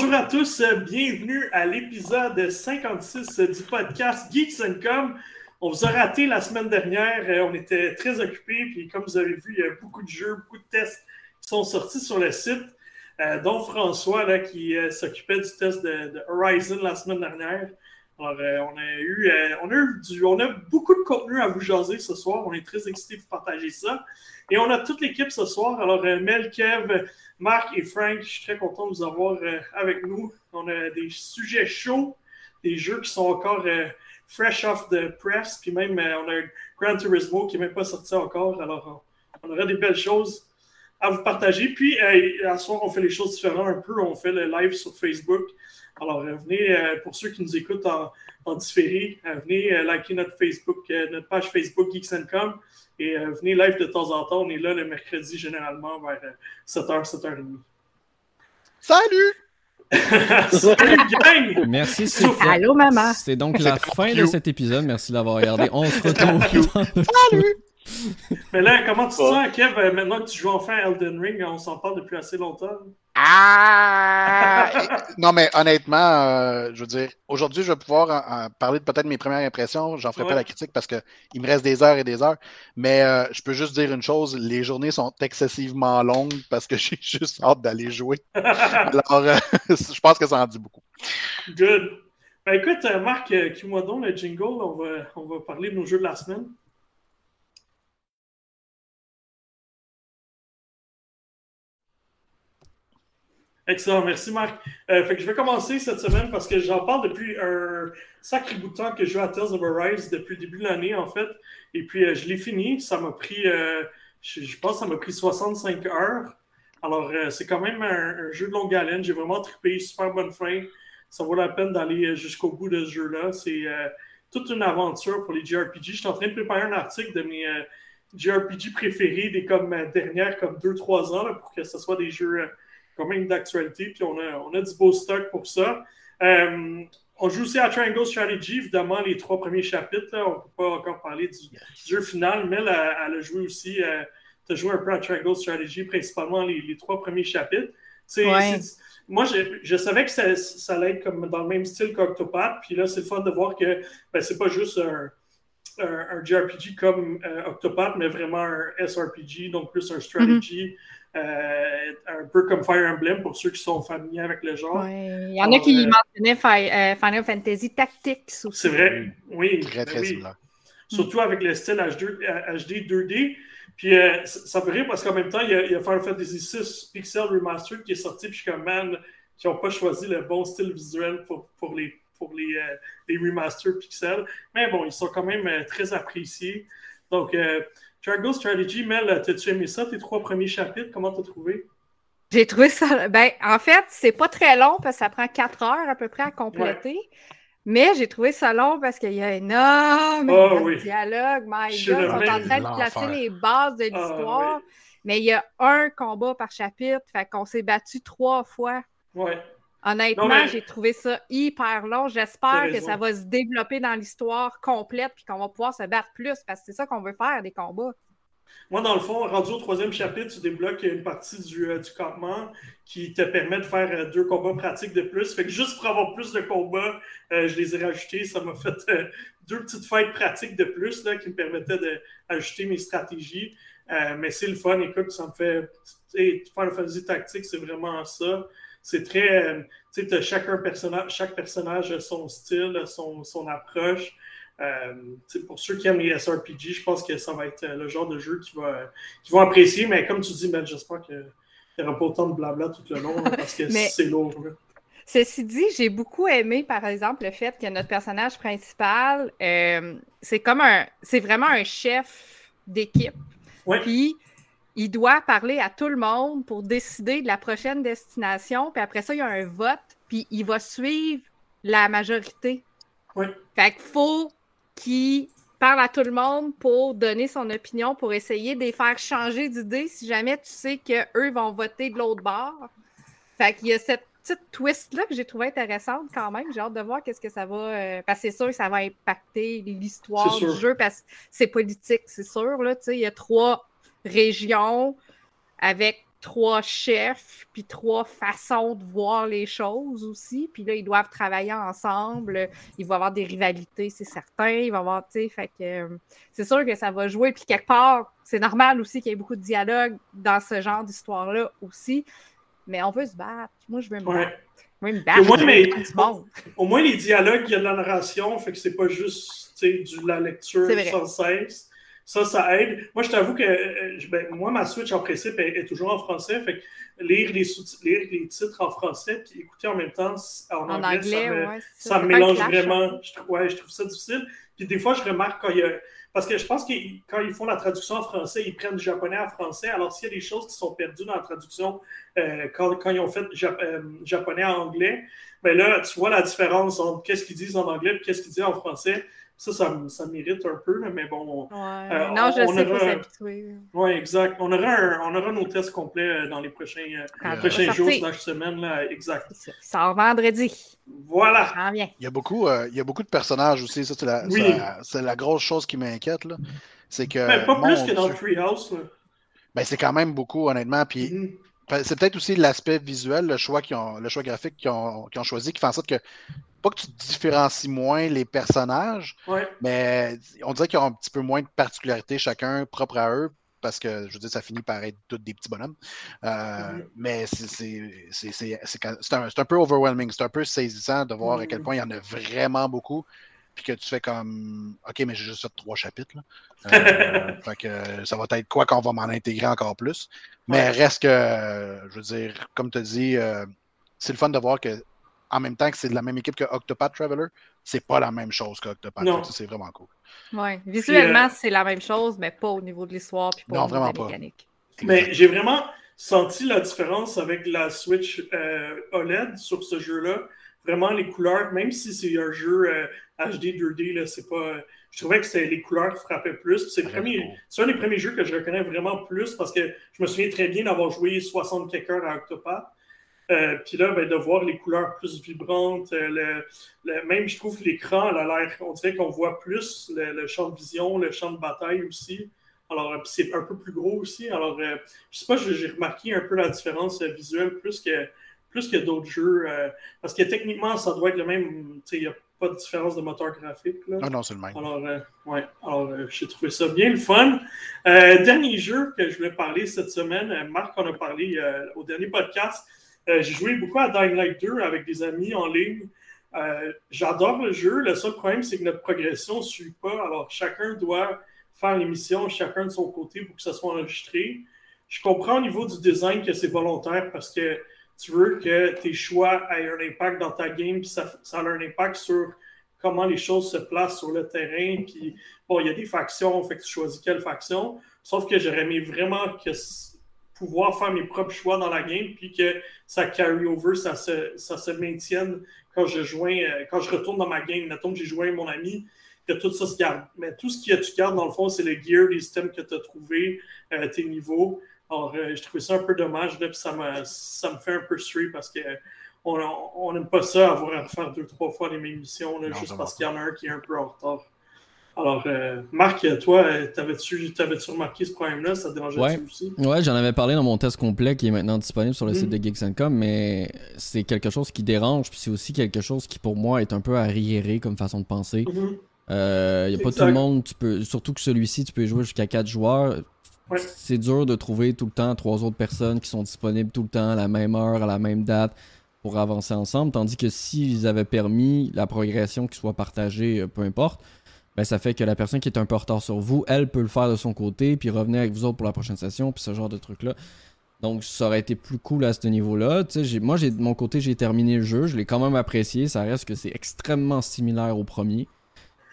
Bonjour à tous, bienvenue à l'épisode 56 du podcast Geeks Com. On vous a raté la semaine dernière, on était très occupés, puis comme vous avez vu, il y a beaucoup de jeux, beaucoup de tests qui sont sortis sur le site, euh, dont François là, qui euh, s'occupait du test de, Horizon la semaine dernière. Alors, euh, on, a eu, on, a eu du, on a beaucoup de contenu à vous jaser ce soir. On est très excités de partager ça. Et on a toute l'équipe ce soir. Alors, Mel, Kev, Marc et Frank, je suis très content de vous avoir euh, avec nous. On a des sujets chauds, des jeux qui sont encore euh, fresh off the press, puis même euh, on a Gran Turismo qui n'est même pas sorti encore. Alors, on, aura des belles choses à vous partager. Puis, à ce soir, on fait les choses différentes un peu. On fait le live sur Facebook. Alors, venez, pour ceux qui nous écoutent en, en différé, venez liker notre Facebook, notre page Facebook Geeks.com. Et euh, venez live de temps en temps. On est là le mercredi, généralement, vers 7h, euh, 7h30. Salut! Salut, gang! Merci, c'est Allô, maman! C'est donc la fin de cet épisode. Merci d'avoir regardé. On se retrouve. Salut! Mais là, comment tu te sens, Kev, euh, maintenant que tu joues enfin à Elden Ring? On s'en parle depuis assez longtemps. Ah! non, mais honnêtement, euh, je veux dire, aujourd'hui, je vais pouvoir parler de peut-être mes premières impressions. J'en ferai pas la critique parce qu'il me reste des heures et des heures. Mais euh, je peux juste dire une chose les journées sont excessivement longues parce que j'ai juste hâte d'aller jouer. Alors, je pense que ça en dit beaucoup. Good. Ben écoute, Marc, qui moi donc le jingle, on va, on va parler de nos jeux de la semaine. Excellent, merci Marc. Euh, fait je vais commencer cette semaine parce que j'en parle depuis un sacré bout de temps que je joue à Tales of Arise depuis le début de l'année en fait. Et puis euh, je l'ai fini. Ça m'a pris, euh, je, pense que ça m'a pris 65 heures. Alors c'est quand même un, jeu de longue haleine. J'ai vraiment trippé, super bonne fin. Ça vaut la peine d'aller jusqu'au bout de ce jeu-là. C'est toute une aventure pour les JRPG. Je suis en train de préparer un article de mes JRPG préférés des comme dernières comme 2-3 ans pour que ce soit des jeux quand même d'actualité, puis on a, on a du beau stock pour ça. Euh, on joue aussi à Triangle Strategy, évidemment, les trois premiers chapitres. on ne peut pas encore parler du, jeu final, mais elle, a joué aussi, euh, tu as joué un peu à Triangle Strategy, principalement les, trois premiers chapitres. moi, je, je, savais que ça, ça, allait être comme dans le même style qu'Octopath, puis là, c'est le fun de voir que ben, c'est pas juste un, un, JRPG comme euh, Octopath, mais vraiment un SRPG, donc plus un strategy. Mm-hmm. Euh, un peu comme Fire Emblem pour ceux qui sont familiers avec le genre. Il y en a qui euh, mentionnaient euh, Final Fantasy Tactics aussi. C'est vrai, oui. Très, très oui. Surtout avec le style HD, HD 2D. Puis ça me rire parce qu'en même temps, il y, a, il y, a, Final Fantasy 6 Pixel Remastered qui est sorti, puis je suis comme, man, qui n'ont pas choisi le bon style visuel pour, pour les, pour les, les remastered Pixel. Mais bon, ils sont quand même très appréciés. Donc, Triangle Strategy, Mel, as-tu aimé ça, tes trois premiers chapitres? Comment t'as trouvé? J'ai trouvé ça. Ben, en fait, c'est pas très long parce que ça prend quatre heures à peu près à compléter. Mais j'ai trouvé ça long parce qu'il y a énormément oh, de dialogue. My God, ils sont en train de placer les bases de ah, l'histoire. Mais il y a un combat par chapitre. Fait qu'on s'est battu trois fois. Ouais. Honnêtement, j'ai trouvé ça hyper long. J'espère que ça va se développer dans l'histoire complète et qu'on va pouvoir se battre plus parce que c'est ça qu'on veut faire, des combats. Moi, dans le fond, rendu au troisième chapitre, tu débloques une partie du, euh, campement qui te permet de faire euh, deux combats pratiques de plus. Fait que juste pour avoir plus de combats, euh, je les ai rajoutés. Ça m'a fait deux petites fêtes pratiques de plus là, qui me permettaient d'ajouter mes stratégies. mais c'est le fun. Écoute, ça me fait. Faire le Fantasy Tactique, c'est vraiment ça c'est très. Euh, tu sais, chacun personnage, chaque personnage a son style, son, son approche. Euh, pour ceux qui aiment les SRPG, je pense que ça va être le genre de jeu qu'ils va, vont apprécier. Mais comme tu dis, ben, j'espère qu'il n'y aura pas autant de blabla tout le long parce que c'est lourd. Ceci dit, j'ai beaucoup aimé, par exemple, le fait que notre personnage principal, euh, c'est comme un. C'est vraiment un chef d'équipe. Ouais. Puis il doit parler à tout le monde pour décider de la prochaine destination. Puis après ça, il y a un vote, puis il va suivre la majorité. Oui. Fait qu'il faut qu'il parle à tout le monde pour donner son opinion, pour essayer de les faire changer d'idée si jamais tu sais qu'eux vont voter de l'autre bord. Fait qu'il y a cette petite twist-là que j'ai trouvé intéressante quand même. J'ai hâte de voir qu'est-ce que ça va. Euh, parce que c'est sûr que ça va impacter l'histoire du jeu parce que c'est politique, c'est sûr. Là, il y a trois région avec trois chefs, puis trois façons de voir les choses aussi. Puis là, ils doivent travailler ensemble. Il va y avoir des rivalités, c'est certain. Il va y avoir, tu sais, fait que euh, c'est sûr que ça va jouer. Puis quelque part, c'est normal aussi qu'il y ait beaucoup de dialogue dans ce genre d'histoire-là aussi. Mais on veut se battre. Moi, je veux me battre. Oui, au, moins, mais, au, moins, les dialogues, il y a de la narration, fait que c'est pas juste de la lecture sans cesse. Ça, ça aide. Moi, je t'avoue que euh, ben, moi, ma Switch, en principe, est, toujours en français. Fait que lire les, lire les titres en français puis écouter en même temps en, anglais, ça me, mélange vraiment. Je, ouais, je trouve ça difficile. Puis des fois, je remarque quand il y a. Parce que je pense que quand ils font la traduction en français, ils prennent du japonais en français. Alors, s'il y a des choses qui sont perdues dans la traduction euh, quand, quand, ils ont fait euh, japonais en anglais, ben là, tu vois la différence entre qu'est-ce qu'ils disent en anglais et qu'est-ce qu'ils disent en français. Ça, ça, ça m'irrite un peu, mais bon. Euh, non, je sais, pas s'habituer. Oui, exact. On aura, on aura nos tests complets euh, dans les prochains, euh, prochains jours, dans la semaine, là, exact. Ça sort vendredi. Voilà. Il y, a beaucoup, il y a beaucoup de personnages aussi. Ça, c'est la, c'est la, grosse chose qui m'inquiète. Là. C'est que. Mais pas plus que dans Treehouse. Ben, c'est quand même beaucoup, honnêtement. Puis. Mm-hmm. Ben, c'est peut-être aussi l'aspect visuel, le choix, qui ont, le choix graphique qu'ils ont, ont, choisi, qui fait en sorte que pas que tu différencies moins les personnages, mais on dirait qu'ils ont un petit peu moins de particularités chacun propre à eux, parce que je veux dire, ça finit par être tous des petits bonhommes. Euh, mm-hmm. Mais c'est un, un, peu overwhelming, c'est un peu saisissant de voir à quel mm-hmm. point il y en a vraiment beaucoup. Puis que tu fais comme OK, mais j'ai juste fait trois chapitres. Euh, fait que ça va être quoi qu'on va m'en intégrer encore plus. Mais reste que, je veux dire, comme tu as dit, euh, c'est le fun de voir que en même temps que c'est de la même équipe que Octopath Traveler, c'est pas la même chose qu'Octopath. C'est vraiment cool. Oui, visuellement, euh, c'est la même chose, mais pas au niveau de l'histoire puis pas au niveau de la mécanique. Mais j'ai vraiment senti la différence avec la Switch euh, OLED sur ce jeu-là. Vraiment, les couleurs, même si c'est un jeu HD euh, 2D, c'est pas. Je trouvais que c'était les couleurs qui frappaient plus. C'est un des premiers jeux que je reconnais vraiment plus parce que je me souviens très bien d'avoir joué 60 quelques heures à Octopath. Euh, puis là, ben, de voir les couleurs plus vibrantes, euh, le, même je trouve l'écran a l'air, on dirait qu'on voit plus le, champ de vision, le champ de bataille aussi. Alors, c'est un peu plus gros aussi. Alors, je sais pas, j'ai remarqué un peu la différence visuelle plus que, plus que d'autres jeux. parce que techniquement, ça doit être le même. Il n'y a pas de différence de moteur graphique. Là. Ah non, c'est le même. Alors, ouais, alors j'ai trouvé ça bien le fun. dernier jeu que je voulais parler cette semaine, Marc en a parlé au dernier podcast. Euh, j'ai joué beaucoup à Dying Light 2 avec des amis en ligne. Euh, j'adore le jeu. Le seul problème, c'est que notre progression ne suit pas. Alors, chacun doit faire l'émission, chacun de son côté pour que ça soit enregistré. Je comprends au niveau du design que c'est volontaire parce que tu veux que tes choix aient un impact dans ta game, puis ça, ça, a un impact sur comment les choses se placent sur le terrain. Puis, bon, il y a des factions, fait que tu choisis quelle faction. Sauf que j'aurais aimé vraiment pouvoir faire mes propres choix dans la game, puis que ça carry over, ça se, maintienne quand je joins, euh, quand je retourne dans ma game. Mettons que j'ai joué mon ami, que tout ça se garde. Mais tout ce que tu gardes, dans le fond, c'est le gear, les systèmes que tu as trouvé, euh, tes niveaux. Alors, euh, je trouvais ça un peu dommage, là, puis ça me, ça me fait un peu stress parce que on n'aime pas ça, avoir à faire deux, trois fois les mêmes missions, là, juste parce qu'il y en a un qui est un peu en retard. Alors, euh, Marc, toi, t'avais-tu avais remarqué ce problème-là? Ça te dérangeait ouais. aussi? Ouais, j'en avais parlé dans mon test complet qui est maintenant disponible sur le site mm. de Geeks.com, mais c'est quelque chose qui dérange, puis c'est aussi quelque chose qui, pour moi, est un peu arriéré comme façon de penser. Il mm-hmm. euh, n'y a pas tout le monde, tu peux, surtout que celui-ci, tu peux jouer jusqu'à 4 joueurs. C'est dur de trouver tout le temps trois autres personnes qui sont disponibles tout le temps à la même heure, à la même date pour avancer ensemble, tandis que s'ils avaient permis la progression qui soit partagée, euh, peu importe, ben, ça fait que la personne qui est un peu en retard sur vous, elle peut le faire de son côté, puis revenir avec vous autres pour la prochaine session, puis ce genre de truc-là. Donc, ça aurait été plus cool à ce niveau-là. Moi, de mon côté, j'ai terminé le jeu. Je l'ai quand même apprécié. Ça reste que c'est extrêmement similaire au premier.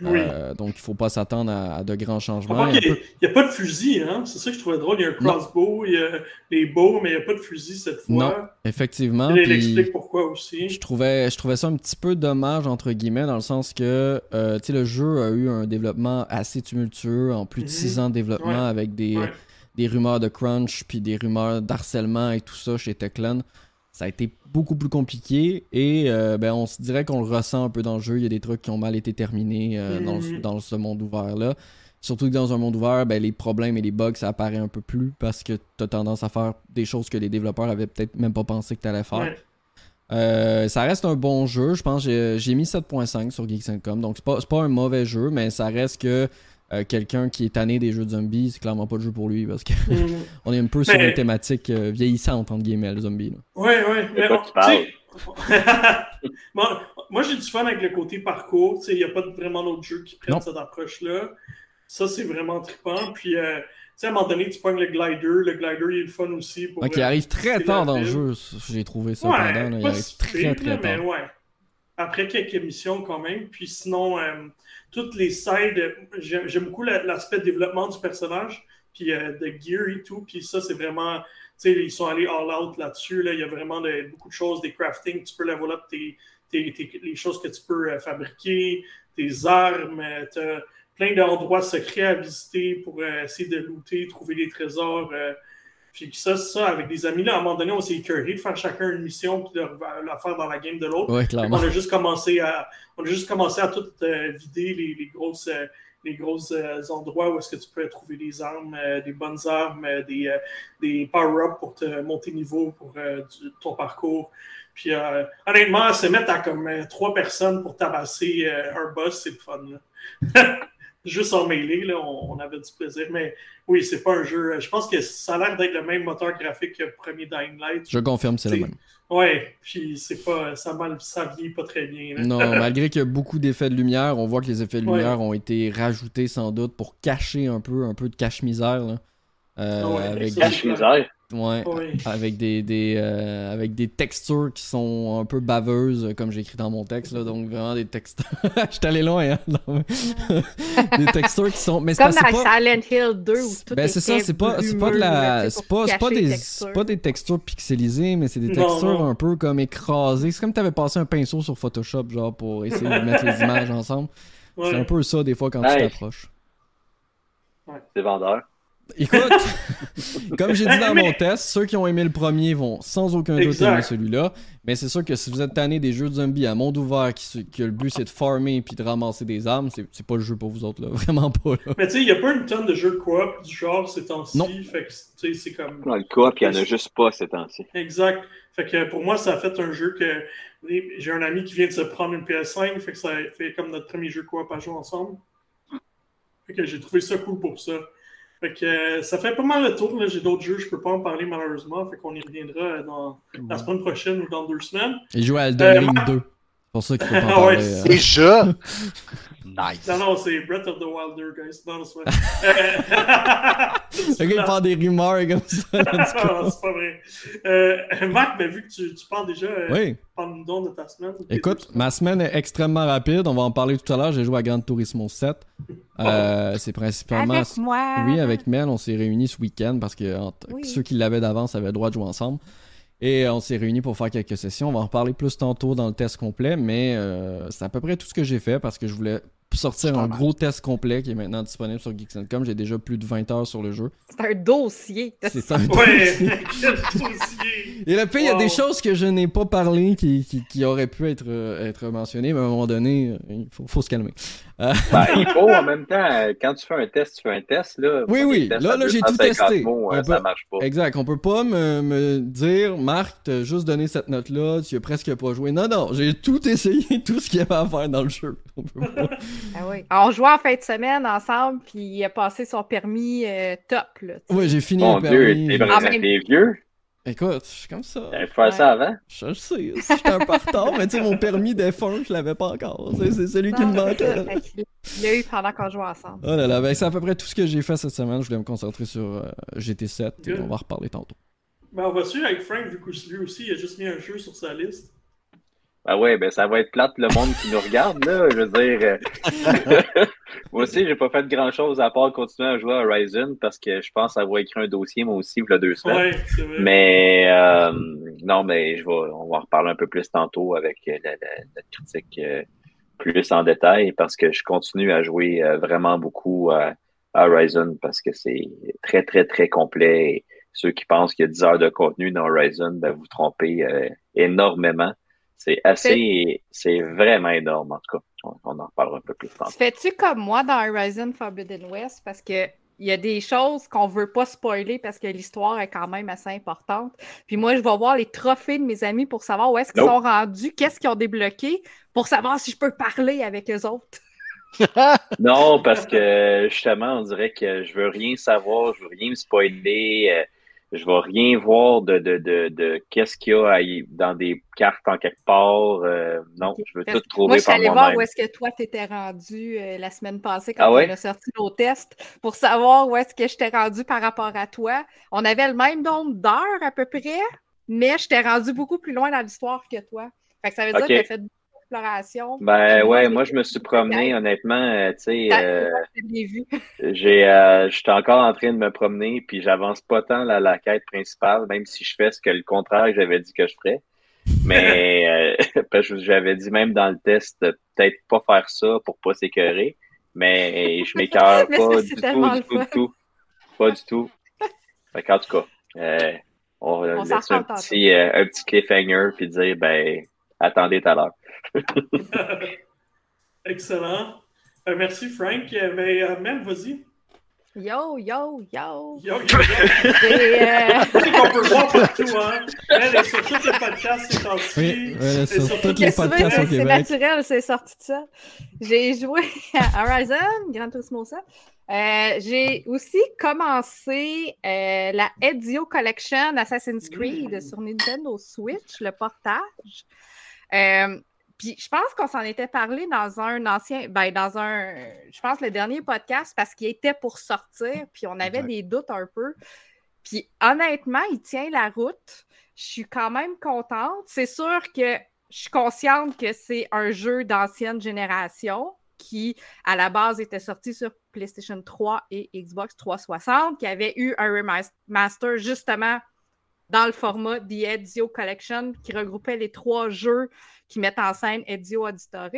Euh, donc, il ne faut pas s'attendre à, de grands changements. Il n'y a, pas de fusil, hein? C'est ça que je trouvais drôle. Il y a un crossbow, il y a les bows, mais il n'y a pas de fusil cette fois. Non, effectivement. Il explique pourquoi aussi. Je trouvais, je trouvais ça un petit peu dommage, entre guillemets, dans le sens que euh, le jeu a eu un développement assez tumultueux, en plus de 6 mhm. ans de développement, avec des, des rumeurs de crunch, puis des rumeurs d'harcèlement et tout ça chez Techland ça a été beaucoup plus compliqué et euh, ben, on se dirait qu'on le ressent un peu dans le jeu. Il y a des trucs qui ont mal été terminés euh, dans, mhm. dans, ce monde ouvert-là. Surtout que dans un monde ouvert, ben, les problèmes et les bugs, ça apparaît un peu plus parce que tu as tendance à faire des choses que les développeurs avaient peut-être même pas pensé que tu allais faire. Euh, ça reste un bon jeu. Je pense j'ai mis 7.5 sur Geeks.com. Donc, c'est pas, pas un mauvais jeu, mais ça reste que euh, quelqu'un qui est tanné des jeux de zombies, c'est clairement pas le jeu pour lui parce qu'on mm. est un peu sur une thématique euh, vieillissante, entre guillemets, le zombie. Oui, oui. moi, moi j'ai du fun avec le côté parcours. Il n'y a pas vraiment d'autres jeux qui prennent cette approche-là. Ça, c'est vraiment trippant. Puis, euh, sais, à un moment donné, tu pognes le glider. Le glider, il est le fun aussi. Pour, il arrive très tard dans le jeu. J'ai trouvé ça pendant. il arrive très, très tard. ouais. Après quelques missions, quand même. Puis sinon, toutes les sides, j'aime beaucoup l'aspect développement du personnage, puis euh, de gear et tout, puis ça, c'est vraiment, tu sais, ils sont allés all out là-dessus, là. il y a vraiment beaucoup de choses, des crafting, tu peux level up tes, les choses que tu peux euh, fabriquer, tes armes, euh, tu plein d'endroits secrets à visiter pour essayer de looter, trouver des trésors, puis ça, ça, avec des amis, là, à un moment donné, on s'est écœuré de faire chacun une mission puis de la faire dans la game de l'autre. on a juste commencé à, on a juste commencé à tout euh, vider les, les, grosses, euh, les grosses euh, endroits où est-ce que tu peux trouver des armes, des bonnes armes, des, des power-ups pour te monter niveau pour ton parcours. Puis honnêtement, se mettre à comme trois personnes pour tabasser un boss, c'est le fun. juste en mêlée, là, on, avait du plaisir. Mais oui, c'est pas un jeu. Je pense que ça a l'air d'être le même moteur graphique que le premier Dying Light. Je confirme, c'est le même. Ouais, puis c'est pas. Ça, mal, ça vieillit pas très bien. Non, malgré qu'il y a beaucoup d'effets de lumière, on voit que les effets de lumière ont été rajoutés sans doute pour cacher un peu, un peu de cache-misère. Euh, cache-misère. Ouais, avec des, des euh, avec des textures qui sont un peu baveuses, comme j'ai écrit dans mon texte, là, donc vraiment des textures. Je suis allé loin, hein? des textures qui sont. Mais comme dans pas... Silent Hill 2 où tout ben, c'est ça, c'est pas, c'est pas de la. C'est pas, pas, des, pas des textures pixelisées, mais c'est des textures un peu comme écrasées. C'est comme tu avais passé un pinceau sur Photoshop, genre, pour essayer de mettre les images ensemble. C'est un peu ça, des fois, quand tu t'approches. C'est vendeur. Écoute, comme j'ai dit dans mon test, ceux qui ont aimé le premier vont sans aucun doute aimer celui-là. Mais c'est sûr que si vous êtes tanné des jeux de zombies à monde ouvert, qui, que le but c'est de farmer puis de ramasser des armes, c'est pas le jeu pour vous autres, là. Vraiment pas. Là. Mais tu sais, il y a pas une tonne de jeux de coop du genre ces temps-ci. Fait que c'est comme. Dans le coop, il y en a juste pas ces temps-ci. Exact. Fait que pour moi, ça a fait un jeu que. J'ai un ami qui vient de se prendre une PS5, fait que ça a fait comme notre premier jeu coop à jouer ensemble. Fait que j'ai trouvé ça cool pour ça. Fait que euh, ça fait pas mal le tour. J'ai d'autres jeux, je peux pas en parler malheureusement. Fait qu'on y reviendra dans la semaine prochaine ou dans deux semaines. Il joue à Elden Ring 2. C'est pour ça qu'il faut pas en parler. ouais, euh... Déjà? Nice. Non, non, c'est Breath of the Wilder, guys. Non, c'est pas Le gars, il parle des rumeurs comme ça. non, c'est pas vrai. Euh, Marc, ben, vu que tu, tu parles déjà, euh, oui. parle-nous donc de ta semaine. Écoute, ma semaine est extrêmement rapide. On va en parler tout à l'heure. J'ai joué à Gran Turismo 7. Euh, c'est principalement. Avec moi. Oui, avec Mel, on s'est réunis ce week-end parce que ceux qui l'avaient d'avance avaient le droit de jouer ensemble. Et on s'est réunis pour faire quelques sessions. On va en reparler plus tantôt dans le test complet, mais c'est à peu près tout ce que j'ai fait parce que je voulais sortir un gros test complet qui est maintenant disponible sur Geeks.com. J'ai déjà plus de 20 heures sur le jeu. C'est un dossier. C'est un dossier. Et le fait, il y a des choses que je n'ai pas parlé qui, qui, auraient pu être, euh, être mentionnées, mais à un moment donné, euh, il faut, faut se calmer. Euh, ben, il faut en même temps, quand tu fais un test, tu fais un test. Là, oui, oui, là, là j'ai tout testé. Mots, hein, ça marche pas. Exact, on peut pas me, me dire, Marc, t'as juste donné cette note-là, tu as presque pas joué. Non, non, j'ai tout essayé, tout ce qu'il y avait à faire dans le jeu. On peut pas. ah oui. on jouait en fin de semaine ensemble, puis il a passé son permis euh, top. Là, oui, j'ai fini le permis. Dieu, t'es vieux. Écoute, je suis comme ça. T'avais fait ça avant? Je sais, j'étais un peu en retard, mais tu sais, mon permis F1, je l'avais pas encore. C'est celui qui me manquait. Il l'a eu pendant qu'on jouait ensemble. Oh là là, ben, c'est à peu près tout ce que j'ai fait cette semaine. Je voulais me concentrer sur euh, GT7 et on va reparler tantôt. Ben, on va suivre avec Frank, vu que lui aussi, il a juste mis un jeu sur sa liste. Ben ouais, ben ça va être plate le monde qui nous regarde, là. Je veux dire. Euh, moi aussi, j'ai pas fait grand chose à part continuer à jouer à Horizon parce que je pense avoir écrit un dossier, moi aussi, il y a deux semaines. Ouais, vrai. Mais euh, non, mais je vais, on va en reparler un peu plus tantôt avec la, la, critique euh, plus en détail parce que je continue à jouer vraiment beaucoup à, Horizon parce que c'est très, très, très complet. Et ceux qui pensent qu'il y a 10 heures de contenu dans Horizon, ben, vous trompez énormément. C'est assez, c'est vraiment énorme en tout cas. on, en reparlera un peu plus tard. Fais-tu comme moi dans Horizon Forbidden West? Parce que il y a des choses qu'on veut pas spoiler parce que l'histoire est quand même assez importante. Puis moi, je vais voir les trophées de mes amis pour savoir où est-ce qu'ils sont rendus, qu'est-ce qu'ils ont débloqué, pour savoir si je peux parler avec eux autres. non, parce que justement, on dirait que je veux rien savoir, je veux rien me spoiler. Je vais rien voir de, de, de, de qu'est-ce qu'il y a dans des cartes en quelque part. Euh, non, je veux tout trouver par moi-même. Moi, je suis allée voir où est-ce que toi, t'étais rendu euh, la semaine passée quand ah on a sorti nos tests pour savoir où est-ce que je t'ai rendu par rapport à toi. On avait le même nombre d'heures à peu près, mais je t'ai rendu beaucoup plus loin dans l'histoire que toi. Fait que ça veut dire que tu as fait ben ouais, moi, je me suis promené, honnêtement, euh, tu sais, euh, j'ai, euh, j'étais encore en train de me promener, puis j'avance pas tant la, la quête principale, même si je fais ce que le contraire que j'avais dit que je ferais. Mais j'avais dit même dans le test, peut-être pas faire ça pour pas s'écœurer, mais je m'écœure pas du tout, du tout, du tout, pas du tout. Fait en tout cas, on, va laisser un petit, un petit cliffhanger puis dire, ben, attendez tout à l'heure. Excellent. Euh, merci, Frank. Mais euh, même, vas-y. Yo, yo, yo. Yo, yo, yo. Euh... qu'on peut voir partout, hein. Elle est sur tous les podcasts, c'est sorti. Oui, est sur, tous les podcasts au Québec. C'est naturel, c'est sorti de ça. J'ai joué à Horizon, Gran Turismo ça. Euh, j'ai aussi commencé euh, la Ezio Collection Assassin's Creed sur Nintendo Switch, le portage. Puis je pense qu'on s'en était parlé dans un ancien, ben dans un, je pense le dernier podcast parce qu'il était pour sortir, puis on avait des doutes un peu. Puis honnêtement, il tient la route. Je suis quand même contente. C'est sûr que je suis consciente que c'est un jeu d'ancienne génération qui, à la base, était sorti sur PlayStation 3 et Xbox 360, qui avait eu un remaster justement dans le format The Ezio Collection qui regroupait les trois jeux qui mettent en scène Ezio Auditore.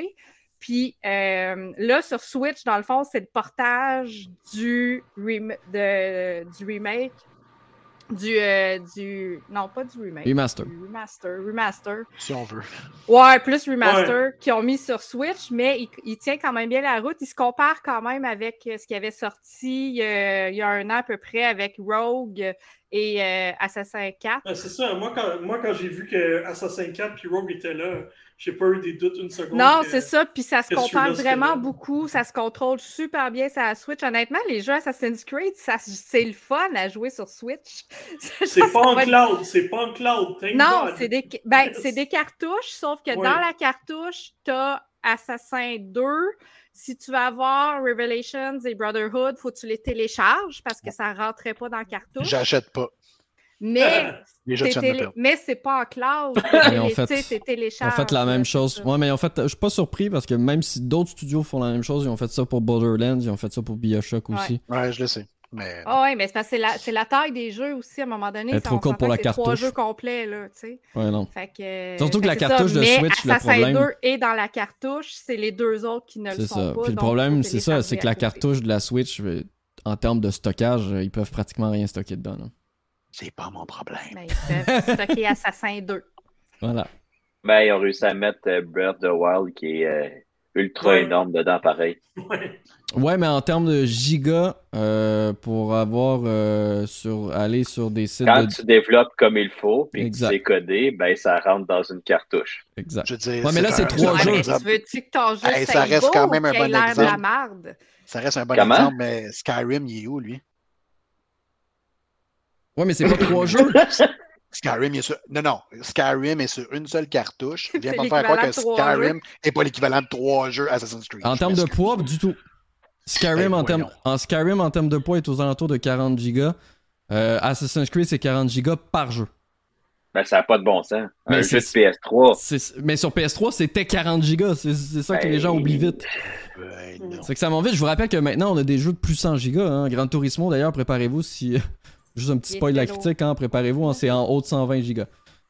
Puis euh, là, sur Switch, dans le fond, c'est le portage du, du remake. Du, euh, du. Non, pas du remake. Remaster. remaster. Remaster. Si on veut. Ouais, plus remaster qui ont mis sur Switch, mais il, tient quand même bien la route. Il se compare quand même avec ce qui avait sorti il y a un an à peu près avec Rogue et euh, Assassin 4. Ah, c'est ça. Moi, quand, moi, quand j'ai vu que Assassin 4 et Rogue étaient là, j'ai pas eu des doutes une seconde. Non, c'est ça. Puis ça se compare vraiment beaucoup. Ça se contrôle super bien sur la Switch. Honnêtement, les jeux Assassin's Creed, c'est le fun à jouer sur Switch. c'est pas en cloud. C'est pas en cloud. non, c'est des, ben, des cartouches, sauf que dans la cartouche, tu as Assassin 2 si tu veux avoir Revelations et Brotherhood, il faut que tu les télécharges parce que ça ne rentrait pas dans le cartouche. J'achète pas. Mais, mais c'est pas en cloud. en fait, la même chose. Ouais, mais en fait, je suis pas surpris parce que même si d'autres studios font la même chose, ils ont fait ça pour Borderlands, ils ont fait ça pour Bioshock aussi. Ouais, je le sais. Mais... Oh, ouais, mais c'est la, la, taille des jeux aussi à un moment donné. C'est trop court pour la cartouche. trois jeux complets, là, tu sais. Ouais, non. Fait que, Surtout que la cartouche de Switch, le problème... 2 est dans la cartouche, c'est les deux autres qui ne le sont ça. pas. Puis le problème, c'est ça, c'est que la cartouche de la Switch, euh, en termes de stockage, ils peuvent pratiquement rien stocker dedans. C'est pas mon problème. Ben, ils peuvent stocker Assassin 2. Voilà. Ben, ils ont réussi à mettre euh, Breath of the Wild qui est euh, ultra énorme dedans, pareil. Ouais. Ouais, mais en termes de gigas, euh, pour avoir euh, sur aller sur des sites. Quand tu développes comme il faut, puis que c'est codé, ben ça rentre dans une cartouche. Exact. Je veux ouais, mais là, c'est trois jeux. tu veux-tu que ton jeu ça reste quand même un bon exemple. La? Ça reste un bon exemple, mais Skyrim, il est où, lui? Ouais, mais c'est pas trois jeux. Skyrim est sur... Non, non. Skyrim est sur une seule cartouche. Viens pas me faire croire que Skyrim n'est pas l'équivalent de trois jeux Assassin's Creed. En termes de poids, du tout. Skyrim, en, termes, en Skyrim, en termes de poids, est aux alentours de 40 gigas. Euh, Assassin's Creed, c'est 40 gigas par jeu. Ben, ça n'a pas de bon sens. Mais un jeu de PS3. Mais sur PS3, c'était 40 gigas. C'est ça que les gens ben, oublient vite. Ben, c'est que ça m'en vite. Je vous rappelle que maintenant, on a des jeux de plus 100 gigas. Hein. Gran Turismo, d'ailleurs, préparez-vous si. Juste un petit spoil de la critique, hein. préparez-vous, c'est en haut de 120 gigas.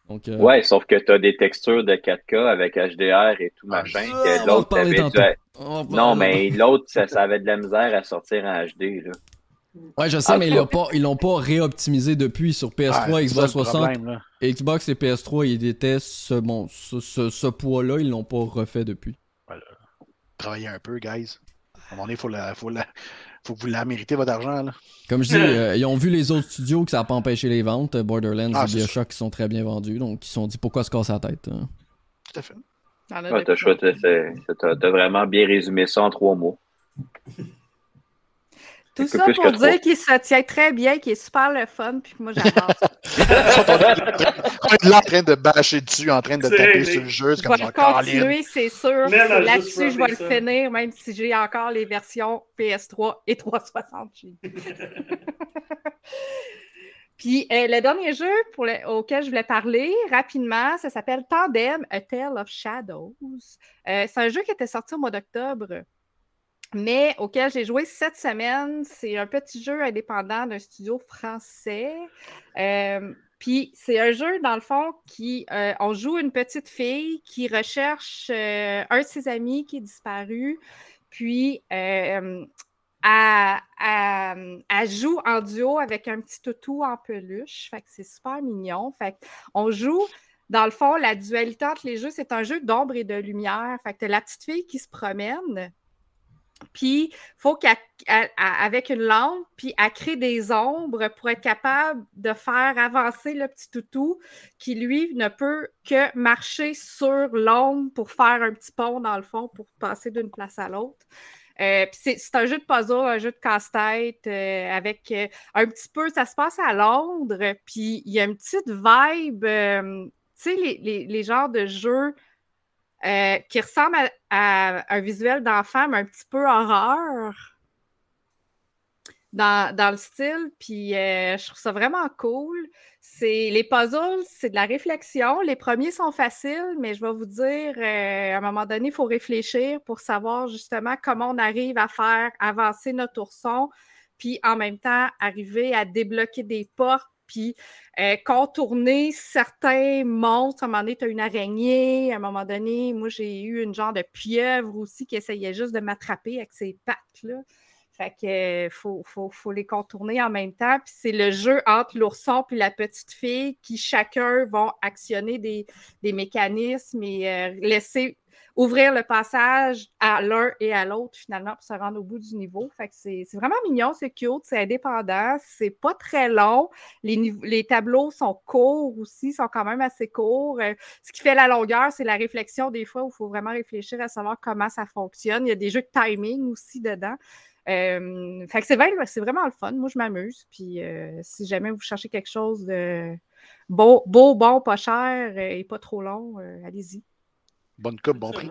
Donc, euh... Ouais, sauf que tu as des textures de 4K avec HDR et tout machin. que l'autre avait du... Non, mais l'autre, ça, avait de la misère à sortir en HD. Là. Ouais, je sais, ah, mais ils l'ont pas, réoptimisé depuis sur PS3, Xbox 60. Xbox et PS3, ils étaient ce, bon, ce, ce, poids-là, ils l'ont pas refait depuis. Voilà. travailler un peu, guys. À un moment donné, il faut, la, faut, la, faut que vous la méritez, votre argent. Là. Comme je dis, euh, ils ont vu les autres studios que ça n'a pas empêché les ventes. Borderlands ah, et Bioshock qui sont très bien vendus. Donc, ils se sont dit pourquoi se casser la tête. Hein? Tout à fait. Ouais, t'as vraiment bien résumé ça en trois mots. Tout ça pour dire qu'il se tient très bien, qu'il est super le fun, puis moi j'adore ça. on est là en train de bâcher dessus, en train de taper sur le jeu. Je vais continuer, c'est sûr. Là-dessus, je vais le finir, même si j'ai encore les versions PS3 et 360. Puis euh, le dernier jeu pour auquel je voulais parler rapidement, ça s'appelle Tandem, A Tale of Shadows. Euh, c'est un jeu qui était sorti au mois d'octobre mais auquel j'ai joué cette semaine. C'est un petit jeu indépendant d'un studio français. Euh, puis c'est un jeu, dans le fond, qui euh, on joue une petite fille qui recherche euh, un de ses amis qui est disparu. Puis elle, joue en duo avec un petit toutou en peluche. Fait que c'est super mignon. Fait on joue. Dans le fond, la dualité entre les jeux, c'est un jeu d'ombre et de lumière. Fait que la petite fille qui se promène, puis, il faut qu'avec une lampe, puis elle crée des ombres pour être capable de faire avancer le petit toutou qui, lui, ne peut que marcher sur l'ombre pour faire un petit pont dans le fond pour passer d'une place à l'autre. Euh, c'est un jeu de puzzle, un jeu de casse-tête euh, avec euh, un petit peu, ça se passe à Londres, puis il y a une petite vibe, tu sais, les, les genres de jeux euh, qui ressemble à, un visuel d'enfant, mais un petit peu horreur dans, le style. Puis euh, je trouve ça vraiment cool. Les puzzles, c'est de la réflexion. Les premiers sont faciles, mais je vais vous dire, euh, à un moment donné, il faut réfléchir pour savoir justement comment on arrive à faire avancer notre ourson, puis en même temps arriver à débloquer des portes puis euh, contourner certains monstres. À un moment donné, tu as une araignée. À un moment donné, moi, j'ai eu une genre de pieuvre aussi qui essayait juste de m'attraper avec ses pattes. Là. Fait que faut, faut, les contourner en même temps. Puis c'est le jeu entre l'ourson et la petite fille qui chacun vont actionner des, mécanismes et euh, laisser ouvrir le passage à l'un et à l'autre, finalement, pour se rendre au bout du niveau. Fait que c'est vraiment mignon, c'est cute, c'est indépendant, c'est pas très long. Les, les, tableaux sont courts aussi, sont quand même assez courts. Euh, ce qui fait la longueur, c'est la réflexion des fois où il faut vraiment réfléchir à savoir comment ça fonctionne. Il y a des jeux de timing aussi dedans. Euh, fait que c'est vraiment le fun. Moi, je m'amuse. Puis euh, si jamais vous cherchez quelque chose de beau, beau bon, pas cher et pas trop long, allez-y. Bonne coupe, bon prix.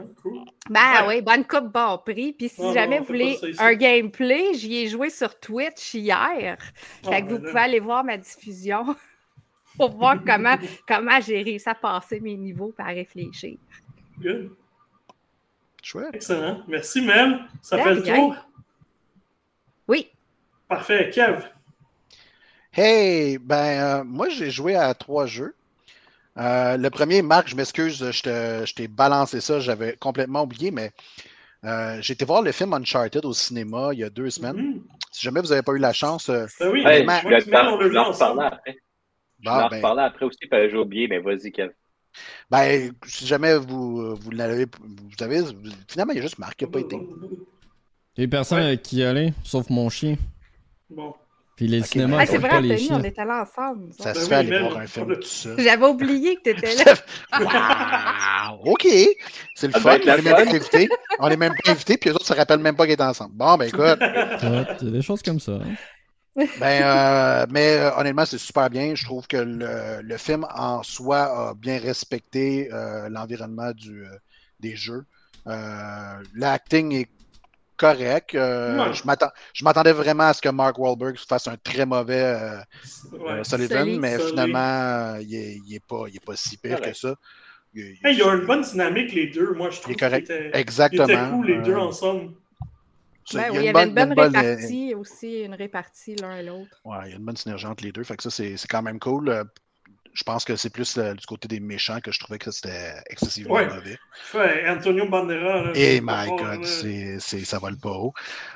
Ben oui, bonne coupe, bon prix. Puis si jamais vous voulez un gameplay, j'y ai joué sur Twitch hier. Ah, fait que vous pouvez aller voir ma diffusion pour voir comment, comment j'ai réussi à passer mes niveaux et à réfléchir. Good. Chouette. Excellent. Merci, Mel. Ça fait le tour. Oui. Parfait. Kev. Hey, ben, euh, moi, j'ai joué à trois jeux. Euh, le premier, Marc, je m'excuse, je t'ai balancé ça, j'avais complètement oublié, mais euh, j'ai été voir le film Uncharted au cinéma il y a deux semaines. Mm-hmm. Si jamais vous n'avez pas eu la chance. Euh, ben oui, je vais en reparler après. je vais en ben reparler après aussi, j'ai oublié, mais vas-y, Kev. Ben, si jamais vous, vous l'avez, vous avez, finalement, il y a juste Marc qui n'a pas été. Il y a personne qui y allait, sauf mon chien. Bon. Puis les cinémas, ah, c'est vrai, Anthony, on était là ensemble. Ça, se ben fait aller voir un film tout. J'avais oublié que tu étais là. wow! OK! C'est le ah, fun. Ben, on est même pas invités. On est même pas invités, puis les autres ne se rappellent même pas qu'ils étaient ensemble. Bon, ben écoute. C'est des choses comme ça. Hein. Ben, euh, mais euh, honnêtement, c'est super bien. Je trouve que le, le, film en soi a bien respecté euh, l'environnement du, euh, des jeux. L'acting est correct. Euh, Je m'attendais vraiment à ce que Mark Wahlberg fasse un très mauvais euh, euh Sullivan, mais finalement, il n'est est pas, est pas si pire que ça. Il, y a une bonne dynamique, les deux. Moi, je trouve qu'il correct. Exactement. Ils cool, les deux ensemble. Ben il, y avait une bonne, répartie aussi, une répartie l'un et l'autre. Ouais, il y a une bonne synergie entre les deux. Fait que ça, c'est quand même cool je pense que c'est plus du côté des méchants que je trouvais que c'était excessivement mauvais. Ouais, Antonio Bandera. Et eh my God, c'est, ça vole pas haut.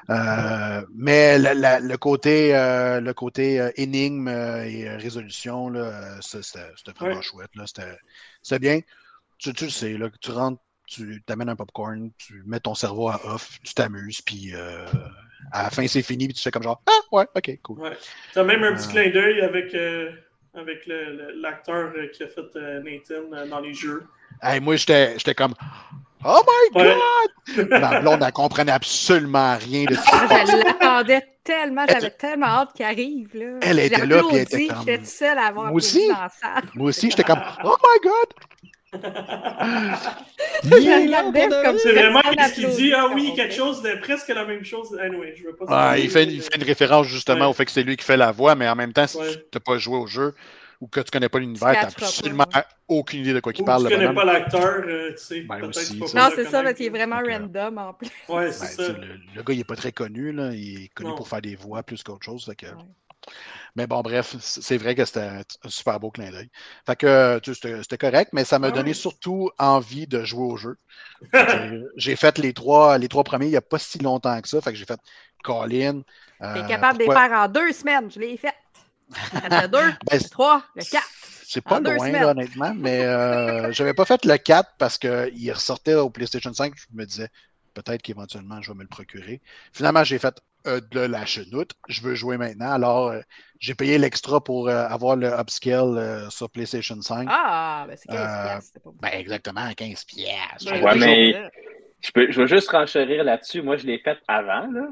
Euh, mais le côté, euh, le côté euh, énigme et résolution, là, c'était, vraiment chouette. Là, c'était, bien. Tu, tu le sais, là, tu rentres tu t'amènes un popcorn, tu mets ton cerveau à off, tu t'amuses, puis euh, à la fin, c'est fini, puis tu fais comme genre Ah, ouais, ok, cool. Ouais. Tu as même un petit Euh. clin d'œil avec, euh, avec l'acteur euh, qui a fait euh, Nathan euh, dans les jeux. Hey, moi, j'étais j'étais comme Oh my Ouais. God! Ma blonde, elle comprenait absolument rien de passait. je l'attendais tellement, j'avais tellement hâte qu'il arrive. Là. Elle était là, puis elle était comme- J'étais seule à avoir Moi aussi. applaudi dans la salle. Moi aussi, j'étais comme Oh my God! C'est vraiment ce qu'il dit? Ah oui, quelque chose de presque la même chose. Anyway, je veux pas Ah, il, fait, il fait une référence justement Ouais. au fait que c'est lui qui fait la voix, mais en même temps, si Ouais. tu n'as pas joué au jeu ou que tu connais pas l'univers, tu n'as pas, absolument aucune idée de quoi il Ou parle. tu le connais bonhomme. pas l'acteur, euh, tu sais. Ben peut-être aussi, tu Non, c'est ça, parce qu'il est vraiment Donc, euh, random en plus. Ouais, Ben, c'est ça. le, le gars, il est pas très connu. Là. Il est connu Non. pour faire des voix plus qu'autre chose. fait que- Ouais. Mais bon, bref, c'est vrai que c'était un super beau clin d'œil. Fait que tu sais, c'était correct, mais ça m'a Ouais. donné surtout envie de jouer au jeu. J'ai- fait les trois, les trois premiers il n'y a pas si longtemps que ça. Fait que j'ai fait Colin. euh, T'es capable de les faire en deux semaines, je l'ai fait. Le 2, Ben, le 3, le 4. C'est pas loin, semaines. là, honnêtement, mais euh, j'avais pas fait le 4 parce qu'il ressortait au PlayStation 5. Je me disais peut-être qu'éventuellement je vais me le procurer. Finalement, j'ai fait euh, de la chenoute. Je veux jouer maintenant. Alors, euh, j'ai payé l'extra pour euh, avoir le upscale euh, sur PlayStation 5. Ah, ben c'est 15 Euh, piastres, c'était pas. Ben, exactement, 15 pièces. Ouais, Ouais, mais- Je, peux, je vais juste renchérir là-dessus. Moi, je l'ai fait avant, là.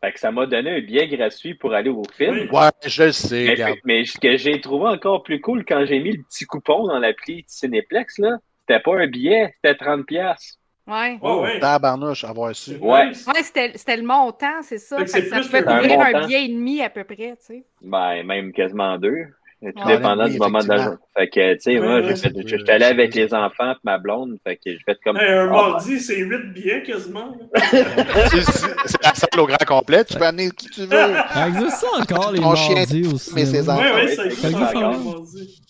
Fait que ça m'a donné un billet gratuit pour aller au film. Oui. Ouais, je le sais, Mais, ce que j'ai trouvé encore plus cool quand j'ai mis le petit coupon dans l'appli Cinéplex, là, c'était pas un billet, c'était 30$. piastres. Ouais. Oh, ouais. Tabarnouche, avoir su. Ouais. Ouais, c'était c'était le montant, c'est ça. Fait que Fait que c'est ça plus Un couvrir un billet et demi à peu près, tu sais. Ben, même quasiment deux. Tout Ouais. dépendant Oui, du moment de la. Fait que, tu sais, Ouais, moi, ça fait, j'étais allé ça avec les enfants et ma blonde. Fait que j'ai fait comme. Hey, un Ah, mardi, c'est 8 billets quasiment. C'est c'est la salle au grand complet. Tu peux amener qui tu veux. Ça existe ça encore, les Ton chien, mardis au mais enfants. Ouais, ouais, ouais, ça ça existe encore, encore. le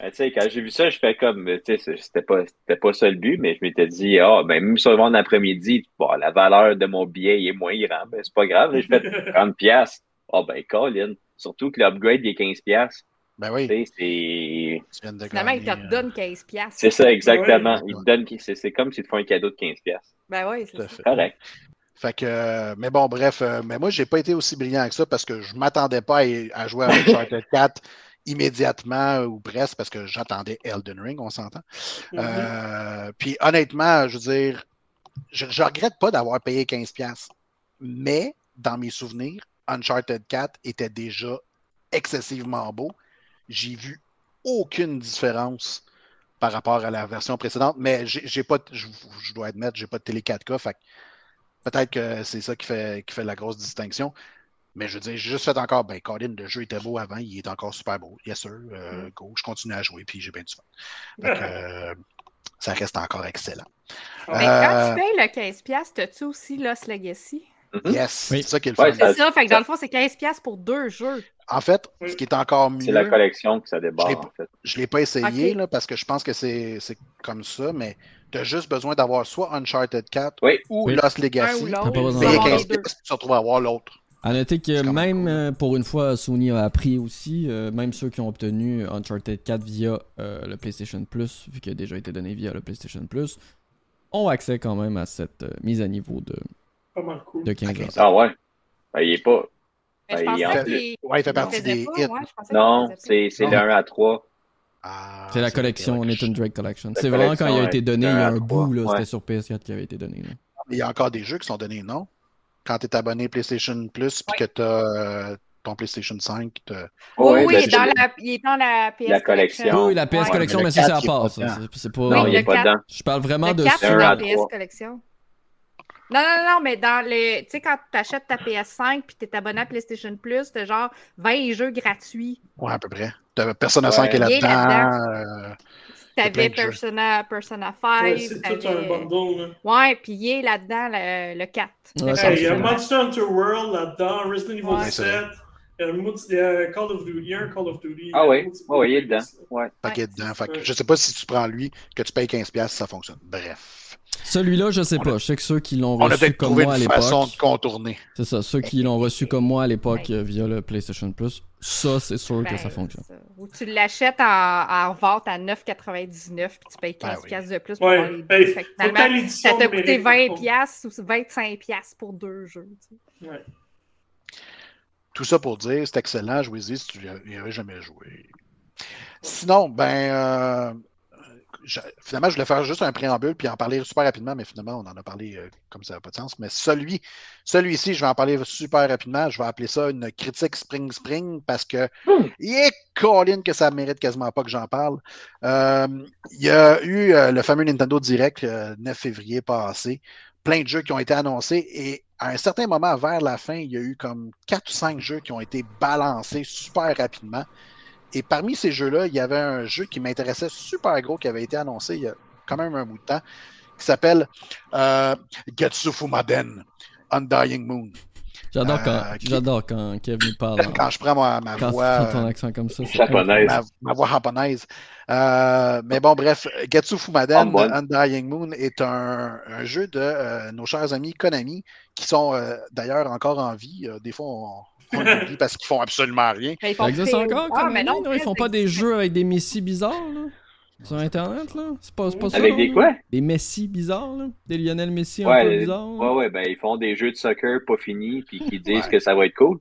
Ben, tu sais, quand j'ai vu ça, je fais comme, tu sais, c'était pas, c'était pas ça le but, mais je m'étais dit, ah, ben, même sur le vendredi après-midi, bon, la valeur de mon billet il est moins grand, ben, c'est pas grave, là, je fais 30 piastres. Ah, ben, Colin. Surtout que l'upgrade, il est 15 piastres. Ben oui, Tu sais, c'est, tu viens de Finalement, il te donne 15 piastres. c'est ça, exactement. Ouais. Il te donne, c'est, c'est comme s'il te font un cadeau de 15 piastres. Ben oui, c'est ça. fait. Correct. Fait que, euh, mais bon, bref, euh, mais moi, j'ai pas été aussi brillant que ça parce que je m'attendais pas à, à jouer à Uncharted 4 immédiatement ou presque parce que j'attendais Elden Ring, on s'entend. Mhm. Euh, puis honnêtement, je veux dire, je, je regrette pas d'avoir payé 15$. Mais dans mes souvenirs, Uncharted 4 était déjà excessivement beau. J'ai vu aucune différence par rapport à la version précédente, mais j'ai pas, je, je dois admettre, j'ai pas de télé 4K, fait peut-être que c'est ça qui fait, qui fait la grosse distinction. Mais je veux dire, j'ai juste fait encore, ben, Colin, le jeu était beau avant, il est encore super beau. Yes, sir. Euh, go, je continue à jouer, puis j'ai bien du fun. Euh, ça reste encore excellent. Mais Euh, quand tu payes le 15 piastres, t'as-tu aussi Lost Legacy? Mhm. Yes, Oui. c'est ça qui est le Ouais, fun. Ça- C'est ça, fait que dans le fond, c'est 15 piastres pour deux jeux. En fait, Oui. ce qui est encore C'est la mieux, collection que ça Je débarque, l'ai- en fait. je ne l'ai pas essayé là, parce que je pense que c'est c'est comme ça, mais tu as juste besoin d'avoir soit Uncharted 4 Oui. ou Oui. Lost Un Legacy. ou l'autre. besoin Payer d'avoir Avoir 15 les deux. pièces, tu te retrouves à avoir l'autre. À noter que même même cool. euh, pour une fois, Sony a appris aussi, euh, même ceux qui ont obtenu Uncharted 4 via euh, le PlayStation Plus, vu qu'il a déjà été donné via le PlayStation Plus, ont accès quand même à cette euh, mise à niveau de, Pas mal cool. de 15 Ok. ans. Ah ouais. Ben, il est pas. Mais je Ben, il en- Ouais, il fait partie des pas, hits. ouais, Non, c'est, le 1 à 3. Ah, C'est la collection Nathan Drake Collection. C'est vraiment quand il a été donné il y a un bout, là, ouais. c'était sur PS4 qui avait été donné. là. Il y a encore des jeux qui sont donnés, non? Quand tu es abonné PlayStation Plus puis que tu as ton PlayStation 5, t'as- Oui, oui, ben, il, est dans la, il est dans la PS La collection. Oui, la PS Ouais. Collection, mais mais ça, c'est 4, à part. ça. C'est- pas... Non, il le est pas quatre. dedans. Je parle vraiment Le de 4, c'est un dans à la PS. Collection. Non, non, non, mais dans les. Tu sais, quand tu achètes ta PS5 puis tu es abonné à PlayStation Plus, t'as genre 20 jeux gratuits. Ouais, à peu près. Persona Ouais. 5 est Il est là-dedans. euh, T'avais. Persona, Persona Ouais, 5. c'est tout un bundle. Là. Ouais, puis il est là-dedans le, le 4. Ouais, il y a. Monster Hunter World là-dedans, Resident Evil Ouais. 7, il y a, a Call of Duty, il y a un Call of Duty. Ah oui, il y a un oh, oui, il est dedans. Ouais. fait est Ouais, dedans. Fait que Ouais. je sais pas si tu prends lui, que tu payes 15$, ça fonctionne. Bref. Celui-là, je sais On a- pas. Je sais que ceux qui l'ont On a reçu comme trouvé moi à une façon l'époque. de contourner. C'est ça, ceux qui l'ont reçu comme moi à l'époque euh, via le PlayStation Plus, Ça, c'est sûr que ça ben, fonctionne. Ou tu l'achètes en, vente à 9,99 puis tu payes 15 ben de plus pour ouais, les ben, finalement, ça t'a coûté 20 ou 25 pour deux jeux. ouais. Tout ça pour dire, c'est excellent, jouez-y si tu n'y avais jamais joué. Sinon, ben, euh, finalement, je voulais faire juste un préambule puis en parler super rapidement, mais finalement, on en a parlé euh, comme ça n'a pas de sens. Mais celui, celui-ci, je vais en parler super rapidement. Je vais appeler ça une critique Spring Spring parce que mm. il est colline que ça mérite quasiment pas que j'en parle. Euh, il y a eu euh, le fameux Nintendo Direct 9 février passé. Plein de jeux qui ont été annoncés et à un certain moment, vers la fin, il y a eu comme 4 ou 5 jeux qui ont été balancés super rapidement. Et parmi ces jeux-là, il y avait un jeu qui m'intéressait super gros qui avait été annoncé il y a quand même un bout de temps, qui s'appelle euh, Getsu Fumaden, Undying Moon. J'adore quand, euh, j'adore quand Kevin parle. Quand je prends ma, ma voix. ton accent comme ça. Japonaise. Ma, voix japonaise. Euh, mais bon, bref, Getsu Fumaden, Undying Moon est un, un jeu de euh, nos chers amis Konami, qui sont d'ailleurs encore en vie. des fois, on, parce qu'ils font absolument rien. ils ça existe encore, ah, mais non, ils font pas des jeux avec des messies bizarres, là? Sur Internet, là? C'est pas, pas ça. Avec des quoi? Des Messi bizarres, là? Des Lionel Messi un peu bizarres. Ouais, ouais, ben ils font des jeux de soccer pas finis, puis qui disent que ça va être cool.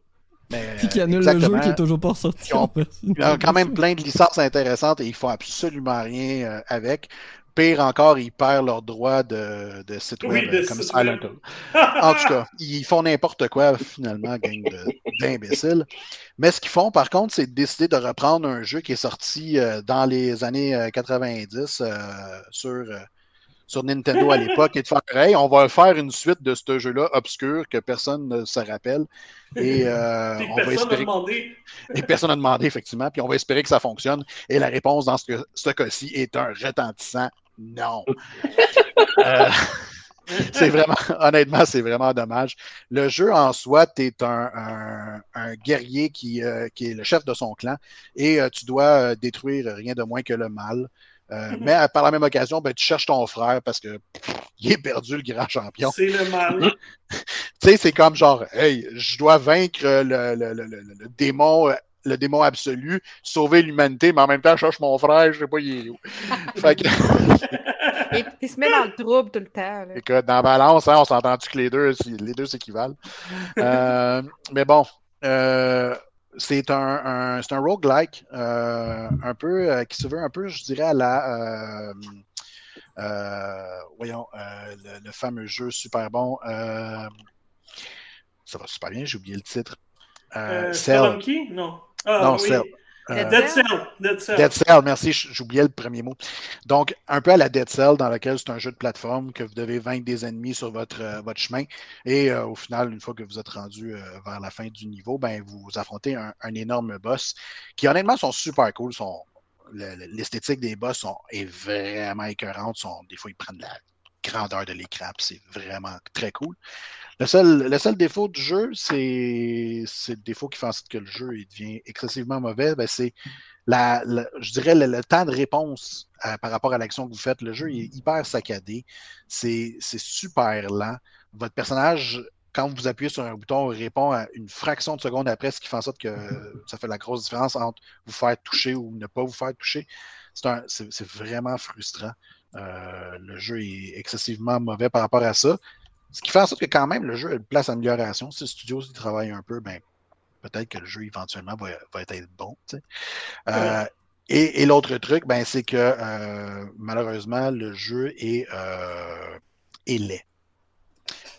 puis qui annulent le jeu qui est toujours pas sorti. Ils ont, ils ont, quand même plein de licences intéressantes et ils font absolument rien euh, avec. Pire encore, ils perdent leurs droits de, de site web euh, comme Silent Hill. en tout cas, ils font n'importe quoi finalement, gang d'imbéciles. Mais ce qu'ils font, par contre, c'est décider de reprendre un jeu qui est sorti euh, dans les années 90 euh, sur, sur Nintendo à l'époque et de faire hey, on va faire une suite de ce jeu-là obscur que personne ne se rappelle. Et on va espérer. Et personne n'a demandé, effectivement. Puis on va espérer que ça fonctionne. Et la réponse dans ce, ce cas-ci est un retentissant non. Euh, c'est vraiment, honnêtement, c'est vraiment dommage. Le jeu en soi, tu es un, guerrier qui, euh, qui, est le chef de son clan et euh, tu dois détruire rien de moins que le mal. Mhm. Mais par la même occasion, ben, tu cherches ton frère parce que il est perdu, le grand champion. C'est le mal. tu sais, c'est comme genre, hey, je dois vaincre le, le, le, le démon le démon absolu, sauver l'humanité, mais en même temps, je cherche mon frère, je sais pas, il est où. fait que... Et il se met dans le trouble tout le temps. Écoute, dans Balance, hein, on s'entend-tu que les deux, les deux s'équivalent? Euh, mais bon, euh, c'est un, un, un roguelike, euh, un peu, qui se veut un peu, je dirais, à la. voyons, le, le, fameux jeu super bon. ça va super bien, j'ai oublié le titre. Cell. Non. Ah, non, Cell. Euh, Dead Cell. Dead Cell. Dead Cell, merci, j'oubliais le premier mot. Donc, un peu à la Dead Cell, dans lequel c'est un jeu de plateforme que vous devez vaincre des ennemis sur votre, euh, votre chemin. Et euh, au final, une fois que vous êtes rendu vers la fin du niveau, ben, vous affrontez un, énorme boss qui, honnêtement, sont super cool. L'esthétique des boss sont, est vraiment écœurante. Sont, des fois, ils prennent la grandeur de l'écran, c'est vraiment très cool. Le seul, le seul défaut du jeu, c'est le défaut qui fait en sorte que le jeu devient excessivement mauvais, ben, c'est la, je dirais le, temps de réponse par rapport à l'action que vous faites. Le jeu est hyper saccadé, c'est super lent. Votre personnage, quand vous appuyez sur un bouton, répond à une fraction de seconde après, ce qui fait en sorte que ça fait la grosse différence entre vous faire toucher ou ne pas vous faire toucher. C'est vraiment frustrant. Euh, le jeu est excessivement mauvais par rapport à ça. Ce qui fait en sorte que quand même, le jeu a une place d'amélioration. Si le studio y travaille un peu, ben, peut-être que le jeu éventuellement va, être bon. Euh, et, l'autre truc, ben, c'est que euh, malheureusement, le jeu est, est laid.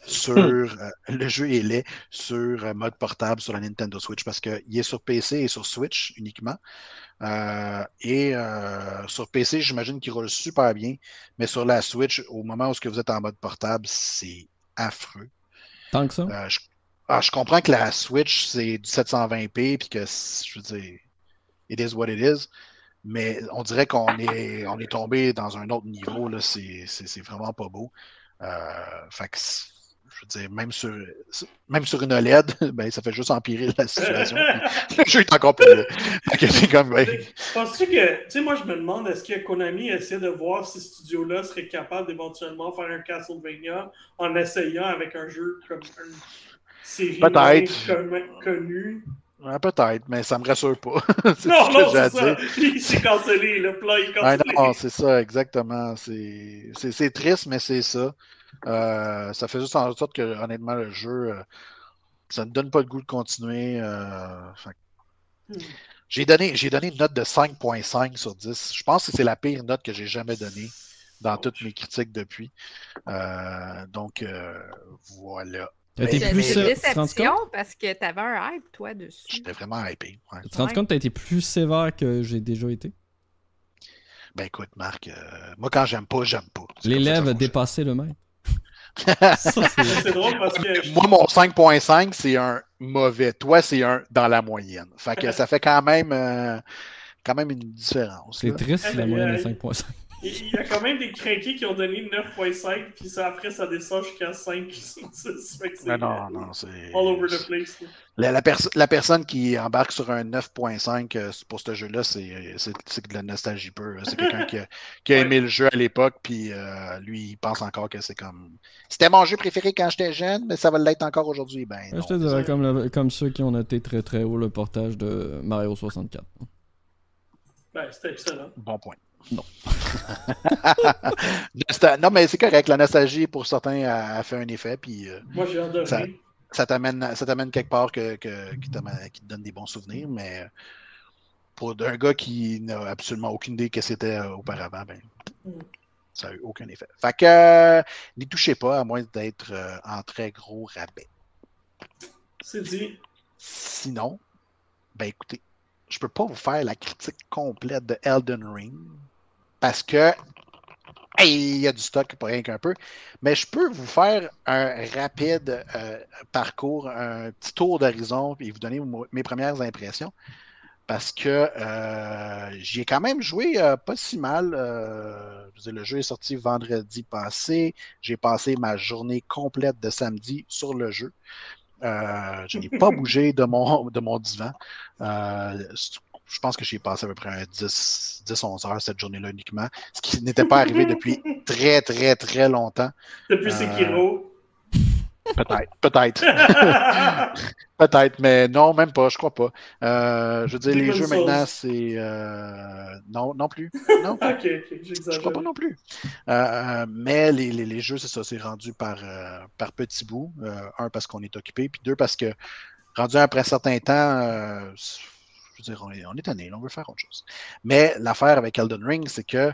Sur, le jeu est laid sur mode portable sur la Nintendo Switch parce qu'il est sur PC et sur Switch uniquement. Et sur PC, j'imagine qu'il roule super bien, mais sur la Switch, au moment où vous êtes en mode portable, c'est affreux. Tant que ça? Euh, je, ah, je, comprends que la Switch, c'est du 720p, puis que, je veux dire, it is what it is. Mais on dirait qu'on est, on est tombé dans un autre niveau. Là. C'est, vraiment pas beau. Euh, fait que je veux dire, même sur, même sur une OLED, ben, ça fait juste empirer la situation. le jeu est encore plus. comme, ben... Penses-tu que, tu sais, moi, je me demande, est-ce que Konami essaie de voir si ce studio-là serait capable d'éventuellement faire un Castlevania en essayant avec un jeu comme une série connue? Peut-être, mais ça me rassure pas. non, non, c'est ça. Il s'est cancellé, le plan est cancellé. non, c'est ça, exactement. C'est triste, mais c'est ça. Euh, ça fait juste en sorte que, honnêtement, le jeu, euh, ça ne donne pas le goût de continuer. Euh, hmm. J'ai donné, donné une note de 5.5 sur 10. Je pense que c'est la pire note que j'ai jamais donnée dans toutes mes critiques depuis. donc, voilà. T'as été plus une déception parce que t'avais un hype, toi, dessus. J'étais vraiment hypé. Tu te rends compte que t'as été plus sévère que j'ai déjà été? Ben écoute, Marc, euh, moi quand j'aime pas, j'aime pas. L'élève a dépassé le maître. C'est drôle parce que. Moi, mon 5.5, c'est un mauvais. Toi, c'est un dans la moyenne. Fait que ça fait quand même, euh, quand même une différence. C'est triste, la moyenne de 5.5. Il y a quand même des craqués qui ont donné 9.5, puis ça, après ça descend jusqu'à 5 non, non, non, c'est. All over the place. La, la, personne qui embarque sur un 9.5 euh, pour ce jeu-là, c'est de la nostalgie pure. C'est quelqu'un qui, a, qui a aimé le jeu à l'époque, puis euh, lui, il pense encore que c'est comme. C'était mon jeu préféré quand j'étais jeune, mais ça va l'être encore aujourd'hui. Ben, je te dirais comme, comme ceux qui ont noté très très haut le portage de Mario 64. Ben, c'était excellent. Bon point. Non. non, mais c'est correct. La nostalgie, pour certains, a, fait un effet. Puis, euh, Moi, j'ai adoré. Ça, ça t'amène quelque part que, que, qui, te donne des bons souvenirs, mais pour un gars qui n'a absolument aucune idée que c'était euh, auparavant, ben, mm. ça n'a eu aucun effet. Fait que euh, n'y touchez pas, à moins d'être en très gros rabais. C'est dit. Sinon, ben écoutez, je peux pas vous faire la critique complète de Elden Ring parce que il y a du stock, pas rien qu'un peu. Mais je peux vous faire un rapide euh, parcours, un petit tour d'horizon et vous donner mes premières impressions. Parce que euh, j'y ai quand même joué euh, pas si mal. le jeu est sorti vendredi passé. J'ai passé ma journée complète de samedi sur le jeu. je n'ai pas bougé de mon, de mon divan je pense que j'ai passé à peu près 10-11 heures cette journée-là uniquement, ce qui n'était pas arrivé depuis très, très, très longtemps. Depuis euh, Sekiro. Peut-être, peut-être. peut-être, mais non, même pas, je crois pas. Euh, je veux dire, les jeux maintenant, c'est. Euh, non, non plus. Non. ok, Je crois pas non plus. mais les, les, les, jeux, c'est ça, c'est rendu par, par petits bouts. un, parce qu'on est occupé, puis deux, parce que rendu après un certain temps, je veux dire, on est, on tanné, on veut faire autre chose. Mais l'affaire avec Elden Ring, c'est que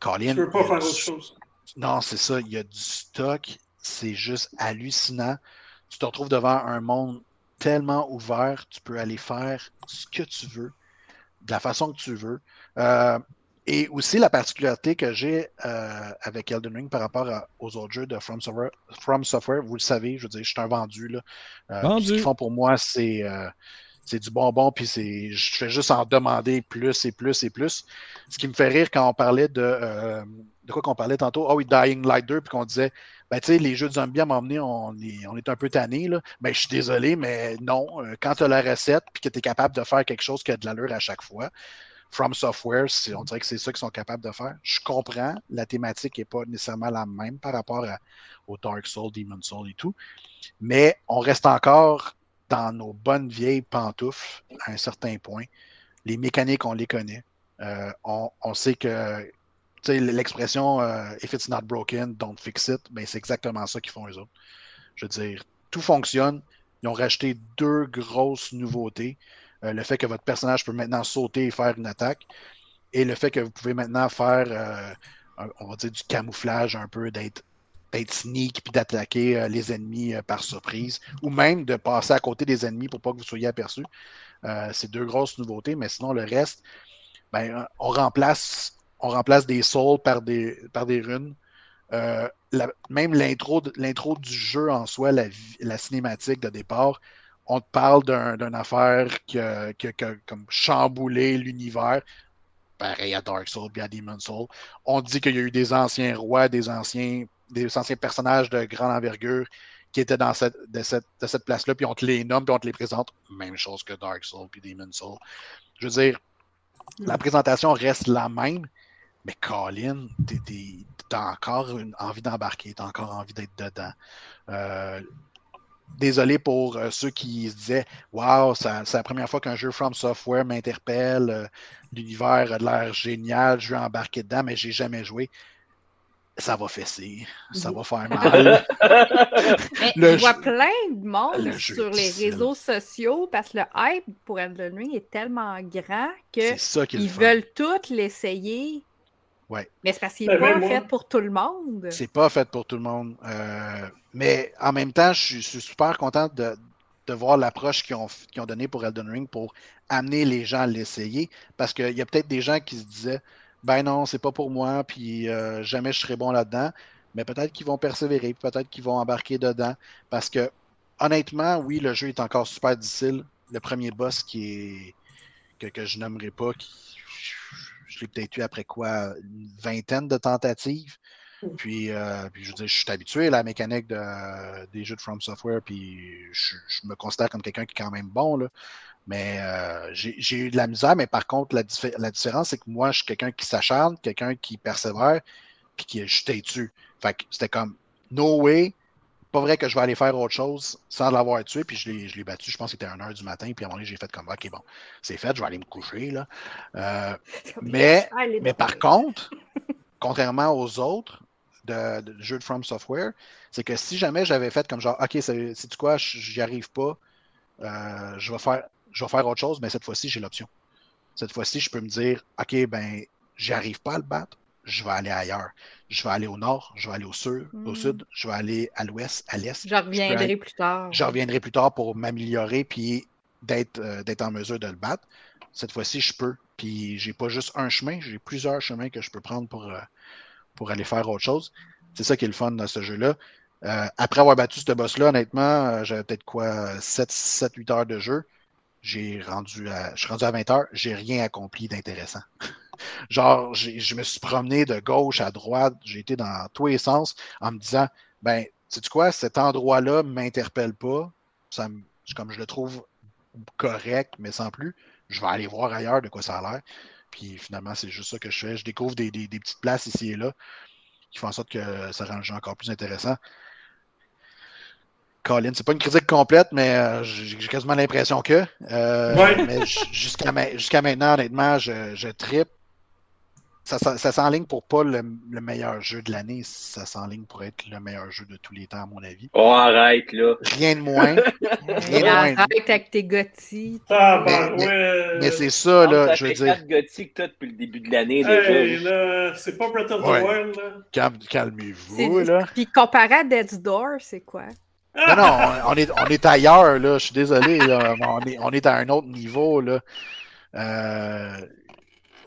Colin. Tu veux pas faire autre chose. Non, c'est ça. Il y a du stock. C'est juste hallucinant. Tu te retrouves devant un monde tellement ouvert. Tu peux aller faire ce que tu veux, de la façon que tu veux. Euh, et aussi, la particularité que j'ai euh, avec Elden Ring par rapport aux autres jeux de From Software, From Software, vous le savez, je veux dire, je suis un vendu. Là. Euh, vendu. Ce qu'ils font pour moi, c'est c'est du bonbon, puis c'est, je fais juste en demander plus et plus et plus. Ce qui me fait rire quand on parlait de, euh, de quoi qu'on parlait tantôt, oh oui, Dying Light 2, puis qu'on disait, ben tu sais, les jeux de zombies à m'emmener, on est, on est un peu tanné, là. Ben je suis désolé, mais non, euh, quand tu as la recette, puis que tu es capable de faire quelque chose qui a de l'allure à chaque fois, From Software, on dirait que c'est ça qu'ils sont capables de faire. Je comprends, la thématique n'est pas nécessairement la même par rapport au Dark Soul, Demon Soul et tout, mais on reste encore dans nos bonnes vieilles pantoufles à un certain point. Les mécaniques, on les connaît. Euh, on, sait que l'expression euh, If it's not broken, don't fix it, ben, c'est exactement ça qu'ils font eux autres. Je veux dire, tout fonctionne. Ils ont rajouté deux grosses nouveautés. Euh, le fait que votre personnage peut maintenant sauter et faire une attaque. Et le fait que vous pouvez maintenant faire, on va dire, du camouflage un peu, d'être d'être sneak puis d'attaquer euh, les ennemis euh, par surprise ou même de passer à côté des ennemis pour pas que vous soyez aperçus. Euh, c'est deux grosses nouveautés, mais sinon le reste, ben, on remplace on remplace des souls par des, par des runes. même l'intro du jeu en soi, la, cinématique de départ, on te parle d'une affaire qui a, comme chamboulé l'univers pareil à Dark Souls et à Demon Souls. On dit qu'il y a eu des anciens rois, des anciens des anciens personnages de grande envergure qui étaient dans cette, de cette, place-là, puis on te les nomme, puis on te les présente. Même chose que Dark Souls puis Demon Souls. Je veux dire, la présentation reste la même, mais Colin, t'as encore une envie d'embarquer, t'as encore envie d'être dedans. Euh, désolé pour euh, ceux qui se disaient Waouh, c'est la première fois qu'un jeu From Software m'interpelle. Euh, l'univers a l'air génial, je vais embarquer dedans, mais j'ai jamais joué. Ça va fesser, ça va faire mal. mais je vois plein de monde sur les réseaux sociaux parce que le hype pour Elden Ring est tellement grand qu'ils veulent tous l'essayer. Ouais. Mais c'est parce qu'il n'est ben, pas fait pour tout le monde. C'est pas fait pour tout le monde. Euh, mais en même temps, je suis, super content de, voir l'approche qu'ils ont, qu ont donnée pour Elden Ring pour amener les gens à l'essayer. Parce qu'il y a peut-être des gens qui se disaient Ben non, c'est pas pour moi, puis euh, jamais je serai bon là-dedans. Mais peut-être qu'ils vont persévérer, peut-être qu'ils vont embarquer dedans. Parce que, honnêtement, oui, le jeu est encore super difficile. Le premier boss qui est que, que je n'aimerais pas, qui, je l'ai peut-être eu après quoi, une vingtaine de tentatives. Puis, euh, puis, je veux dire, je suis habitué à la mécanique de, des jeux de From Software, puis je, me considère comme quelqu'un qui est quand même bon. Là. Mais euh, j'ai eu de la misère, mais par contre, la, la différence, c'est que moi, je suis quelqu'un qui s'acharne, quelqu'un qui persévère, puis qui est jeté dessus. Fait que c'était comme No way, pas vrai que je vais aller faire autre chose sans l'avoir tué. Puis je l'ai battu, je pense que c'était 1h du matin. Puis à un moment donné, j'ai fait comme OK, bon, c'est fait, je vais aller me coucher. Là. Euh, mais, mais par contre, contrairement aux autres, de, jeux de From Software, c'est que si jamais j'avais fait comme genre, OK, c'est du quoi, j'y arrive pas, euh, je, vais faire, je vais faire autre chose, mais cette fois-ci, j'ai l'option. Cette fois-ci, je peux me dire, OK, ben, j'y arrive pas à le battre, je vais aller ailleurs. Je vais aller au nord, je vais aller au sud, au hmm. sud je vais aller à l'ouest, à l'est. Je reviendrai plus tard. Je reviendrai plus tard pour m'améliorer puis d'être euh, d'être en mesure de le battre. Cette fois-ci, je peux. Puis j'ai pas juste un chemin, j'ai plusieurs chemins que je peux prendre pour, euh, pour aller faire autre chose. C'est ça qui est le fun dans ce jeu-là. Euh, après avoir battu ce boss-là, honnêtement, j'avais peut-être quoi 7-8 heures de jeu. J'ai rendu je suis rendu à 20 heures, j'ai rien accompli d'intéressant. Genre, je me suis promené de gauche à droite, j'ai été dans tous les sens en me disant, ben, sais-tu quoi, cet endroit-là ne m'interpelle pas, comme je le trouve correct, mais sans plus, je vais aller voir ailleurs de quoi ça a l'air. Puis finalement, c'est juste ça que je fais. Je découvre des, petites places ici et là qui font en sorte que ça rend le jeu encore plus intéressant. Colin, c'est pas une critique complète, mais euh, j'ai quasiment l'impression que. Euh, mais jusqu'à maintenant, honnêtement, je, je tripe. Ça, ça, s'enligne pour pas le, meilleur jeu de l'année, ça s'enligne pour être le meilleur jeu de tous les temps, à mon avis. Oh, arrête, là! Rien de moins. Rien de moins. Arrête avec tes gothiques. Ah, ben, ouais. mais c'est ça, là, je veux dire. quatre gothiques, toi, depuis le début de l'année, hey, déjà. c'est pas Breath of the Wild, là. Calmez-vous, là. Puis comparé à Dead's Door, c'est quoi? Non, non, on est, on est ailleurs, là. Je suis désolé, là. On, est, on est à un autre niveau, là. Euh,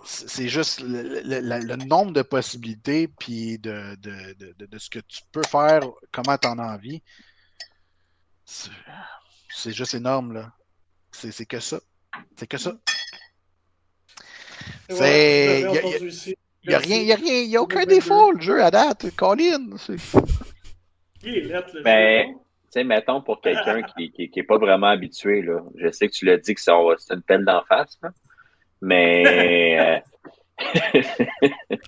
c'est juste le, nombre de possibilités, puis de, de, ce que tu peux faire, comment tu en as envie. C'est juste énorme, là. C'est que ça. C'est que ça. C'est. Il n'y a, rien, il a rien, il a aucun défaut, le jeu à date. Colin. Ben, tu sais, mettons pour quelqu'un qui n'est qui, est pas vraiment habitué, là, je sais que tu l'as dit que c'est une pelle d'en face, là. Mais. Euh,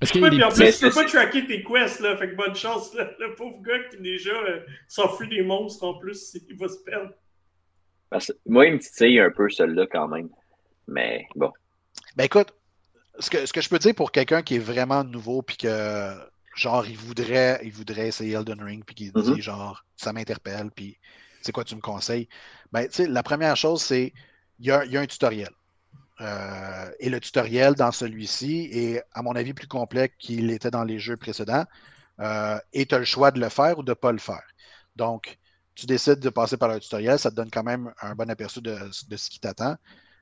Est-ce qu'il y a des petits... tu peux pas tracker tes quests, là. Fait que bonne chance, là. Le pauvre gars qui déjà euh, s'enfuit des monstres en plus, il va se perdre. moi, il me titille un peu celui-là quand même. Mais bon. Ben écoute, ce que, ce que je peux dire pour quelqu'un qui est vraiment nouveau puis que genre il voudrait il voudrait essayer Elden Ring puis qu'il dit mm-hmm. genre ça m'interpelle puis c'est quoi tu me conseilles? Ben tu sais la première chose c'est il y a, y a, un tutoriel euh, et le tutoriel dans celui-ci est, à mon avis, plus complet qu'il était dans les jeux précédents. Euh, et tu as le choix de le faire ou de ne pas le faire. Donc, tu décides de passer par le tutoriel, ça te donne quand même un bon aperçu de, ce qui t'attend.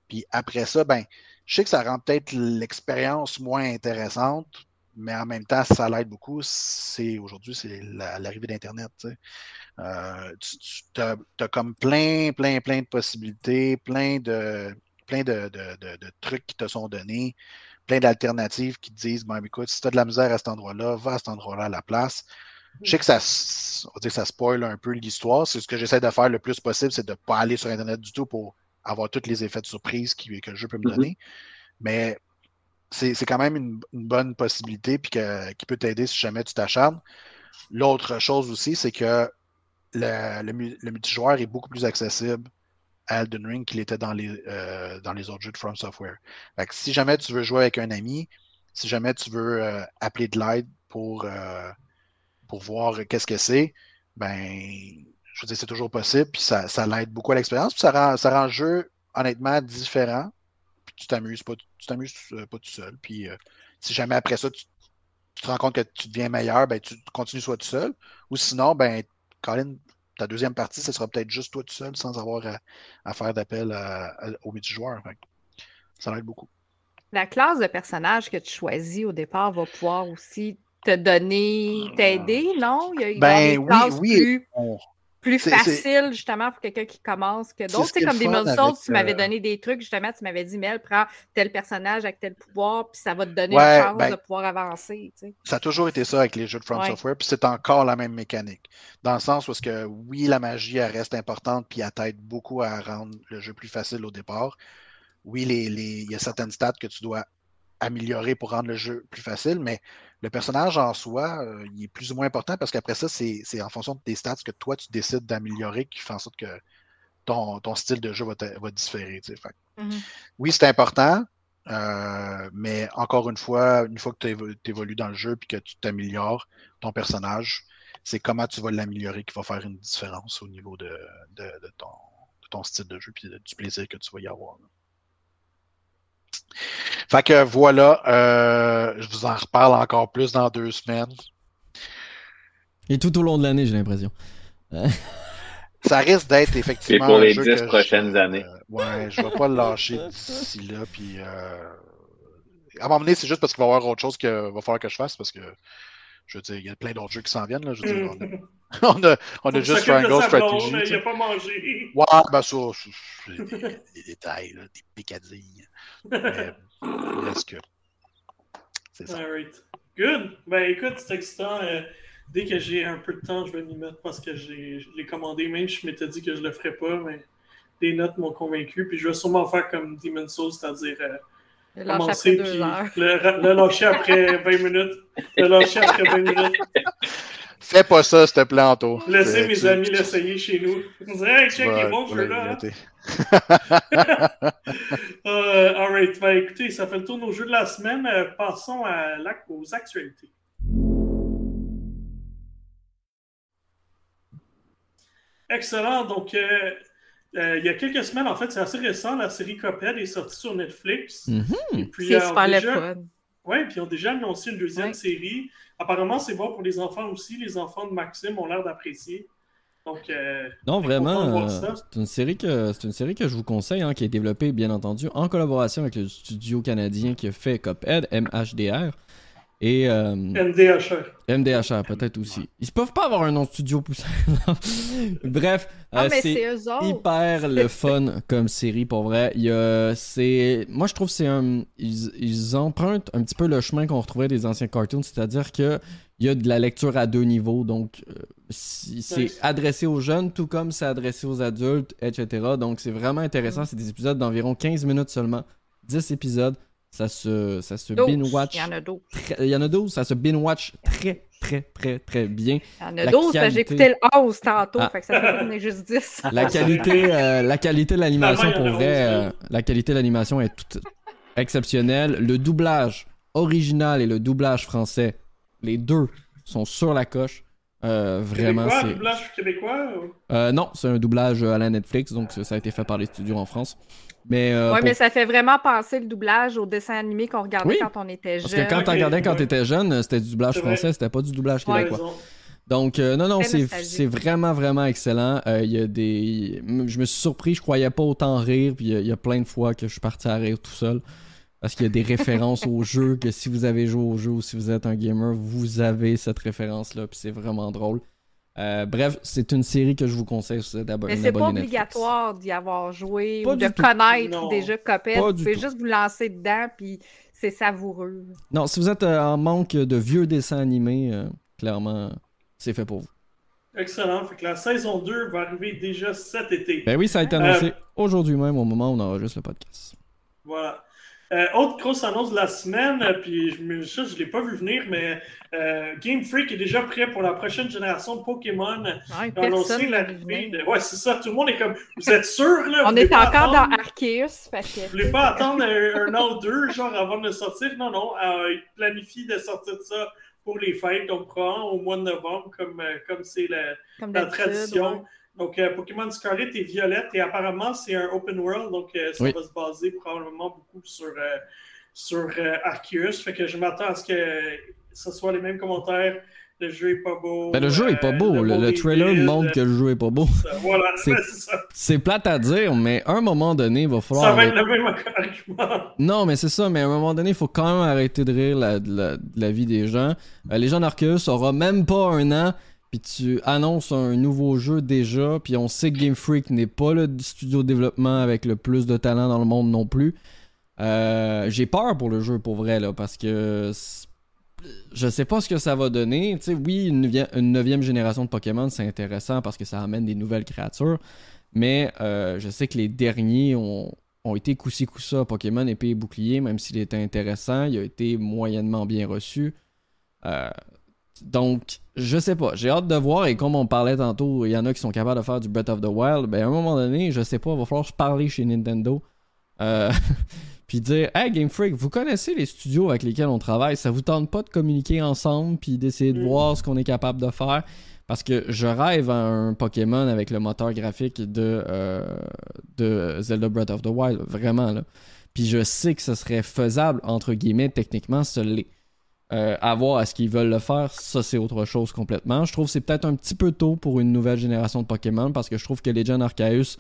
Puis après ça, ben, je sais que ça rend peut-être l'expérience moins intéressante, mais en même temps, ça l'aide beaucoup. C'est aujourd'hui, c'est l'arrivée d'Internet. Tu, euh, as, comme plein, plein, plein de possibilités, plein de plein de, trucs qui te sont donnés, plein d'alternatives qui te disent bon, écoute, si tu as de la misère à cet endroit-là, va à cet endroit-là à la place. Je sais que ça, ça spoil un peu l'histoire. C'est ce que j'essaie de faire le plus possible, c'est de ne pas aller sur Internet du tout pour avoir tous les effets de surprise que le jeu peut me mm-hmm. donner. Mais c'est quand même une, bonne possibilité puis qui peut t'aider si jamais tu t'acharnes. L'autre chose aussi, c'est que le, le, multijoueur est beaucoup plus accessible à Elden Ring qu'il était dans les, euh, dans les autres jeux de From Software. si jamais tu veux jouer avec un ami, si jamais tu veux euh, appeler de l'aide pour, euh, pour voir qu'est-ce que c'est, ben, je veux dire, c'est toujours possible, puis ça, ça l'aide beaucoup à l'expérience, puis ça rend, ça rend le jeu, honnêtement, différent, tu t'amuses pas, tu t'amuses pas tout seul, puis si jamais après ça, tu, te rends compte que tu deviens meilleur, ben, tu continues soit tout seul, ou sinon, ben, Colin, ta deuxième partie, ce sera peut-être juste toi tout seul sans avoir à, faire d'appel au multijoueur. Ça aide beaucoup. La classe de personnage que tu choisis au départ va pouvoir aussi te donner, t'aider, non? Il y a, ben, oui, oui plus facile justement pour quelqu'un qui commence que d'autres. C'est comme des Souls, tu m'avais euh, donné des trucs, justement, tu m'avais dit, Mel, prends tel personnage avec tel pouvoir, puis ça va te donner une chance ben, de pouvoir avancer. Ça a toujours été ça avec les jeux de From Software, puis c'est encore la même mécanique. Dans le sens où que oui, la magie elle reste importante, puis elle t'aide beaucoup à rendre le jeu plus facile au départ. Oui, il y a certaines stats que tu dois améliorer pour rendre le jeu plus facile, mais le personnage en soi, euh, il est plus ou moins important parce qu'après ça, c'est en fonction des stats que toi, tu décides d'améliorer qui fait en sorte que ton, style de jeu va, va différer. Mm-hmm. Oui, c'est important, euh, mais encore une fois, une fois que tu évolues dans le jeu et que tu t'améliores, ton personnage, c'est comment tu vas l'améliorer qui va faire une différence au niveau de, ton, ton, style de jeu et du plaisir que tu vas y avoir. Fait que voilà, euh, je vous en reparle encore plus dans deux semaines. Et tout au long de l'année, j'ai l'impression. Ça risque d'être effectivement. C'est pour les dix prochaines années. Euh, ouais, je vais pas le lâcher d'ici là. Puis, euh, à un moment donné, c'est juste parce qu'il va y avoir autre chose qu'il va falloir que je fasse parce que je veux dire, il y a plein d'autres jeux qui s'en viennent. Là. Je veux dire, on a, on a, juste Triangle Strategy. Il n'a pas mangé. Ouais, ben ça, c'est des, détails, là, des picadilles. Mais est-ce que. C'est ça. Alright. Good. Ben écoute, c'est excitant. Euh, dès que j'ai un peu de temps, je vais m'y mettre parce que je l'ai commandé. Même je m'étais dit que je le ferais pas, mais les notes m'ont convaincu. Puis je vais sûrement faire comme Demon's Souls, c'est-à-dire. Euh, le après deux heures. Le, lâcher après 20 minutes. Le lâcher après 20 minutes. Fais pas ça, s'il te plaît, Anto. Laissez mes amis l'essayer chez nous. Vous direz, hey, check, il est bon, jeu là. uh, alright, ben, écoutez, ça fait le tour de nos jeux de la semaine. Euh, passons à, aux actualités. Excellent. Donc, euh, euh, il y a quelques semaines, en fait, c'est assez récent, la série Cophead est sortie sur Netflix. Mm-hmm. C'est super le fun. Oui, puis ils ont déjà annoncé une deuxième série. Apparemment, c'est bon pour les enfants aussi. Les enfants de Maxime ont l'air d'apprécier. Donc, euh, non, vraiment, euh, c'est une série que c'est une série que je vous conseille, hein, qui est développée bien entendu en collaboration avec le studio canadien qui a fait Cophead, MHDR. Et. Euh, MDHR. MDHR, peut-être aussi. Ils peuvent pas avoir un nom de studio plus Bref, ah, euh, c'est hyper le fun comme série pour vrai. Il y a, c'est, moi je trouve c'est un, ils, ils, empruntent un petit peu le chemin qu'on retrouvait des anciens cartoons, c'est-à-dire que il y a de la lecture à deux niveaux, donc euh, c'est adressé aux jeunes, tout comme c'est adressé aux adultes, etc. Donc c'est vraiment intéressant. Mm. C'est des épisodes d'environ 15 minutes seulement, 10 épisodes. Ça se, ça se binge-watch. Il y en a 12. Il y en a 12. Ça se binge-watch très, très, très, très bien. Il y en a 12, qualité... j'ai écouté le 11 tantôt, ah. fait que ça fait juste 10. La qualité, euh, la qualité de l'animation, pour vrai, euh, la qualité de l'animation est toute exceptionnelle. Le doublage original et le doublage français, les deux sont sur la coche. Euh, vraiment, c'est. doublage québécois euh, Non, c'est un doublage à la Netflix, donc ça a été fait par les studios en France. Mais, euh, ouais, mais ça fait vraiment penser le doublage au dessin animé qu'on regardait quand on était jeune. Parce que quand tu regardais quand tu étais jeune, c'était du doublage français, c'était pas du doublage québécois. Donc, euh, non, non, c'est vraiment, vraiment excellent. Euh, il y a des... Je me suis surpris, je croyais pas autant rire, puis il y, a plein de fois que je suis parti à rire tout seul. Parce qu'il y a des références au jeu, que si vous avez joué au jeu ou si vous êtes un gamer, vous avez cette référence-là, puis c'est vraiment drôle. Euh, bref, c'est une série que je vous conseille d'abonner. Mais c'est pas obligatoire d'y avoir joué ou de connaître déjà Copette. Vous pouvez juste vous lancer dedans, puis c'est savoureux. Non, si vous êtes euh, en manque de vieux dessins animés, euh, clairement, c'est fait pour vous. Excellent. Fait que la saison 2 va arriver déjà cet été. Ben oui, ça a été annoncé aujourd'hui même au moment où on enregistre le podcast. Voilà. Euh, autre grosse annonce de la semaine, euh, puis je, ça, je ne l'ai pas vu venir, mais euh, Game Freak est déjà prêt pour la prochaine génération de Pokémon. Ouais, personne l'arrivée de... Ouais, c'est ça. Tout le monde est comme. Vous êtes sûr, là? On est encore dans Arceus. Fait que... Vous voulez pas attendre un, an ou deux, genre, avant de sortir? Non, non. ils planifient de sortir ça pour les fêtes, donc probablement au mois de novembre, comme comme c'est la, la tradition. Donc, euh, Pokémon Scarlet et Violette, et apparemment, c'est un open world, donc euh, ça va se baser probablement beaucoup sur, euh, sur Arceus. Fait que je m'attends à ce que ce soit les mêmes commentaires. Le jeu est pas beau. Ben, le jeu est pas beau. Le, trailer montre que le jeu est pas beau. Voilà, c'est C'est plate à dire, mais à un moment donné, il va falloir. Ça va être le même argument. Non, mais c'est ça, mais à un moment donné, il faut quand même arrêter de rire la, la, la vie des gens. les gens d'Arceus aura même pas un an puis tu annonces un nouveau jeu déjà, puis on sait que Game Freak n'est pas le studio de développement avec le plus de talent dans le monde non plus. Euh, j'ai peur pour le jeu pour vrai là, parce que je sais pas ce que ça va donner. oui, une, neuvième génération de Pokémon, c'est intéressant parce que ça amène des nouvelles créatures. Mais euh, je sais que les derniers ont, ont été coussi coussa Pokémon épée et bouclier, même s'il était intéressant, il a été moyennement bien reçu. Euh, donc, je sais pas. J'ai hâte de voir. Et comme on parlait tantôt, il y en a qui sont capables de faire du Breath of the Wild. Ben, à un moment donné, je sais pas, il va falloir parler chez Nintendo. Euh, puis dire Hey Game Freak, vous connaissez les studios avec lesquels on travaille? Ça vous tente pas de communiquer ensemble puis d'essayer de mm. voir ce qu'on est capable de faire Parce que je rêve à un Pokémon avec le moteur graphique de, euh, de Zelda Breath of the Wild. Vraiment, là. Puis je sais que ce serait faisable, entre guillemets, techniquement, ce l'est. Euh, à voir est-ce qu'ils veulent le faire, ça c'est autre chose complètement. Je trouve que c'est peut-être un petit peu tôt pour une nouvelle génération de Pokémon parce que je trouve que Legend Arceus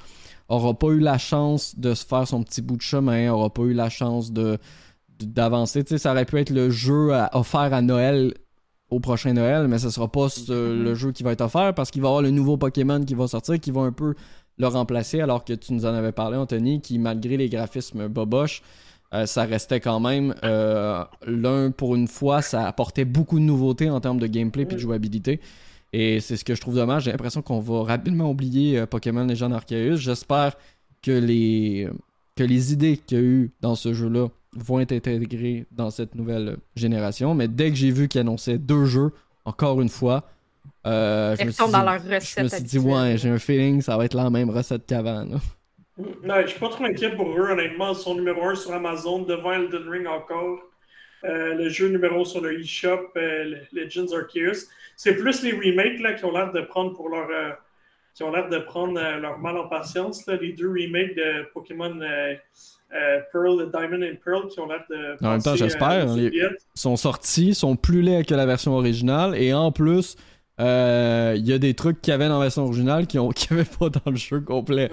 aura pas eu la chance de se faire son petit bout de chemin, aura pas eu la chance de d'avancer. Tu sais, ça aurait pu être le jeu offert à Noël au prochain Noël, mais ce sera pas mm-hmm. le jeu qui va être offert parce qu'il va y avoir le nouveau Pokémon qui va sortir qui va un peu le remplacer alors que tu nous en avais parlé Anthony qui malgré les graphismes boboches euh, ça restait quand même euh, l'un pour une fois, ça apportait beaucoup de nouveautés en termes de gameplay et de jouabilité. Et c'est ce que je trouve dommage. J'ai l'impression qu'on va rapidement oublier euh, Pokémon Legend Arceus. J'espère que les, que les idées qu'il y a eu dans ce jeu-là vont être intégrées dans cette nouvelle génération. Mais dès que j'ai vu qu'ils annonçaient deux jeux, encore une fois, je, me dit, je me suis dit, ouais, j'ai un feeling que ça va être la même recette qu'avant. Non, je suis pas trop inquiet pour eux, honnêtement. Ils sont numéro 1 sur Amazon, devant Elden Ring encore. Euh, le jeu numéro sur le eShop, euh, Legends Arceus. C'est plus les remakes là, qui ont l'air de prendre pour leur. Euh, qui ont l'air de prendre leur mal en patience. Là, les deux remakes de Pokémon Pearl, Diamond and Pearl qui ont l'air de. En même temps, j'espère. Ils sont sortis, sont plus laids que la version originale. Et en plus, il y a des trucs qu'il y avait dans la version originale qui n'y avait pas dans le jeu complet.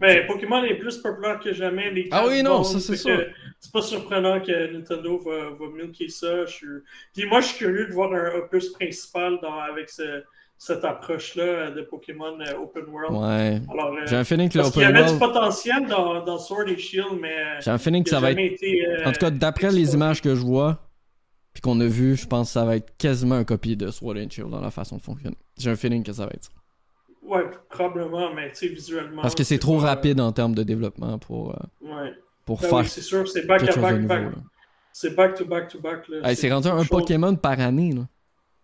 Mais Pokémon est plus populaire que jamais. Les ah oui, non, ça c'est sûr. C'est pas surprenant que Nintendo va, va milker ça. Je suis... Puis moi, je suis curieux de voir un opus principal dans, avec ce, cette approche-là de Pokémon euh, Open World. Ouais. Alors, euh, J'ai un feeling que l'Open World. Il y avait du potentiel dans, dans, Sword et Shield, mais. Euh, J'ai un feeling que ça va être. Été, en tout cas, d'après les images que je vois, puis qu'on a vu, je pense que ça va être quasiment un copie de Sword and Shield dans la façon de fonctionner. J'ai un feeling que ça va être ça. Ouais, probablement, mais tu sais, visuellement. Parce que c'est trop rapide en termes de développement pour, euh, ouais. pour ben faire. Oui, c'est sûr, c'est back à back, back. C'est back to back to back. Là. c'est rendu un Pokémon par année. Là.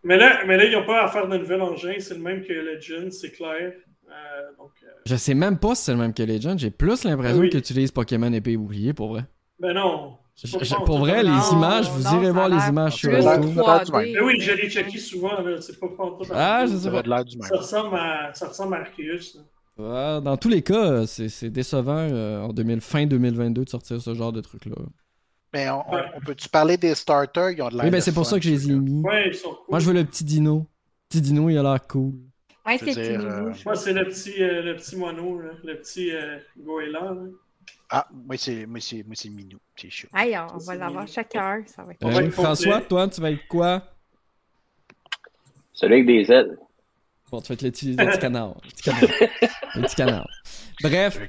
Mais là, mais là, ils n'ont pas à faire de nouvel engin, c'est le même que Legend, c'est clair. Euh, donc, euh... Je sais même pas si c'est le même que Legend. J'ai plus l'impression ben oui. que tu utilises Pokémon épée et bouclier pour vrai. Ben non. Pour vrai, les images, vous irez voir les images sur YouTube. Mais oui, je l'ai checké souvent. C'est pas Ah, je sais pas. Ça ressemble à, ça ressemble à Arceus. dans tous les cas, c'est décevant euh, en 2000, fin 2022 de sortir ce genre de truc-là. Mais on, on, peut-tu parler des starters? Ils ont de Oui, ben c'est pour ça que je les ai mis. Ouais, ils sont cool. Moi, je veux le petit dino. Le petit dino, il a l'air cool. Ouais, c'est petit euh... Moi, c'est le petit, euh, le petit mono, là. le petit euh, goéland. Ah, moi c'est moi c'est moi c'est Minou, c'est chaud. Aïe, on va l'avoir chacun, ça va être. Euh, François, toi, tu vas être quoi? Celui avec des ailes. Bon, tu vas être le petit, le petit canard. Le petit canard. le petit canard. Bref.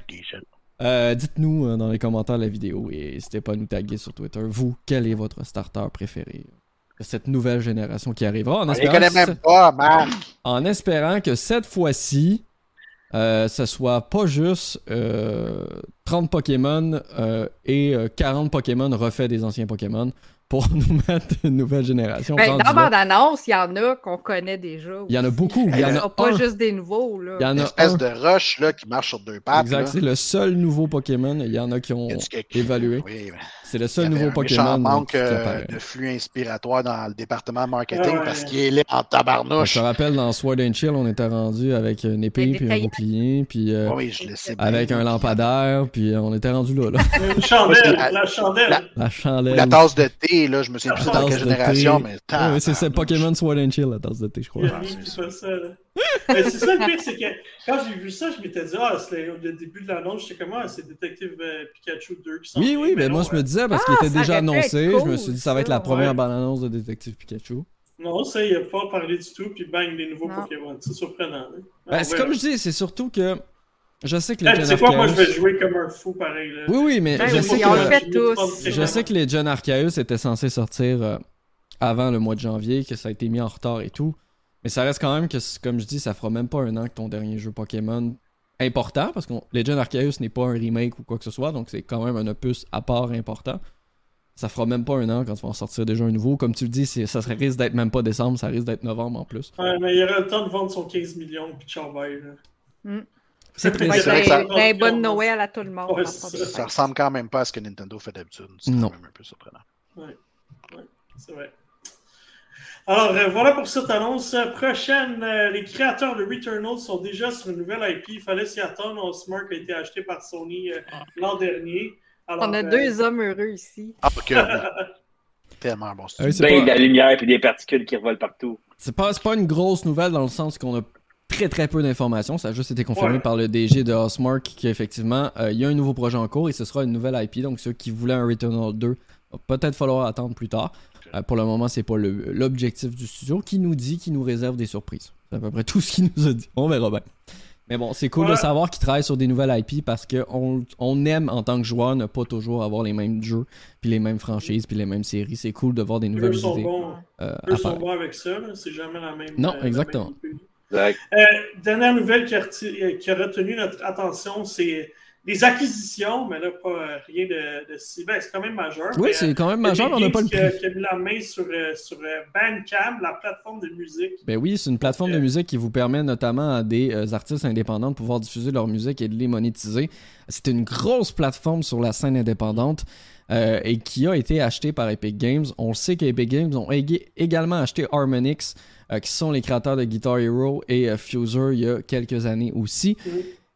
Euh, dites-nous euh, dans les commentaires de la vidéo et n'hésitez pas à nous taguer sur Twitter. Vous, quel est votre starter préféré de cette nouvelle génération qui arrivera? En espérant, même pas, Marc. En espérant que cette fois-ci, euh, ce soit pas juste 30 euh, Pokémon euh, et 40 Pokémon refaits des anciens Pokémon pour nous mettre une nouvelle génération. Ben, dans bande annonce, il y en a qu'on connaît déjà. Il y en a beaucoup. Il y en a pas juste des nouveaux. Là. Il y en a une espèce de rush là, qui marche sur deux pattes. Exact, c'est le seul nouveau Pokémon. Il y en a qui ont évalué. Oui, c'est le seul nouveau Pokémon. Il manque euh, de flux inspiratoire dans le département marketing parce qu'il est là en tabarnouche. Je te rappelle, dans Sword and Chill, on était rendu avec une épée puis un bouclier, puis euh, avec un lampadaire, puis on était rendu là. là. Une chandelle, la, chandelle. La, chandelle. La tasse de thé, là, je me souviens plus de quelle génération, mais oui, c'est Pokémon Sword and Chill, la tasse de thé, je crois. c'est ça, là. c'est ça le pire, c'est que quand j'ai vu ça, je m'étais dit, ah, c'était le début de l'annonce, j'étais comme, ah, c'est Détective euh, Pikachu 2 qui sont. Oui, oui, mais, moi, je me disais, parce qu'il ah, était déjà annoncé, je me suis dit, ça va être la première bande-annonce de Détective Pikachu. Non, ça, il a pas parlé du tout, puis bang, les nouveaux Pokémon. C'est surprenant. Hein? Ben, c'est comme je dis, c'est surtout que. Je sais que les John C'est quoi, moi je vais jouer comme un fou pareil. Là. Oui, oui, mais je, sais que, je sais que les John Arceus étaient censés sortir euh, avant le mois de janvier, que ça a été mis en retard et tout. Mais ça reste quand même que, comme je dis, ça fera même pas un an que ton dernier jeu Pokémon important, parce que Legend Arceus n'est pas un remake ou quoi que ce soit, donc c'est quand même un opus à part important. Ça fera même pas un an quand tu vas en sortir déjà un nouveau. Comme tu le dis, ça risque d'être même pas décembre, ça risque d'être novembre en plus. Ouais, mais il y aura le temps de vendre son 15 millions puis de mm. C'est très bien. Un bon Noël à tout le monde. ça, ressemble quand même pas à ce que Nintendo fait d'habitude. C'est quand même un peu surprenant. Ouais, ouais c'est vrai. Alors, euh, voilà pour cette annonce. Prochaine, euh, les créateurs de Returnal sont déjà sur une nouvelle IP. Il fallait s'y attendre. Osmark a été acheté par Sony euh, l'an dernier. On a deux hommes heureux ici. Ah, ok. Tellement bon. Ah ben, pas... de la lumière et des particules qui revolent partout. C'est pas, pas une grosse nouvelle dans le sens qu'on a très très peu d'informations. Ça a juste été confirmé par le DG de Osmark qu'effectivement, il y a un nouveau projet en cours et ce sera une nouvelle IP. Donc, ceux qui voulaient un Returnal 2, va peut-être falloir attendre plus tard. Euh, pour le moment, c'est pas l'objectif du studio qui nous dit qu'il nous réserve des surprises. C'est à peu près tout ce qu'il nous a dit. On verra bien. Mais bon, c'est cool de savoir qu'il travaille sur des nouvelles IP parce qu'on on aime en tant que joueur ne pas toujours avoir les mêmes jeux, puis les mêmes franchises, puis les mêmes séries. C'est cool de voir des nouvelles Eux sont Bons. Euh, eux sont bons avec ça, c'est jamais la même. Non, euh, exactement. dernière nouvelle qui a retenu notre attention, c'est des acquisitions, mais là, pas euh, rien de, de si. Ben, c'est quand même majeur. Oui, c'est quand même majeur, mais on n'a pas le prix. Qui a, mis la main sur, euh, sur euh, Bandcamp, la plateforme de musique. Ben oui, c'est une plateforme de musique qui vous permet notamment à des artistes indépendants de pouvoir diffuser leur musique et de les monétiser. C'est une grosse plateforme sur la scène indépendante. et qui a été achetée par Epic Games. On sait qu'Epic Games ont également acheté Harmonix, qui sont les créateurs de Guitar Hero et Fuser il y a quelques années aussi.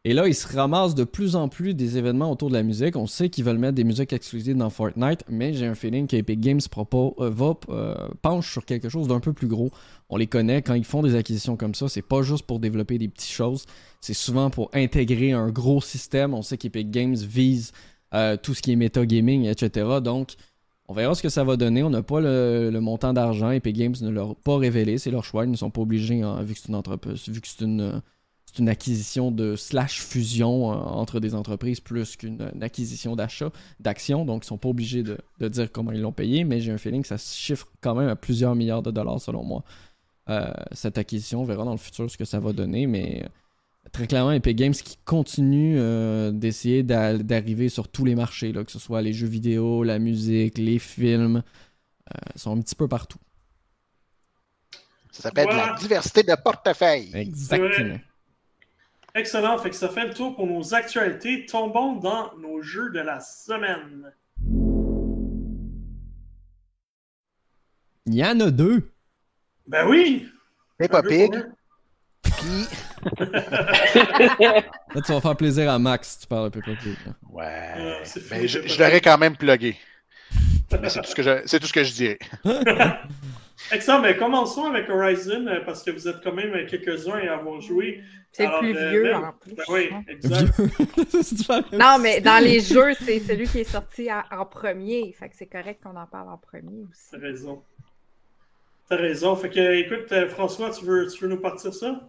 Et là, ils se ramassent de plus en plus des événements autour de la musique. On sait qu'ils veulent mettre des musiques exclusives dans Fortnite, mais j'ai un feeling qu'Epic Games propos, euh, va, euh, penche sur quelque chose d'un peu plus gros. On les connaît, quand ils font des acquisitions comme ça, c'est pas juste pour développer des petites choses, c'est souvent pour intégrer un gros système. On sait qu'Epic Games vise euh, tout ce qui est metagaming, etc. Donc, on verra ce que ça va donner. On n'a pas le, montant d'argent. Epic Games ne l'a pas révélé. C'est leur choix. Ils ne sont pas obligés, hein, vu que c'est une entreprise, vu que c'est une c'est une acquisition de slash fusion euh, entre des entreprises plus qu'une acquisition d'achat d'actions. Donc, ils sont pas obligés de, dire comment ils l'ont payé, mais j'ai un feeling que ça se chiffre quand même à plusieurs milliards de dollars selon moi. Euh, cette acquisition, on verra dans le futur ce que ça va donner, mais euh, très clairement, Epic Games qui continue d'essayer d'arriver sur tous les marchés, là, que ce soit les jeux vidéo, la musique, les films, sont un petit peu partout. Ça s'appelle la diversité de portefeuille. Exactement. Excellent, fait que ça fait le tour pour nos actualités. Tombons dans nos jeux de la semaine. Il y en a deux. Ben oui! Peppa Pig. Puis. Là, tu vas faire plaisir à Max si tu parles de Peppa Pig. Ouais. Euh, ben, je, je l'aurais quand même plugué. c'est tout, ce que je, c'est tout ce que je dirais. Excellent, mais commençons avec Horizon euh, parce que vous êtes quand même quelques-uns à avoir joué. C'est plus euh, vieux en plus. Ben oui, exact. non, mais dans les jeux, c'est celui qui est sorti en, premier. Fait que c'est correct qu'on en parle en premier aussi. T'as raison. T'as raison. Fait que, écoute, euh, François, tu veux, tu veux nous partir ça?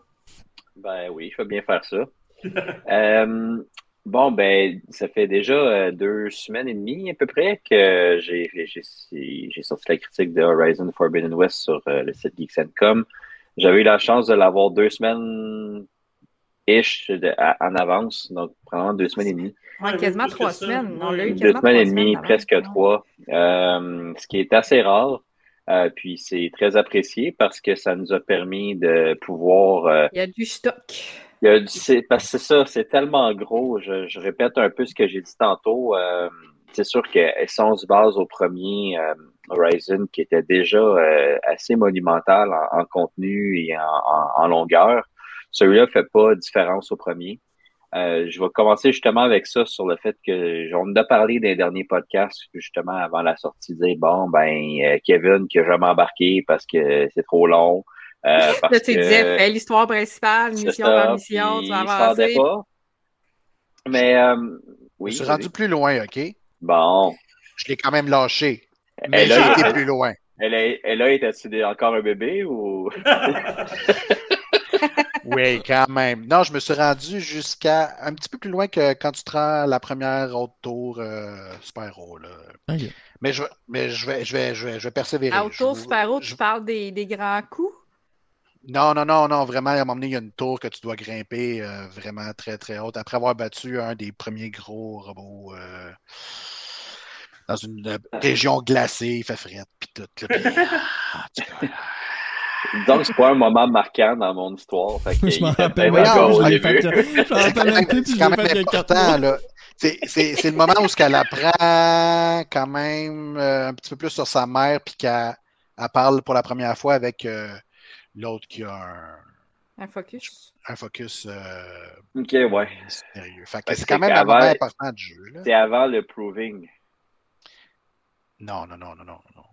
Ben oui, je vais bien faire ça. euh, Bon, ben, ça fait déjà euh, deux semaines et demie à peu près que j'ai sorti la critique de Horizon Forbidden West sur euh, le site Geeks.com. J'avais eu la chance de l'avoir deux semaines ish en avance, donc pendant deux semaines et demie. quasiment trois semaines. deux semaines et demie, presque trois, euh, ce qui est assez rare. Euh, puis c'est très apprécié parce que ça nous a permis de pouvoir. Euh, il y a du stock. Il y a du, parce que c'est ça, c'est tellement gros. Je, je, répète un peu ce que j'ai dit tantôt. c'est sûr que si on se base au premier Horizon qui était déjà assez monumental en, contenu et en, en longueur, celui-là fait pas différence au premier. Euh, je vais commencer justement avec ça sur le fait que j'en ai parlé les derniers podcasts, justement avant la sortie, dire bon ben euh, Kevin qui a jamais embarqué parce que c'est trop long. Euh, parce là, tu disais fais l'histoire principale, mission par mission, tu vas avancer. Pas. Mais euh, oui. Je suis rendu plus loin, ok? Bon. Je l'ai quand même lâché. Mais j'ai été plus loin. Elle a, elle a été encore un bébé ou? oui, quand même. Non, je me suis rendu jusqu'à un petit peu plus loin que quand tu te rends la première autre tour euh, Super Là. Mais, je, mais je, vais, je, vais, je, vais, je vais persévérer. À tour Super tu parles des, des, grands coups? Non, non, non, non, vraiment, à un moment donné, il y a une tour que tu dois grimper euh, vraiment très, très haute. Après avoir battu un des premiers gros robots euh, dans une région glacée, il fait frette, puis tout. Ah, donc, c'est pas un moment marquant dans mon histoire. je m'en rappelle. Je m'en C'est quand même important, là. C'est le moment où elle apprend quand même euh, un petit peu plus sur sa mère, puis qu'elle parle pour la première fois avec euh, l'autre qui a un... Un focus. Un focus. Euh, ok, ouais. Sérieux. c'est quand même un moment important du jeu. C'est avant le proving. Non, non, non, non, non, non.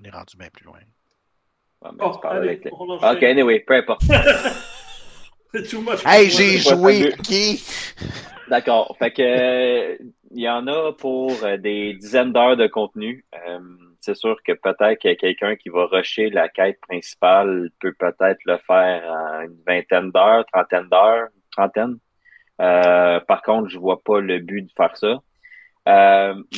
On est rendu bien plus loin. Oh, ok, anyway, peu importe. C'est too much. Hey, j'ai joué qui? D'accord. Fait que il y en a pour euh, des dizaines d'heures de contenu. Euh, c'est sûr que peut-être qu'il y a quelqu'un qui va rusher la quête principale peut peut-être le faire en une vingtaine d'heures, trentaine d'heures, trentaine. Euh, par contre, je vois pas le but de faire ça.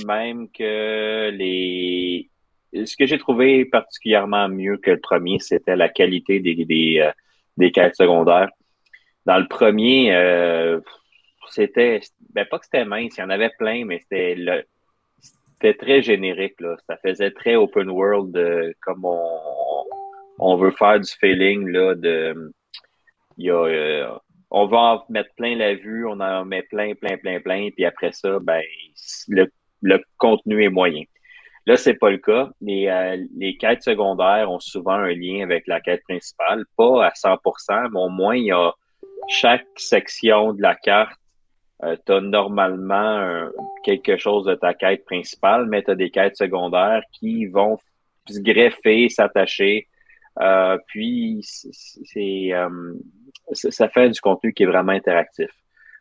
même que les ce que j'ai trouvé particulièrement mieux que le premier, c'était la qualité des, des, euh, quêtes secondaires. Dans le premier, euh, c'était ben pas que c'était mince, il y en avait plein, mais c'était le c'était très générique là. Ça faisait très open world, euh, comme on, on veut faire du feeling là. De y a on va en mettre plein la vue, on en met plein, plein, plein, plein, puis après ça, ben le, le contenu est moyen. Là, c'est pas le cas. Les, euh, les quêtes secondaires ont souvent un lien avec la quête principale, pas à 100%, mais au moins il y a chaque section de la carte. Euh, tu as normalement quelque chose de ta quête principale, mais tu as des quêtes secondaires qui vont se greffer, s'attacher. Euh, puis c'est euh, ça fait du contenu qui est vraiment interactif.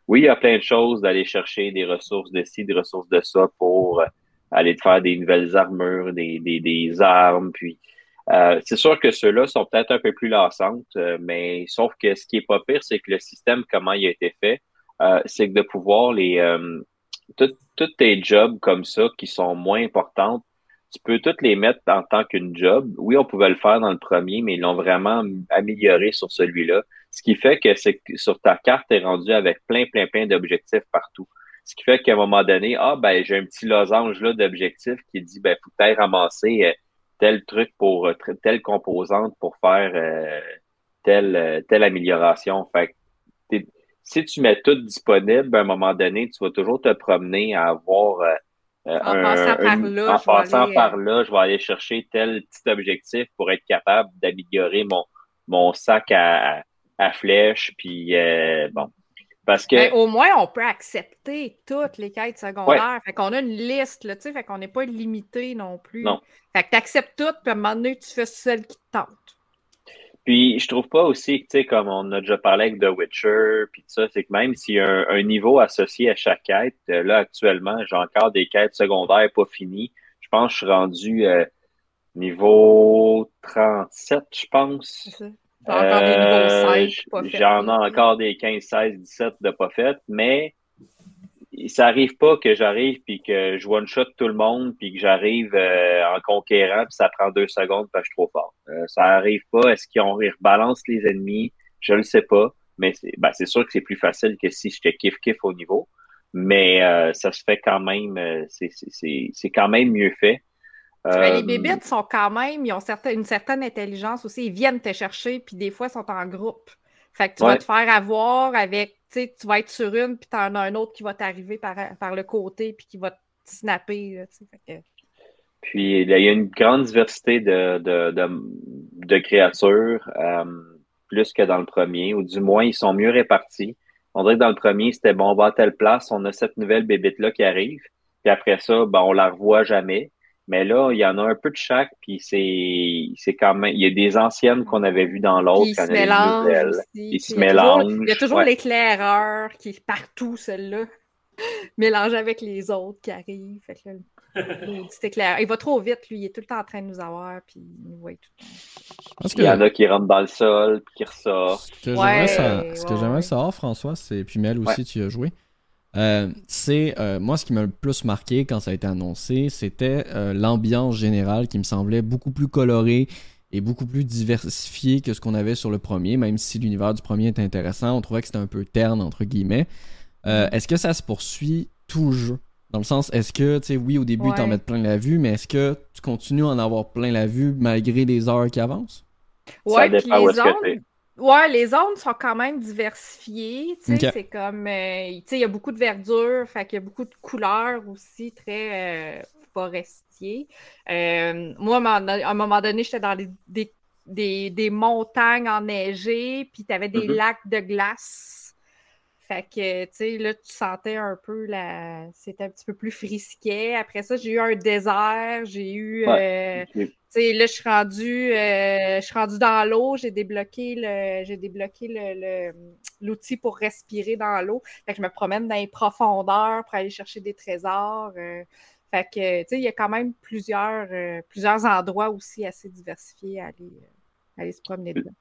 Oui, il y a plein de choses d'aller chercher des ressources de ci, des ressources de ça pour aller te faire des nouvelles armures, des, des, des armes, puis euh, c'est sûr que ceux-là sont peut-être un peu plus lassantes, euh, mais sauf que ce qui est pas pire, c'est que le système, comment il a été fait, euh, c'est que de pouvoir les toutes tes jobs comme ça qui sont moins importantes, tu peux toutes les mettre en tant qu'une job. Oui, on pouvait le faire dans le premier, mais ils l'ont vraiment amélioré sur celui-là. Ce qui fait que c'est sur ta carte, tu es rendu avec plein, plein, plein d'objectifs partout. Ce qui fait qu'à un moment donné, ah ben j'ai un petit losange là d'objectif qui dit ben faut peut-être ramasser euh, tel truc pour euh, telle composante pour faire euh, telle telle amélioration. Fait si tu mets tout disponible, à un moment donné, tu vas toujours te promener à avoir en passant, par, là, en passant par là, je vais aller chercher tel petit objectif pour être capable d'améliorer mon, mon sac à, à, flèches. Puis bon, parce que... Ben, au moins, on peut accepter toutes les quêtes secondaires. Fait qu'on a une liste, là, tu sais, fait qu'on n'est pas limité non plus. Non. Fait que tu acceptes toutes, puis à un moment donné, tu fais celle qui te tente. Puis je trouve pas aussi, tu sais, comme on a déjà parlé avec The Witcher, puis tout ça, c'est que même s'il y a un, niveau associé à chaque quête, euh, là, actuellement, j'ai encore des quêtes secondaires pas finies. Je pense que je suis rendu euh, niveau 37, je pense. Euh, j'en ai encore des 15, 16, 17 de pas faites, mais ça arrive pas que j'arrive puis que je one-shot tout le monde puis que j'arrive euh, en conquérant puis ça prend deux secondes parce que je suis trop fort. Euh, ça arrive pas. Est-ce qu'ils ont rebalance les ennemis? Je le sais pas. mais c'est ben, sûr que c'est plus facile que si j'étais kiff-kiff au niveau. Mais euh, ça se fait quand même, euh, c'est quand même mieux fait. les euh, bébites sont quand même, ils ont une certaine intelligence aussi. Ils viennent te chercher, puis des fois, ils sont en groupe. Fait que tu vas te faire avoir avec, tu sais, tu vas être sur une, puis tu en as un autre qui va t'arriver par, par, le côté, puis qui va te snapper. Puis il y a une grande diversité de, de, de, créatures, plus que dans le premier, ou du moins, ils sont mieux répartis. On dirait que dans le premier, c'était bon, on va à telle place, on a cette nouvelle bébite-là qui arrive. Puis après ça, ben, on la revoit jamais. Mais là, il y en a un peu de chaque, puis c'est, c'est quand même. Il y a des anciennes qu'on avait vues dans l'autre. Ils se mélangent. Ils se mélangent. Il y a toujours l'éclaireur qui est partout, celle-là. Mélangé avec les autres qui arrivent. Fait que Il va trop vite, lui. Il est tout le temps en train de nous avoir. Puis il tout Il y en a qui rentrent dans le sol, puis qui ressortent. Ce que j'aimerais savoir, François, c'est. Puis Mel aussi, tu as joué. Euh, c'est euh, moi ce qui m'a le plus marqué quand ça a été annoncé, c'était euh, l'ambiance générale qui me semblait beaucoup plus colorée et beaucoup plus diversifiée que ce qu'on avait sur le premier, même si l'univers du premier est intéressant, on trouvait que c'était un peu terne entre guillemets. Est-ce que ça se poursuit tout le jeu? Dans le sens, est-ce que, tu sais, oui, au début, tu t'en mets plein la vue, mais est-ce que tu continues à en avoir plein la vue malgré les heures qui avancent? Ouais, les zones, ouais, les zones sont quand même diversifiées. C'est comme, euh, il y a beaucoup de verdure, fait qu'il y a beaucoup de couleurs aussi très euh, forestiers. Euh, moi, à un moment donné, j'étais dans des, des, des, montagnes enneigées, puis tu avais des mm-hmm. lacs de glace fait que, tu sais, là, tu sentais un peu la. C'était un petit peu plus frisquet. Après ça, j'ai eu un désert. J'ai eu. Euh, tu sais, là, je suis rendue, euh, je suis rendue dans l'eau. J'ai débloqué le. J'ai débloqué le, l'outil pour respirer dans l'eau. Fait que je me promène dans les profondeurs pour aller chercher des trésors. Euh. fait que, tu sais, il y a quand même plusieurs, plusieurs endroits aussi assez diversifiés à aller, à aller se promener dedans.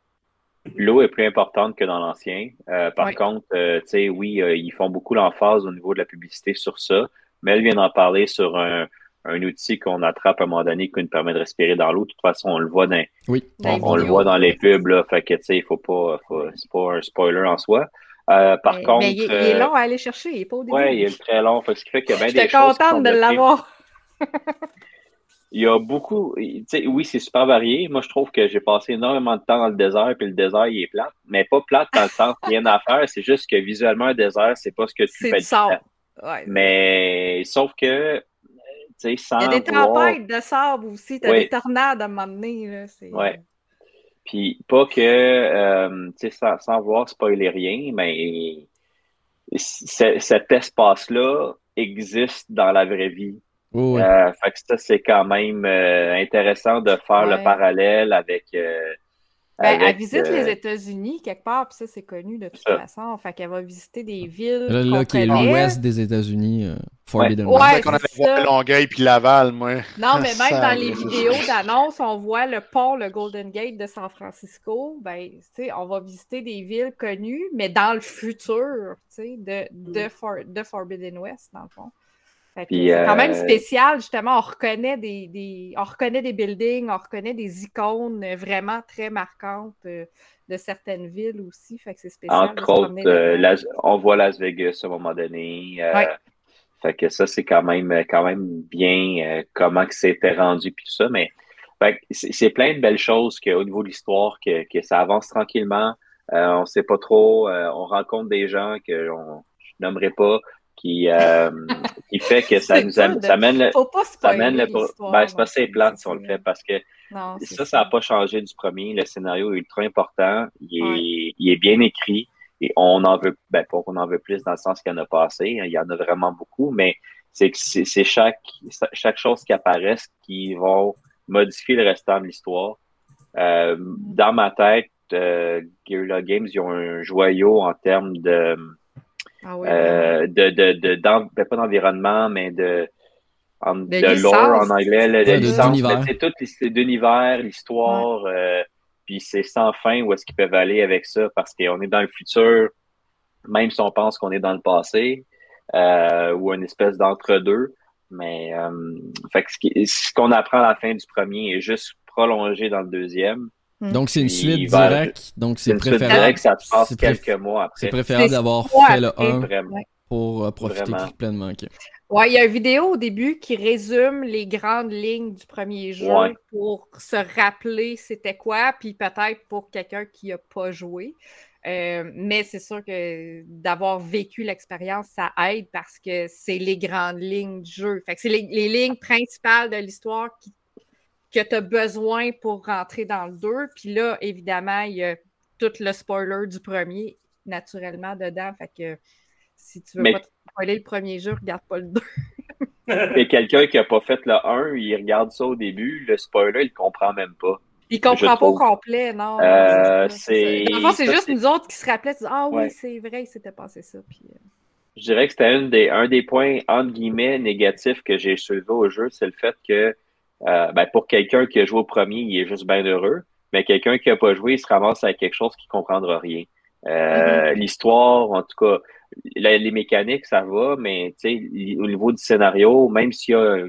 L'eau est plus importante que dans l'ancien. Euh, par contre, euh, tu sais, oui, euh, ils font beaucoup l'emphase au niveau de la publicité sur ça, mais elle vient d'en parler sur un, un outil qu'on attrape à un moment donné qui nous permet de respirer dans l'eau. De toute façon, on le voit dans, oui. on, le voit dans les pubs, là. Fait que, tu sais, il faut pas, c'est pas un spoiler en soi. par contre. Mais il, est long à aller chercher, il est pas au début. Oui, il est très long. Fait, ce qui fait qu'il y a bien des choses. contente de l'avoir. il y a beaucoup. Oui, c'est super varié. Moi, je trouve que j'ai passé énormément de temps dans le désert, puis le désert, il est plat. Mais pas plat dans le sens rien à faire. C'est juste que visuellement, un désert, c'est pas ce que tu fais. C'est sable. Mais sauf que, tu sais, sans. Il y a des tempêtes de sable aussi. Tu as des tornades à un moment donné. Ouais. Puis pas que, euh, tu sais, sans, sans voir spoiler rien, mais cet espace-là existe dans la vraie vie. Euh, fait que ça, c'est quand même euh, intéressant de faire le parallèle avec. Euh, ben, elle visite les États-Unis quelque part, puis ça, c'est connu de toute façon. Fait qu'elle va visiter des villes. Là, là qui est l'ouest des États-unis, Forbidden ouais. West. qu'on avait voir Longueuil puis Laval, moi. Non, mais même dans les vidéos d'annonce, on voit le pont, le Golden Gate de San Francisco. Ben, tu sais, on va visiter des villes connues, mais dans le futur, tu sais, de, de, mm. de Forbidden West, dans le fond. C'est quand même euh, spécial, justement. On reconnaît des, on reconnaît des buildings, on reconnaît des icônes vraiment très marquantes euh, de certaines villes aussi. Fait que c'est spécial. Entre autres, euh, on voit Las Vegas à un moment donné. Fait que ça, c'est quand même, quand même bien comment que c'était rendu puis tout ça. Mais c'est plein de belles choses qu'au niveau de l'histoire, que, que, ça avance tranquillement. on sait pas trop. on rencontre des gens que je nommerai pas, qui, euh, qui fait que ça nous amène, ça amène le, ça amène le, ben, c'est pas assez plate si on le fait parce que ça, ça n'a pas changé du premier. Le scénario est ultra important. Il est, il est bien écrit et on en veut, ben, pas qu'on en veut plus dans le sens qu'il y en a passé. Hein, il y en a vraiment beaucoup, mais c'est que c'est chaque, chaque chose qui apparaît qui va modifier le restant de l'histoire. Euh, dans ma tête, euh, Guerrilla Games, ils ont un joyau en termes de, ah euh, de, de, de, ben, pas d'environnement, mais de, de, lore en anglais, de, licence. C'est tout d'univers, l'histoire, euh, puis c'est sans fin où est-ce qu'ils peuvent aller avec ça parce qu'on est dans le futur, même si on pense qu'on est dans le passé, euh, ou une espèce d'entre-deux. Mais fait que ce qu'on apprend à la fin du premier est juste prolongé dans le deuxième. Hmm. Donc, c'est une suite directe. Donc, c'est préférable. ça te passe quelques mois après. C'est préférable d'avoir fait le 1 pour euh, profiter pleinement. Ouais, il y a une vidéo au début qui résume les grandes lignes du premier jeu pour se rappeler c'était quoi, puis peut-être pour quelqu'un qui n'a pas joué. Euh, mais c'est sûr que d'avoir vécu l'expérience, ça aide parce que c'est les grandes lignes du jeu. Fait que c'est les, lignes principales de l'histoire que tu as besoin pour rentrer dans le 2. Puis là, évidemment, il y a tout le spoiler du premier, naturellement, dedans. Fait que si tu veux pas spoiler le premier jeu, regarde pas le 2. Et quelqu'un qui n'a pas fait le 1, il regarde ça au début, le spoiler, il ne comprend même pas. Il comprend pas au complet, non. Euh, c'est c'est juste nous autres qui se rappelaient, ah oui, c'est vrai, il s'était passé ça. Puis, euh. Je dirais que c'était des, un des points, entre guillemets, négatifs que j'ai soulevé au jeu, c'est le fait que euh, ben, pour quelqu'un qui a joué au premier, il est juste bien heureux, mais quelqu'un qui n'a pas joué, il se ramasse avec quelque chose qui ne comprendra rien. Euh, mm-hmm. L'histoire, en tout cas, les mécaniques, ça va, mais au niveau du scénario, même s'il y a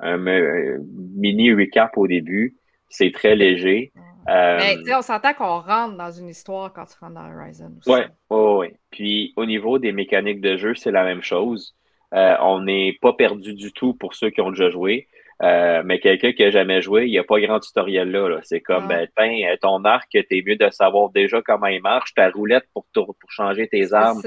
un mini recap au début, c'est très léger. Mais euh, on s'entend qu'on rentre dans une histoire quand tu rentres dans Horizon. Oui, oui, oui. Puis au niveau des mécaniques de jeu, c'est la même chose. Euh, on n'est pas perdu du tout pour ceux qui ont déjà joué. Euh, mais quelqu'un qui n'a jamais joué, il n'y a pas grand tutoriel là. C'est comme, ben, ton arc, t'es mieux de savoir déjà comment il marche, ta roulette pour, pour changer tes armes.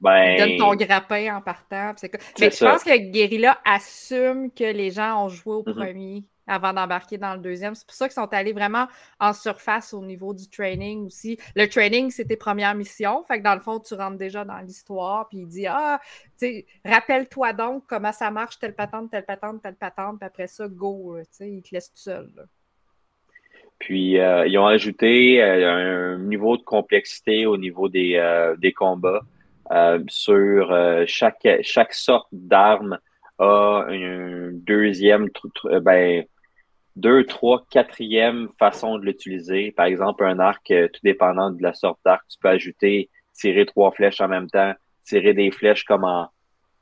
Ben... Donne ton grappin en partant. Mais je pense que Guerrilla assume que les gens ont joué au mm-hmm. premier avant d'embarquer dans le deuxième. C'est pour ça qu'ils sont allés vraiment en surface au niveau du training aussi. Le training, c'était première mission. Fait que dans le fond, tu rentres déjà dans l'histoire, puis il dit Ah, tu sais, rappelle-toi donc comment ça marche, telle patente, telle patente, telle patente, puis après ça, go, tu sais, il te laisse tout seul. Puis, euh, ils ont ajouté euh, un niveau de complexité au niveau des, euh, des combats sur chaque, chaque sorte d'arme a un deuxième, ben, deux, trois, quatrième façon de l'utiliser. Par exemple, un arc, euh, tout dépendant de la sorte d'arc, tu peux ajouter, tirer trois flèches en même temps, tirer des flèches comme en,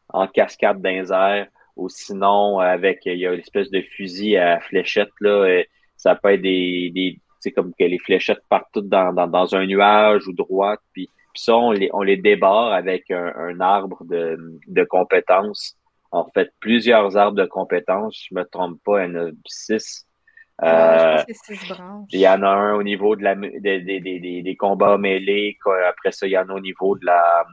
en cascade d'un ou sinon avec il y a une espèce de fusil à fléchette là, euh, ça peut être des, des c'est comme que les fléchettes partent toutes dans, dans, dans un nuage ou droite, puis, puis ça on les on les débarre avec un, un arbre de, de compétences. En fait, plusieurs arbres de compétences, je me trompe pas, il y en a six euh, il y en a un au niveau de la, des, des, des, des combats mêlés. Après ça, il y en a au niveau de la,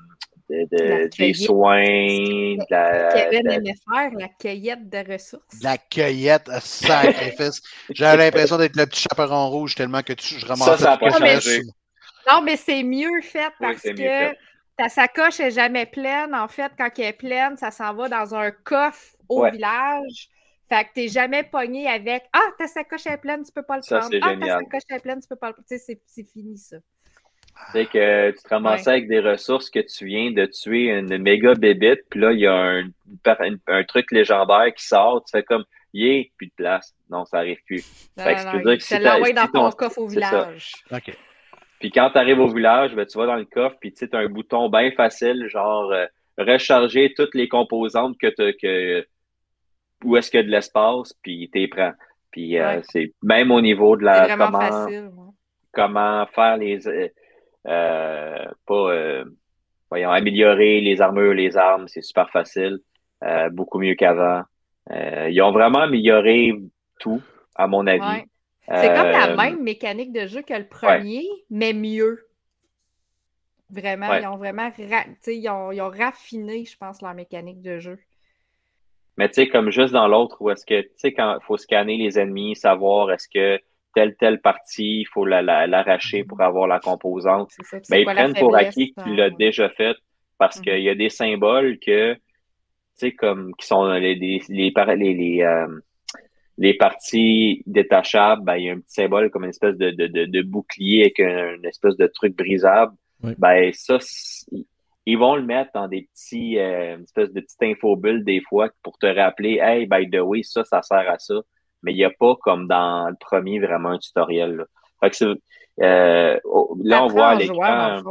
de, des soins. De la, Kevin aimait faire la cueillette de ressources. La cueillette à sacrifice. J'avais l'impression d'être le petit chaperon rouge tellement que tu, je ramassais ça, ça pas changé. Non, mais c'est mieux fait parce que ta sacoche est jamais pleine. En fait, quand elle est pleine, ça s'en va dans un coffre au village. Fait que t'es jamais pogné avec Ah, ta sacoche est pleine, tu peux pas le prendre. ah, ta sacoche est pleine, tu peux pas le prendre. Tu sais, c'est fini ça. C'est que tu te ramassais avec des ressources que tu viens de tuer une méga bébite, puis là, il y a un, un, truc légendaire qui sort, tu fais comme Yeah, plus de place. Non, ça arrive plus. fait que non, dire que si dans ton coffre au village. OK. Puis quand tu arrives au village, ben, tu vas dans le coffre, puis tu as un bouton bien facile, genre euh, recharger toutes les composantes que, que où est-ce qu'il y a de l'espace, puis t'es prends. Puis euh, c'est même au niveau de la comment facile, comment faire les euh, euh pas euh, voyons améliorer les armures, les armes, c'est super facile, beaucoup mieux qu'avant. ils ont vraiment amélioré tout, à mon avis. C'est comme la même mécanique de jeu que le premier, mais mieux. Vraiment, ils ont vraiment ils ont, ils ont raffiné, je pense, leur mécanique de jeu. Mais tu sais, comme juste dans l'autre, où est-ce que, tu sais, quand il faut scanner les ennemis, savoir est-ce que telle, telle partie, il faut l'arracher pour avoir la composante. mais ben, ils prennent pour acquis que tu l'as déjà fait parce qu'il y a des symboles que, tu sais, comme, qui sont les, les, les, les, euh, les parties détachables, ben, il y a un petit symbole comme une espèce de, de, de, bouclier avec une espèce de truc brisable. Ben, ça, ils vont le mettre dans des petits, euh, une espèce de petite infobulle des fois pour te rappeler, hey, by the way, ça, ça sert à ça. Mais il n'y a pas comme dans le premier vraiment un tutoriel. Là. Fait que euh, là, on voit à l'écran,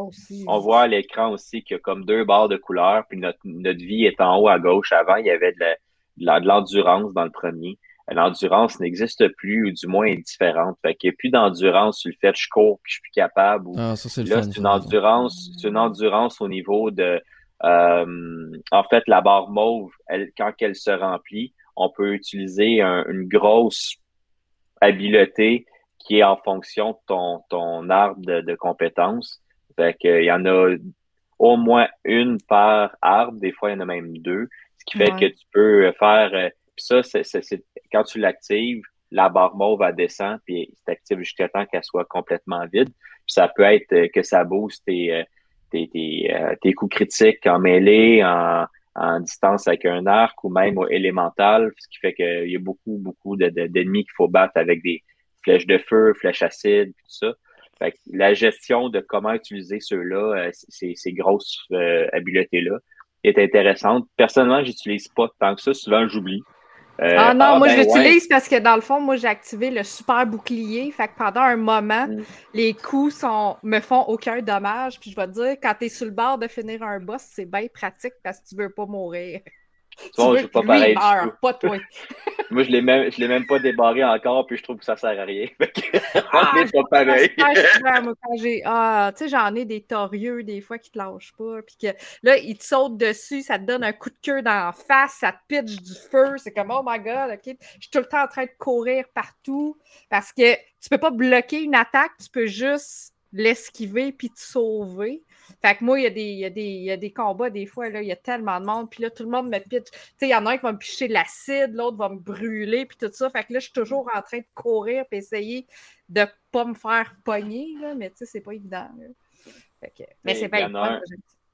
on voit à l'écran aussi qu'il y a comme deux barres de couleurs, puis notre, notre vie est en haut à gauche. Avant, il y avait de l'endurance dans le premier. L'endurance n'existe plus, ou du moins est différente. Fait qu'il n'y a plus d'endurance sur le fait que je cours puis je suis plus capable. Ou, ah, là, c'est une endurance, c'est une endurance au niveau de euh, en fait, la barre mauve, elle, quand elle se remplit, on peut utiliser une grosse habileté qui est en fonction de ton, ton arbre de, compétences. Fait qu'il y en a au moins une par arbre, des fois il y en a même deux, ce qui fait que tu peux faire. Euh, ça, c'est, quand tu l'actives, la barre mauve elle descend puis c'est active jusqu'à temps qu'elle soit complètement vide. Puis ça peut être euh, que ça booste tes, euh, tes, tes, coups critiques en mêlée, en, en distance avec un arc ou même au élémental, ce qui fait qu'il y a beaucoup, beaucoup d'ennemis qu'il faut battre avec des flèches de feu, flèches acides, tout ça. Fait la gestion de comment utiliser ceux-là, euh, ces, ces grosses euh, habiletés-là, est intéressante. Personnellement, j'utilise pas tant que ça. Souvent, j'oublie. Euh, ah non, ah, moi je ben l'utilise parce que dans le fond, moi j'ai activé le super bouclier. Fait que pendant un moment, mm. les coups sont, me font aucun dommage. Puis je vais te dire, quand tu es sur le bord de finir un boss, c'est bien pratique parce que tu veux pas mourir. Toi, je pas pareil. Meurt, pas toi. Moi, je l'ai même, je l'ai même pas débarré encore, puis je trouve que ça sert à rien. ah, on pas pareil. ah, tu sais, j'en ai des torieux des fois qui te lâchent pas, puis que là, ils te sautent dessus, ça te donne un coup de queue dans la face, ça te pitch du feu, c'est comme oh my god, ok, je suis tout le temps en train de courir partout parce que tu peux pas bloquer une attaque, tu peux juste l'esquiver puis te sauver. Fait que moi, il y, a des, y, a des, y a des combats, des fois, là, il y a tellement de monde, puis là, tout le monde me pitch. Tu sais, il y en a un qui va me picher de l'acide, l'autre va me brûler, puis tout ça. Fait que là, je suis toujours en train de courir, puis essayer de pas me faire pogner, là, mais tu sais, c'est pas évident. Mais c'est pas évident.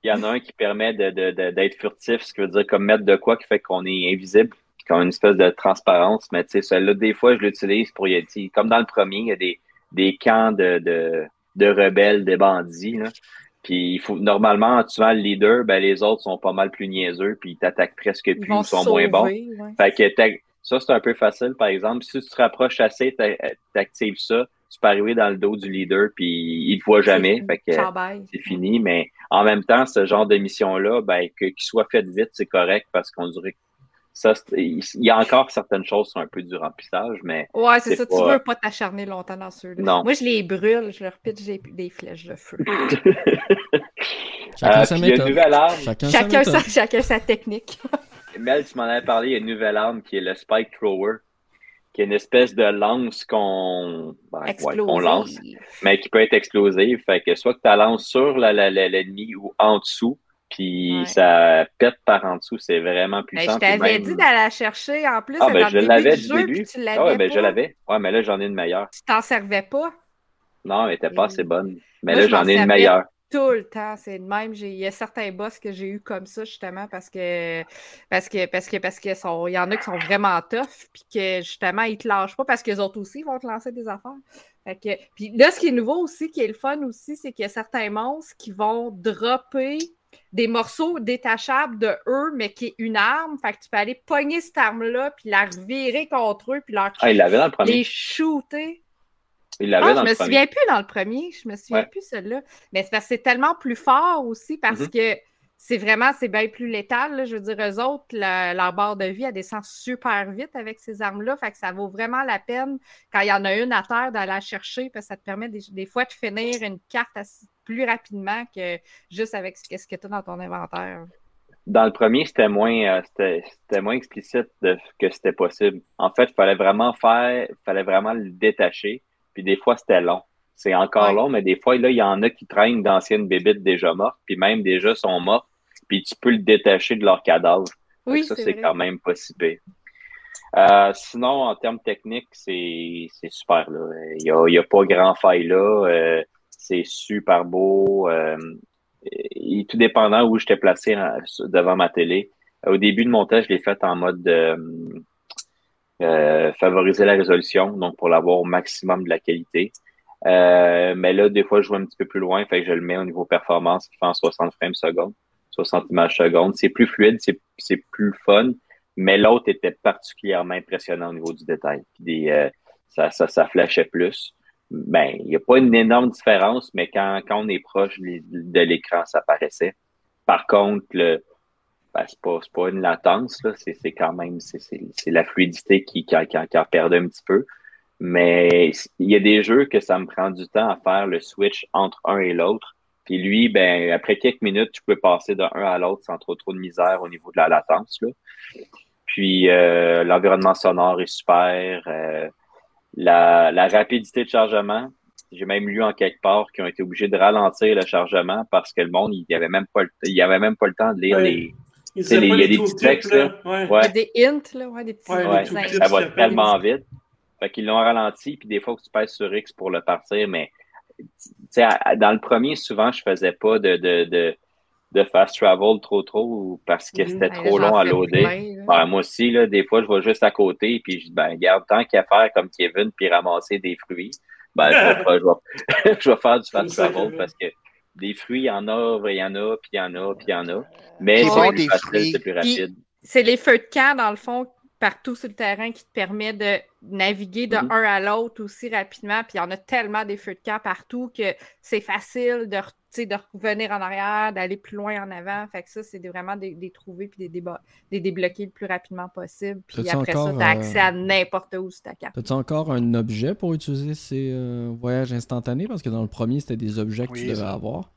Il y en a un qui permet d'être de, de, furtif, ce qui veut dire comme mettre de quoi qui fait qu'on est invisible, comme une espèce de transparence. Mais tu sais, celui-là, des fois, je l'utilise pour y Comme dans le premier, il y a des, des camps de, de, de rebelles, des bandits. Là. Puis il faut normalement, tu vois le leader, ben les autres sont pas mal plus niaiseux, puis ils t'attaquent presque plus, ils sont moins bons. Fait que ça, c'est un peu facile, par exemple. Si tu te rapproches assez, t'actives ça, tu peux arriver dans le dos du leader, puis il te voit jamais. Fait que c'est fini. Mais en même temps, ce genre de mission-là, ben, qu'il soit fait vite, c'est correct parce qu'on dirait ça, il y a encore certaines choses qui sont un peu du remplissage, mais. Ouais, c'est ça. Tu veux pas t'acharner longtemps dans ceux-là. Non. Moi, je les brûle, je leur pitche des, des flèches de feu. chacun, euh, sa. Une nouvelle arme. Chacun, chacun, sa, chacun, sa, technique. Mel, tu m'en avais parlé, il y a une nouvelle arme qui est le Spike Thrower, qui est une espèce de lance qu'on ben, ouais, lance, mais qui peut être explosive. Fait que soit que tu la lances sur l'ennemi ou en dessous, puis ça pète par en dessous, c'est vraiment ben, puissant. je t'avais dit d'aller la chercher en plus. Ah, ben je l'avais du début. ah, ouais, ben je l'avais. Ouais, mais là, j'en ai une meilleure. Tu t'en servais pas? Non, elle n'était pas assez bonne. Mais là, j'en ai une meilleure. Tout le temps, c'est le même. Il y a certains boss que j'ai eu comme ça, justement, parce que parce que parce que parce que il y en a qui sont vraiment tough, puis que justement, ils te lâchent pas parce que les autres aussi vont te lancer des affaires. que, puis là, ce qui est nouveau aussi, qui est le fun aussi, c'est qu'il y a certains monstres qui vont dropper des morceaux détachables de eux, mais qui est une arme. Fait que tu peux aller pogner cette arme-là, puis la revirer contre eux, puis leur ah, il l'avait dans le premier. les shooter. Il l'avait ah, dans je le me souviens plus dans le premier. Je me souviens plus celle-là. Mais c'est parce que c'est tellement plus fort aussi parce mm-hmm. que c'est vraiment, c'est bien plus létal. Je veux dire, eux autres, leur barre de vie, elle descend super vite avec ces armes-là. Fait que ça vaut vraiment la peine, quand il y en a une à terre, d'aller la chercher, parce que ça te permet des, fois de finir une carte plus rapidement que juste avec ce, que tu as dans ton inventaire. Dans le premier, c'était moins, euh, explicite que c'était possible. En fait, il fallait vraiment faire, fallait vraiment le détacher. Puis des fois, c'était long. C'est encore long, mais des fois, là, il y en a qui traînent d'anciennes bébites déjà mortes, puis même déjà sont mortes, puis tu peux le détacher de leur cadavre. Oui, ça, c'est quand même pas si euh, sinon, en termes techniques, c'est super. Là. Il n'y a, y a, pas grand faille là. Euh, c'est super beau. Euh, et tout dépendant où j'étais placé devant ma télé. Au début de montage, je l'ai fait en mode favoriser la résolution, donc pour l'avoir au maximum de la qualité. Euh, mais là, des fois, je joue un petit peu plus loin, fait que je le mets au niveau performance qui fait en 60 frames secondes, 60 images secondes. C'est plus fluide, c'est plus fun, mais l'autre était particulièrement impressionnant au niveau du détail. Des, euh, ça, ça, ça flashait plus ben, il n'y a pas une énorme différence, mais quand, quand on est proche de l'écran, ça paraissait. Par contre, le, ben, c'est pas, pas une latence, c'est quand même c'est la fluidité qui, qui, qui, qui a perdu un petit peu. Mais il y a des jeux que ça me prend du temps à faire le switch entre un et l'autre. Puis lui, ben, après quelques minutes, tu peux passer d'un à l'autre sans trop trop de misère au niveau de la latence. Là. Puis euh, l'environnement sonore est super. Euh, la, la, rapidité de chargement, j'ai même lu en quelque part qu'ils ont été obligés de ralentir le chargement parce que le monde, il n'y avait même pas le, il avait même pas le temps de lire les. Il y a des petits textes. Là. Ouais. Il y a des hints, là, ouais, des petits ouais, Ça va tellement vite. Fait qu'ils l'ont ralenti, puis des fois que tu pèses sur X pour le partir, mais dans le premier, souvent, je faisais pas de, de, de, de fast travel trop trop parce que mhm. c'était trop long à loader. Ben, moi aussi, là, des fois, je vais juste à côté, puis je dis, ben, garde tant qu'à faire comme Kevin, puis ramasser des fruits, ben, je, vais, je, vais, faire du fast travel parce que des fruits, il y en a, il y en a, puis il y en a, puis il y en a. Mais c'est plus facile, c'est plus rapide. C'est les feux de camp, dans le fond, partout sur le terrain qui te permet de naviguer de mm-hmm. un à l'autre aussi rapidement. Puis il y en a tellement des feux de camp partout que c'est facile de, de revenir en arrière, d'aller plus loin en avant. Fait que ça, c'est vraiment des, des trouver puis des, des débloquer le plus rapidement possible. Puis après ça, tu as accès à euh, n'importe où sur ta carte. As-tu encore un objet pour utiliser ces euh, voyages instantanés? Parce que dans le premier, c'était des objets que tu devais avoir.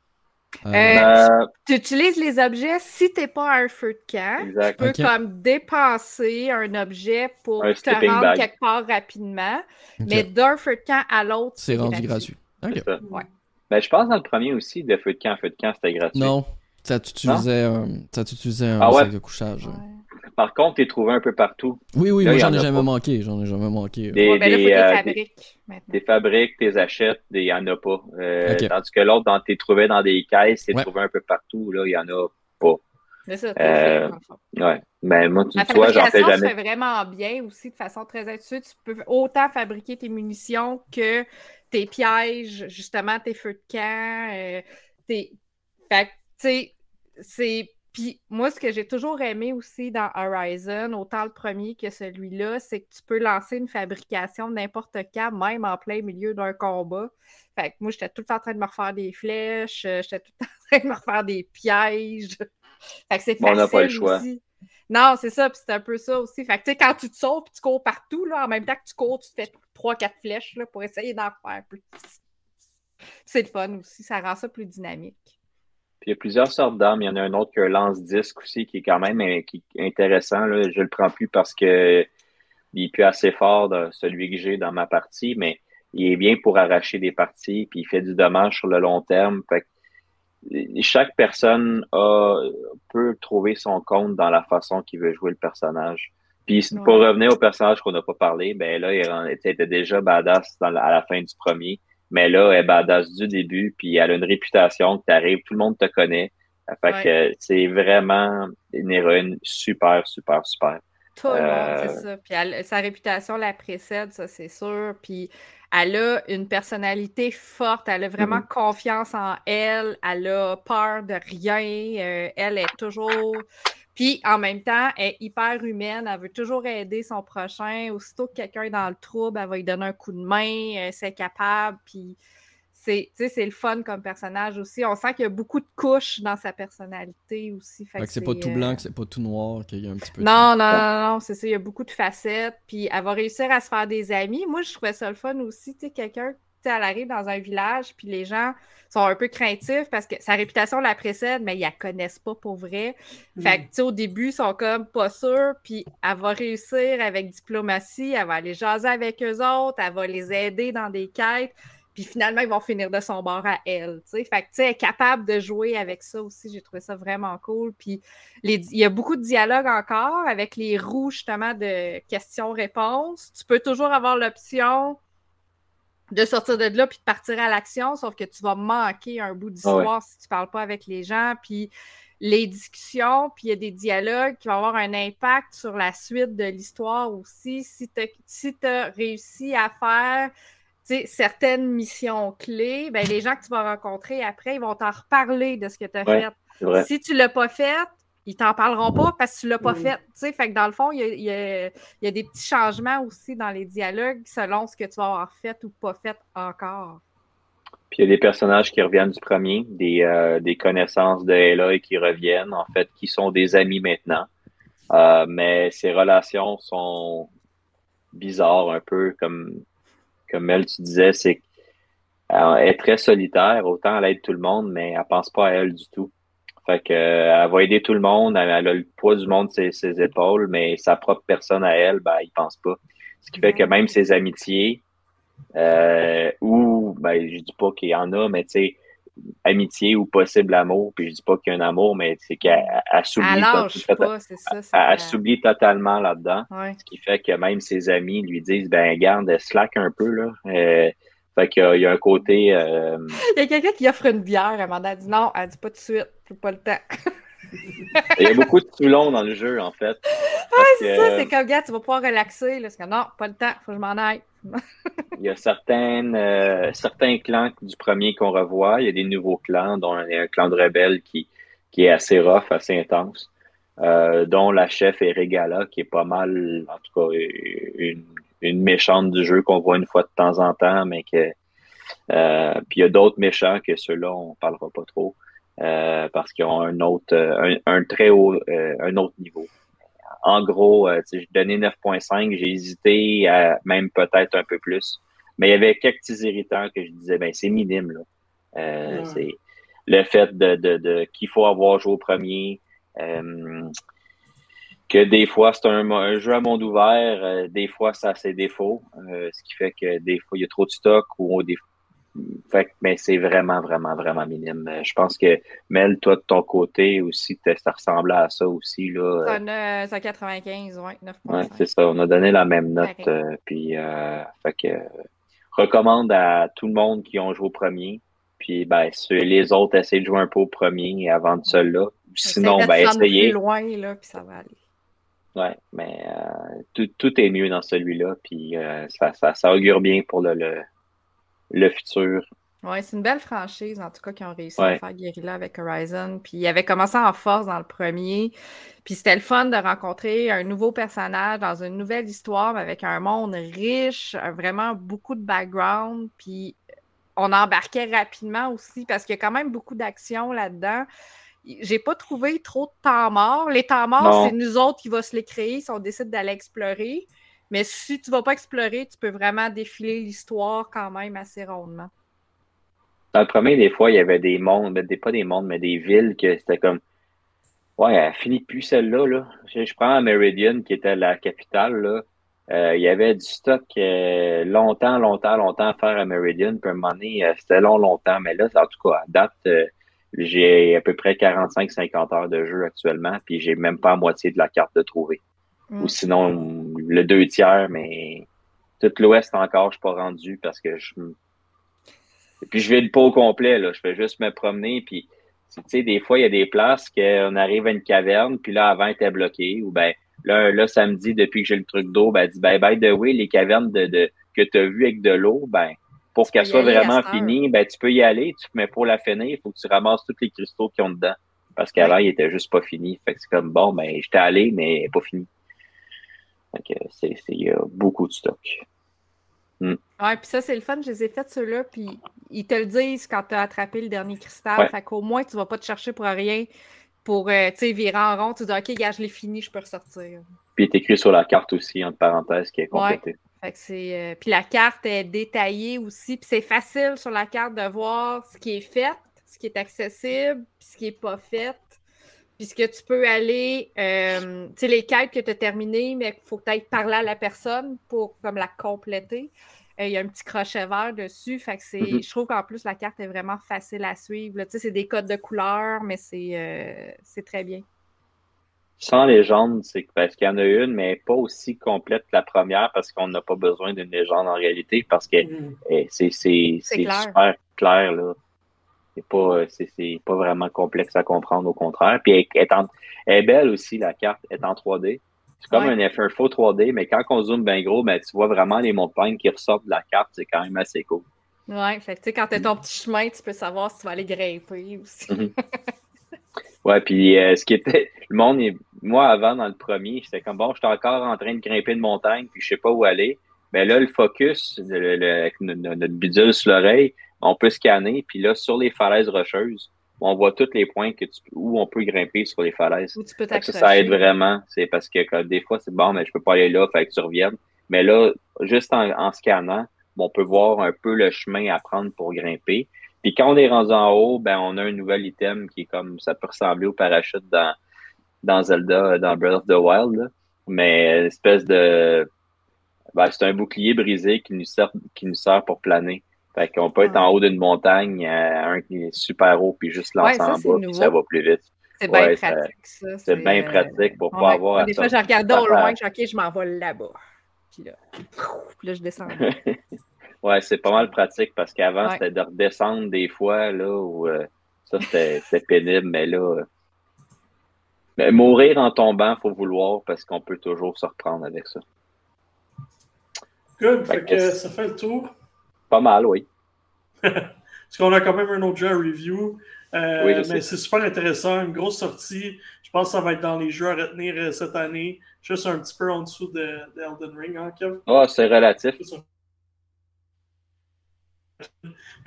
Euh, euh, tu utilises les objets si tu n'es pas un feu de camp. Tu peux comme dépenser un objet pour te rendre quelque part rapidement. Mais d'un feu de camp à l'autre, c'est rendu gratuit. Ouais. Ben, je pense dans le premier aussi, de feu de camp à feu de camp, c'était gratuit. Non, ça t'utilisait un, ça un ah sac de couchage. Par contre, tu es trouvé un peu partout. Oui, oui, moi j'en ai jamais manqué. J'en ai jamais manqué. Des, ben des, euh, fabriques. Des, fabriques, tes achètes, il n'y en a pas. Euh, Tandis que l'autre, tu es trouvé dans des caisses, tu es trouvé un peu partout, là, il n'y en a pas. C'est ça. Euh, ouais. Mais moi, tu vois, j'en fais jamais. se fait vraiment bien aussi de façon très intuitive. Tu peux autant fabriquer tes munitions que tes pièges, justement, tes feux de camp. Euh, tes... Fait tu sais, c'est puis moi, ce que j'ai toujours aimé aussi dans Horizon, autant le premier que celui-là, c'est que tu peux lancer une fabrication n'importe quand, même en plein milieu d'un combat. Fait que moi, j'étais tout le temps en train de me refaire des flèches, euh, j'étais tout le temps en train de me refaire des pièges. Fait que c'est facile. on n'a pas le choix. Aussi. Non, c'est ça, puis c'est un peu ça aussi. Fait que tu sais, quand tu te sauves, tu cours partout, là, en même temps que tu cours, tu te fais trois, quatre flèches là, pour essayer d'en faire plus. C'est le fun aussi, ça rend ça plus dynamique. Puis il y a plusieurs sortes d'armes. Il y en a un autre qui a un lance-disque aussi qui est quand même euh, qui intéressant. Là. Je le prends plus parce que il est plus assez fort de celui que j'ai dans ma partie, mais il est bien pour arracher des parties, puis il fait du dommage sur le long terme. Fait chaque personne a, peut trouver son compte dans la façon qu'il veut jouer le personnage. Puis pour revenir au personnage qu'on n'a pas parlé, ben là, il était déjà badass à la fin du premier. Mais là, elle est badass du début, puis elle a une réputation que tu arrives, tout le monde te connaît. Fait que c'est vraiment une héroïne super, super, super. Tout le monde, euh, c'est ça. Puis sa réputation la précède, ça, c'est sûr. Puis elle a une personnalité forte, elle a vraiment mm-hmm. confiance en elle, elle a peur de rien, euh, elle est toujours puis en même temps, elle est hyper humaine, elle veut toujours aider son prochain. Aussitôt que quelqu'un est dans le trouble, elle va lui donner un coup de main, euh, c'est capable. Puis c'est, le fun comme personnage aussi. On sent qu'il y a beaucoup de couches dans sa personnalité aussi. Fait que c'est pas tout blanc, que c'est pas tout noir, qu'il y a un petit peu. Non, non, non, non, c'est ça. Il y a beaucoup de facettes. Puis elle va réussir à se faire des amis. Moi, je trouvais ça le fun aussi. Tu sais, quelqu'un elle arrive dans un village, puis les gens sont un peu craintifs parce que sa réputation la précède, mais ils la connaissent pas pour vrai. Fait que, mm. tu sais, au début, ils sont comme pas sûrs, puis elle va réussir avec diplomatie, elle va aller jaser avec eux autres, elle va les aider dans des quêtes, puis finalement, ils vont finir de son bord à elle, tu sais. Fait que, tu sais, elle est capable de jouer avec ça aussi, j'ai trouvé ça vraiment cool. Puis, il y a beaucoup de dialogue encore avec les roues, justement, de questions-réponses. Tu peux toujours avoir l'option de sortir de là puis de partir à l'action, sauf que tu vas manquer un bout d'histoire si tu parles pas avec les gens. Puis les discussions, puis il y a des dialogues qui vont avoir un impact sur la suite de l'histoire aussi. Si tu si as réussi à faire certaines missions clés, ben, les gens que tu vas rencontrer après, ils vont t'en reparler de ce que tu as fait. Si tu l'as pas fait, ils t'en parleront pas parce que tu l'as pas fait. fait. Fait que dans le fond, il y a, des petits changements aussi dans les dialogues selon ce que tu vas avoir fait ou pas fait encore. Puis il y a des personnages qui reviennent du premier, des, euh, des connaissances de Aloy qui reviennent, en fait, qui sont des amis maintenant. Euh, mais ces relations sont bizarres un peu, comme, comme elle, tu disais, c'est qu'elle est très solitaire, autant elle aide tout le monde, mais elle pense pas à elle du tout. Fait que, elle va aider tout le monde, elle, a le poids du monde sur ses, épaules, mais sa propre personne à elle, ben, il pense pas. Ce qui fait que même ses amitiés, euh, ou, ben, je dis pas qu'il y en a, mais tu sais, amitié ou possible amour, puis je dis pas qu'il y a un amour, mais c'est qu'elle s'oublie totalement là-dedans. Ce qui fait que même ses amis lui disent ben garde, slack un peu là. Euh, fait qu'il y, a un côté. Euh, il y a quelqu'un qui offre une bière, Amanda a dit non, elle dit pas tout de suite, j'ai pas le temps. Il y a beaucoup de Toulon dans le jeu, en fait. Ah, c'est ça, c'est comme, gars, tu vas pouvoir relaxer. Là. que non, pas le temps, faut que je m'en aille. il y a certaines, euh, certains clans du premier qu'on revoit. Il y a des nouveaux clans, dont un clan de rebelles qui, qui est assez rough, assez intense. Euh, dont la chef est Regala, qui est pas mal, en tout cas, une, une méchante du jeu qu'on voit une fois de temps en temps, mais que. Euh, puis il y a d'autres méchants que ceux-là, on parlera pas trop. Euh, parce qu'ils ont un autre, euh, un, très haut, euh, un autre niveau. En gros, j'ai donné 9.5, j'ai hésité à même peut-être un peu plus. Mais il y avait quelques petits irritants que je disais, ben c'est minime là. C'est le fait de, de, de qu'il faut avoir joué au premier. Que des fois c'est un, jeu à monde ouvert, des fois ça a ses défauts, ce qui fait que des fois il y a trop de stock ou des, fait mais c'est vraiment, vraiment, vraiment minime. Je pense que Mel, toi, de ton côté aussi, ça ressemblait à ça aussi. Là. C'est 95, ouais, 9 ouais, c'est ça. On a donné la même note. Euh, puis, euh, fait que, recommande à tout le monde qui ont joué au premier. Puis, ben, les autres, essayent de jouer un peu au premier avant de celui-là. Sinon, ben, essayez. loin, là, puis ça va aller. Ouais, mais euh, tout, tout, est mieux dans celui-là. Puis, ça, ça, ça augure bien pour le, le le futur. Oui, c'est une belle franchise, en tout cas, qui ont réussi à faire Guerrilla avec Horizon. Puis il avait commencé en force dans le premier. Puis c'était le fun de rencontrer un nouveau personnage dans une nouvelle histoire, avec un monde riche, vraiment beaucoup de background. Puis on embarquait rapidement aussi, parce qu'il y a quand même beaucoup d'action là-dedans. J'ai pas trouvé trop de temps mort. Les temps morts, c'est nous autres qui va se les créer si on décide d'aller explorer. Mais si tu vas pas explorer, tu peux vraiment défiler l'histoire quand même assez rondement. Dans le premier, des fois, il y avait des mondes, ben, pas des mondes, mais des villes que c'était comme Ouais, elle finit plus celle-là. Là. Je, prends Meridian, qui était la capitale. Là. Euh, il y avait du stock euh, longtemps, longtemps, longtemps à faire à Meridian. Puis à un moment donné, euh, c'était long, longtemps. Mais là, en tout cas, à date, j'ai à peu près 45-50 heures de jeu actuellement. Puis j'ai même pas la moitié de la carte de trouver. Ou mm. sinon, le deux tiers, mais tout l'ouest encore, je suis pas rendu parce que je. Et puis je vais pas au complet, là. Je fais juste me promener. Puis, tu sais, des fois, il y a des places qu'on arrive à une caverne, puis là, avant, elle était bloquée. Ou ben là, là, samedi, depuis que j'ai le truc d'eau, ben, dit, ben, by the way, les cavernes de, de que tu as vues avec de l'eau, ben, pour qu'elle soit vraiment finie, ben, tu peux y aller. Tu, mais pour la finir, il faut que tu ramasses tous les cristaux qui ont dedans. Parce qu'avant, il était juste pas fini. Fait que c'est comme, bon, ben, j'étais allé, mais pas fini. C'est, il y a beaucoup de stock. Hmm. Ouais, puis ça, c'est le fun. Je les ai fait ceux-là, puis ils te le disent quand tu as attrapé le dernier cristal. Fait qu'au moins, tu vas pas te chercher pour rien, pour, euh, tu sais, virer en rond. Tu dis, OK, gars, je l'ai fini, je peux ressortir. Puis il est écrit sur la carte aussi, entre parenthèses, qui est complétée. Fait que c'est, euh, puis la carte est détaillée aussi, puis c'est facile sur la carte de voir ce qui est fait, ce qui est accessible, puis ce qui est pas fait puisque tu peux aller, euh, tu sais, les quêtes que tu as terminées, mais il faut que ailles parler à la personne pour comme la compléter. Euh, il y a un petit crochet vert dessus. Fait que c'est, mm-hmm. je trouve qu'en plus, la carte est vraiment facile à suivre. Tu sais, c'est des codes de couleurs, mais c'est, euh, très bien. Sans légende, c'est parce qu'il y en a une, mais pas aussi complète que la première parce qu'on n'a pas besoin d'une légende en réalité parce que mm. eh, c'est, super clair. Là. C'est pas, euh, c'est, pas vraiment complexe à comprendre, au contraire. Puis elle, est, belle aussi, la carte est en 3D. C'est comme un, un faux 3D, mais quand on zoome bien gros, ben, tu vois vraiment les montagnes qui ressortent de la carte. C'est quand même assez cool. Ouais, fait tu sais, quand tu as ton petit chemin, tu peux savoir si tu vas aller grimper aussi. Mhm. Ouais, puis euh, ce qui était. Le monde, moi, avant, dans le premier, j'étais comme bon, j'étais encore en train de grimper une montagne, puis je sais pas où aller. Mais là, le focus, le, le, notre bidule sur l'oreille, on peut scanner, puis là, sur les falaises rocheuses, on voit tous les points que tu, où on peut grimper sur les falaises. Où tu peux ça, ça aide vraiment. C'est parce que des fois, c'est bon, mais je peux pas aller là, fait que tu reviennes. Mais là, juste en, scannant, on peut voir un peu le chemin à prendre pour grimper. Puis quand on est rendu en haut, ben on a un nouvel item qui est comme ça peut ressembler au parachute dans, dans Zelda, dans Breath of the Wild, mais une espèce de ben, c'est un bouclier brisé qui nous sert qui nous sert pour planer. Fait qu'on peut être en haut d'une montagne, euh, un qui est super haut, puis juste lancer en bas, puis ça va plus vite. C'est bien pratique, ça. C'est bien pratique pour pas avoir. Des fois, je regardais au loin, je OK, je m'en vais là-bas. Puis là, puis là, je descends. ouais, c'est pas mal pratique parce qu'avant, c'était de redescendre des fois, là, où euh, ça, c'était pénible, mais là. Euh, mourir en tombant, il faut vouloir parce qu'on peut toujours se reprendre avec ça. Good, fait, que ça fait le tour. Pas mal, oui. Parce qu'on a quand même un autre jeu à review. Euh, mais c'est super intéressant, une grosse sortie. Je pense que ça va être dans les jeux à retenir cette année, juste un petit peu en dessous de, Elden Ring, hein, Kev? Ah, c'est relatif.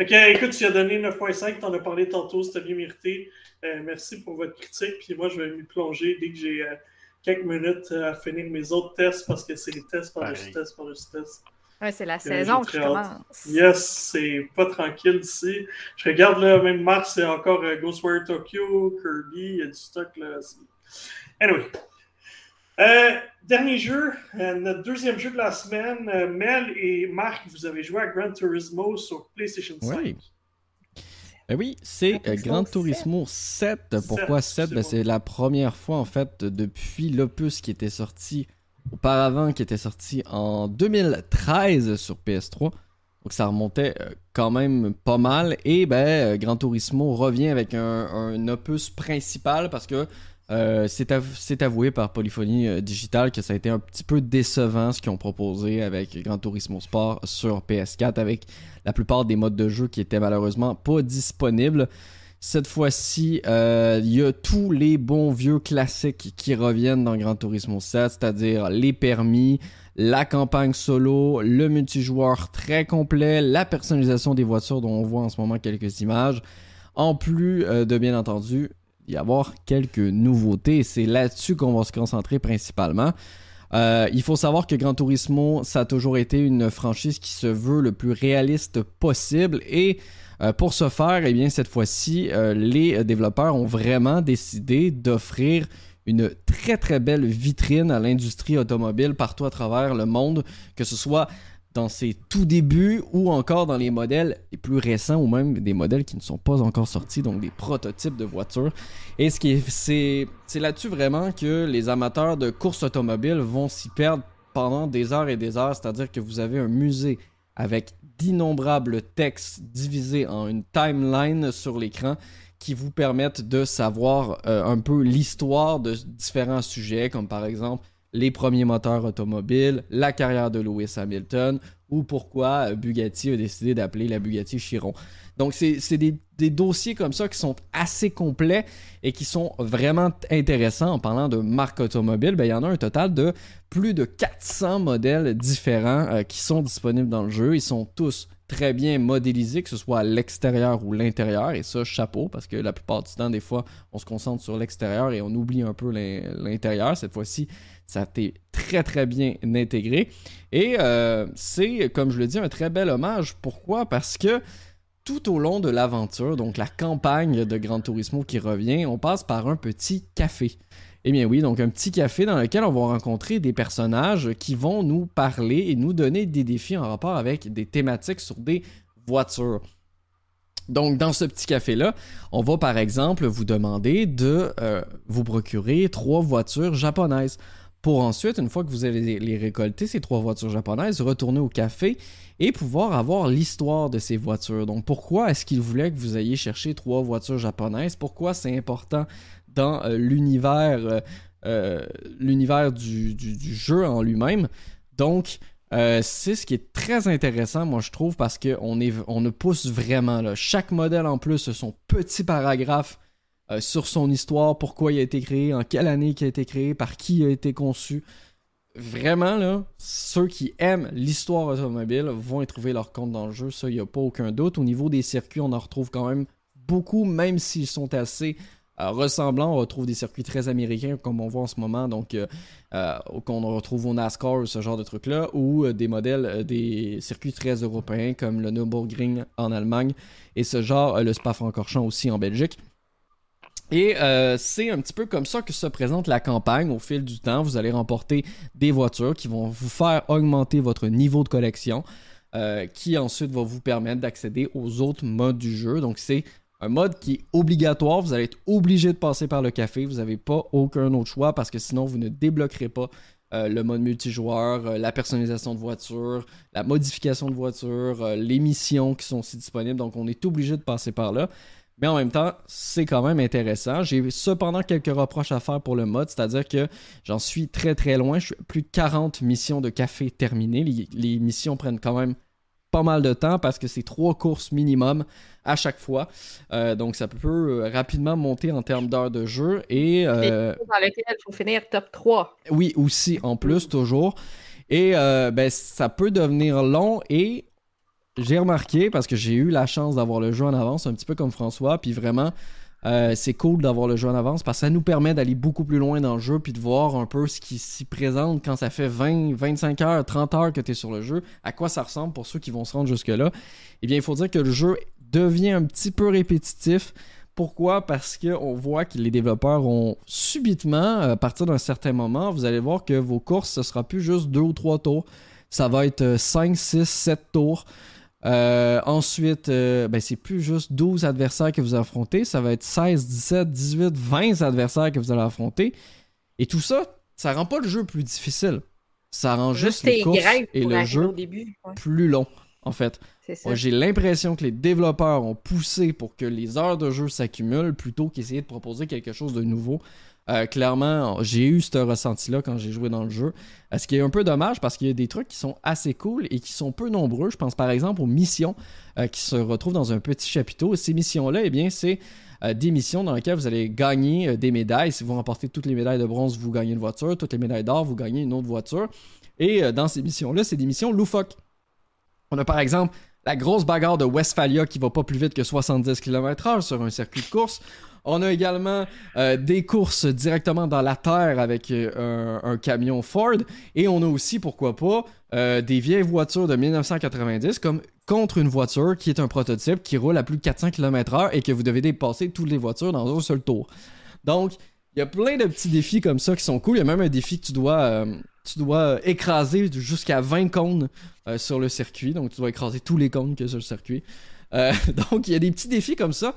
Ok, écoute, tu as donné 9.5, tu en as parlé tantôt, c'était bien mérité. Euh, merci pour votre critique. Puis moi, je vais m'y plonger dès que j'ai quelques minutes à finir mes autres tests parce que c'est les tests par-dessus tests par-dessus tests c'est la saison qui commence. Yes, c'est pas tranquille ici. Je regarde là, même mars, c'est encore euh, Ghostwire Tokyo, Kirby, il y a du stock là. Anyway. Euh, dernier jeu, euh, notre deuxième jeu de la semaine. Mel et Marc, vous avez joué à Gran Turismo sur PlayStation 5. Oui. Ben oui, c'est Gran Turismo 7. Pourquoi 7? Ben, c'est la première fois, en fait, depuis l'opus qui était sorti auparavant qui était sorti en 2013 sur PS3. Donc ça remontait euh, quand même pas mal. Et ben, euh, Gran Turismo revient avec un, opus principal parce que euh, c'est avoué par Polyphonie Digital que ça a été un petit peu décevant ce qu'ils ont proposé avec Gran Turismo Sport sur PS4 avec la plupart des modes de jeu qui étaient malheureusement pas disponibles. Cette fois-ci, euh, il y a tous les bons vieux classiques qui reviennent dans Gran Turismo 7, c'est-à-dire les permis, la campagne solo, le multijoueur très complet, la personnalisation des voitures dont on voit en ce moment quelques images, en plus euh, de bien entendu y avoir quelques nouveautés. C'est là-dessus qu'on va se concentrer principalement. Euh, il faut savoir que Gran Turismo, ça a toujours été une franchise qui se veut le plus réaliste possible et euh, pour ce faire, eh bien, cette fois-ci, euh, les développeurs ont vraiment décidé d'offrir une très très belle vitrine à l'industrie automobile partout à travers le monde, que ce soit dans ses tout débuts ou encore dans les modèles les plus récents ou même des modèles qui ne sont pas encore sortis, donc des prototypes de voitures. Et ce c'est, c'est là-dessus vraiment que les amateurs de course automobile vont s'y perdre pendant des heures et des heures, c'est-à-dire que vous avez un musée avec d'innombrables textes divisés en une timeline sur l'écran qui vous permettent de savoir euh, un peu l'histoire de différents sujets, comme par exemple les premiers moteurs automobiles, la carrière de Lewis Hamilton, ou pourquoi Bugatti a décidé d'appeler la Bugatti Chiron. Donc, c'est des, dossiers comme ça qui sont assez complets et qui sont vraiment intéressants. En parlant de marque automobile, ben, il y en a un total de plus de 400 modèles différents euh, qui sont disponibles dans le jeu. Ils sont tous très bien modélisés, que ce soit à l'extérieur ou l'intérieur. Et ça, chapeau, parce que la plupart du temps, des fois, on se concentre sur l'extérieur et on oublie un peu l'intérieur. Cette fois-ci, ça a été très très bien intégré. Et euh, c'est, comme je le dis, un très bel hommage. Pourquoi? Parce que tout au long de l'aventure, donc la campagne de Gran Turismo qui revient, on passe par un petit café. Eh bien oui, donc un petit café dans lequel on va rencontrer des personnages qui vont nous parler et nous donner des défis en rapport avec des thématiques sur des voitures. Donc, dans ce petit café-là, on va par exemple vous demander de euh, vous procurer trois voitures japonaises pour ensuite, une fois que vous avez les récolté, ces trois voitures japonaises, retourner au café et pouvoir avoir l'histoire de ces voitures. Donc pourquoi est-ce qu'il voulait que vous ayez cherché trois voitures japonaises? Pourquoi c'est important dans euh, l'univers euh, euh, l'univers du, jeu en lui-même? Donc, c'est ce qui est très intéressant, moi je trouve, parce qu'on on ne pousse vraiment. Là. Chaque modèle en plus, son petit paragraphe sur son histoire, pourquoi il a été créé, en quelle année il a été créé, par qui il a été conçu. vraiment, là, ceux qui aiment l'histoire automobile vont y trouver leur compte dans le jeu. Ça, il n'y a pas aucun doute. Au niveau des circuits, on en retrouve quand même beaucoup, même s'ils sont assez euh, ressemblants. On retrouve des circuits très américains, comme on voit en ce moment, donc euh, euh, qu'on retrouve au NASCAR, ce genre de trucs-là, ou des modèles, des circuits très européens, comme le Nürburgring en Allemagne, et ce genre, le Spa-Francorchamps aussi en Belgique. Et c'est un petit peu comme ça que se présente la campagne au fil du temps. Vous allez remporter des voitures qui vont vous faire augmenter votre niveau de collection, qui ensuite va vous permettre d'accéder aux autres modes du jeu. Donc c'est un mode qui est obligatoire. Vous allez être obligé de passer par le café. Vous n'avez pas aucun autre choix parce que sinon vous ne débloquerez pas euh, le mode multijoueur, euh, la personnalisation de voiture, la modification de voiture, euh, les missions qui sont aussi disponibles. Donc on est obligé de passer par là. Mais en même temps, c'est quand même intéressant. J'ai cependant quelques reproches à faire pour le mode, c'est-à-dire que j'en suis très très loin. Je suis plus de 40 missions de café terminées. les missions prennent quand même pas mal de temps parce que c'est trois courses minimum à chaque fois. Euh, donc ça peut euh, rapidement monter en termes d'heures de jeu. Et, euh, dans lequel il faut finir top 3. Oui, aussi, en plus, toujours. Et ben, ça peut devenir long et j'ai remarqué, parce que j'ai eu la chance d'avoir le jeu en avance, un petit peu comme François, puis vraiment, euh, c'est cool d'avoir le jeu en avance parce que ça nous permet d'aller beaucoup plus loin dans le jeu puis de voir un peu ce qui s'y présente quand ça fait 20, 25 heures, 30 heures que tu es sur le jeu, à quoi ça ressemble pour ceux qui vont se rendre jusque-là. Eh bien, il faut dire que le jeu devient un petit peu répétitif. Pourquoi? Parce qu'on voit que les développeurs ont subitement, à partir d'un certain moment, vous allez voir que vos courses, ce sera plus juste deux ou trois tours. Ça va être 5, 6, 7 tours. Euh, ensuite, euh, ben, c'est plus juste 12 adversaires que vous affrontez, ça va être 16, 17, 18, 20 adversaires que vous allez affronter. Et tout ça, ça rend pas le jeu plus difficile. Ça rend juste, les courses et le jeu plus long, en fait. J'ai l'impression que les développeurs ont poussé pour que les heures de jeu s'accumulent plutôt qu'essayer de proposer quelque chose de nouveau. Euh, clairement, j'ai eu ce ressenti-là quand j'ai joué dans le jeu. Euh, ce qui est un peu dommage parce qu'il y a des trucs qui sont assez cool et qui sont peu nombreux. Je pense par exemple aux missions euh, qui se retrouvent dans un petit chapiteau. ces missions-là, eh bien, c'est des missions dans lesquelles vous allez gagner des médailles. Si vous remportez toutes les médailles de bronze, vous gagnez une voiture. Toutes les médailles d'or, vous gagnez une autre voiture. Et dans ces missions-là, c'est des missions loufoques. On a par exemple la grosse bagarre de Westphalia qui va pas plus vite que 70 km/h sur un circuit de course. On a également euh, des courses directement dans la terre avec euh, un, camion Ford. Et on a aussi, pourquoi pas, euh, des vieilles voitures de 1990 comme contre une voiture qui est un prototype qui roule à plus de 400 km/h et que vous devez dépasser toutes les voitures dans un seul tour. Donc, il y a plein de petits défis comme ça qui sont cool. Il y a même un défi que tu dois, tu dois écraser jusqu'à 20 cônes sur le circuit. Donc, tu dois écraser tous les cônes que sur le circuit. donc, il y a des petits défis comme ça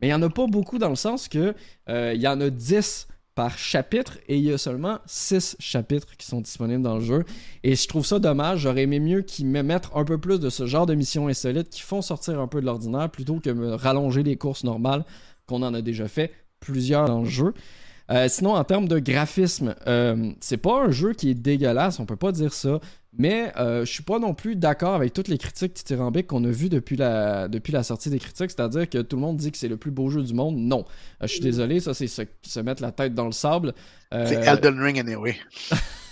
mais il n'y en a pas beaucoup dans le sens que euh, il y en a 10 par chapitre et il y a seulement 6 chapitres qui sont disponibles dans le jeu. Et je trouve ça dommage. J'aurais aimé mieux qu'ils me mettent un peu plus de ce genre de missions insolites qui font sortir un peu de l'ordinaire plutôt que me rallonger les courses normales qu'on en a déjà fait plusieurs dans le jeu. Euh, sinon, en termes de graphisme, euh, c'est pas un jeu qui est dégueulasse, on peut pas dire ça. Mais euh, je suis pas non plus d'accord avec toutes les critiques dithyrambiques qu'on a vues depuis la, depuis la sortie des critiques, c'est-à-dire que tout le monde dit que c'est le plus beau jeu du monde. Non. je suis désolé, ça c'est se, mettre la tête dans le sable. c'est Elden Ring anyway.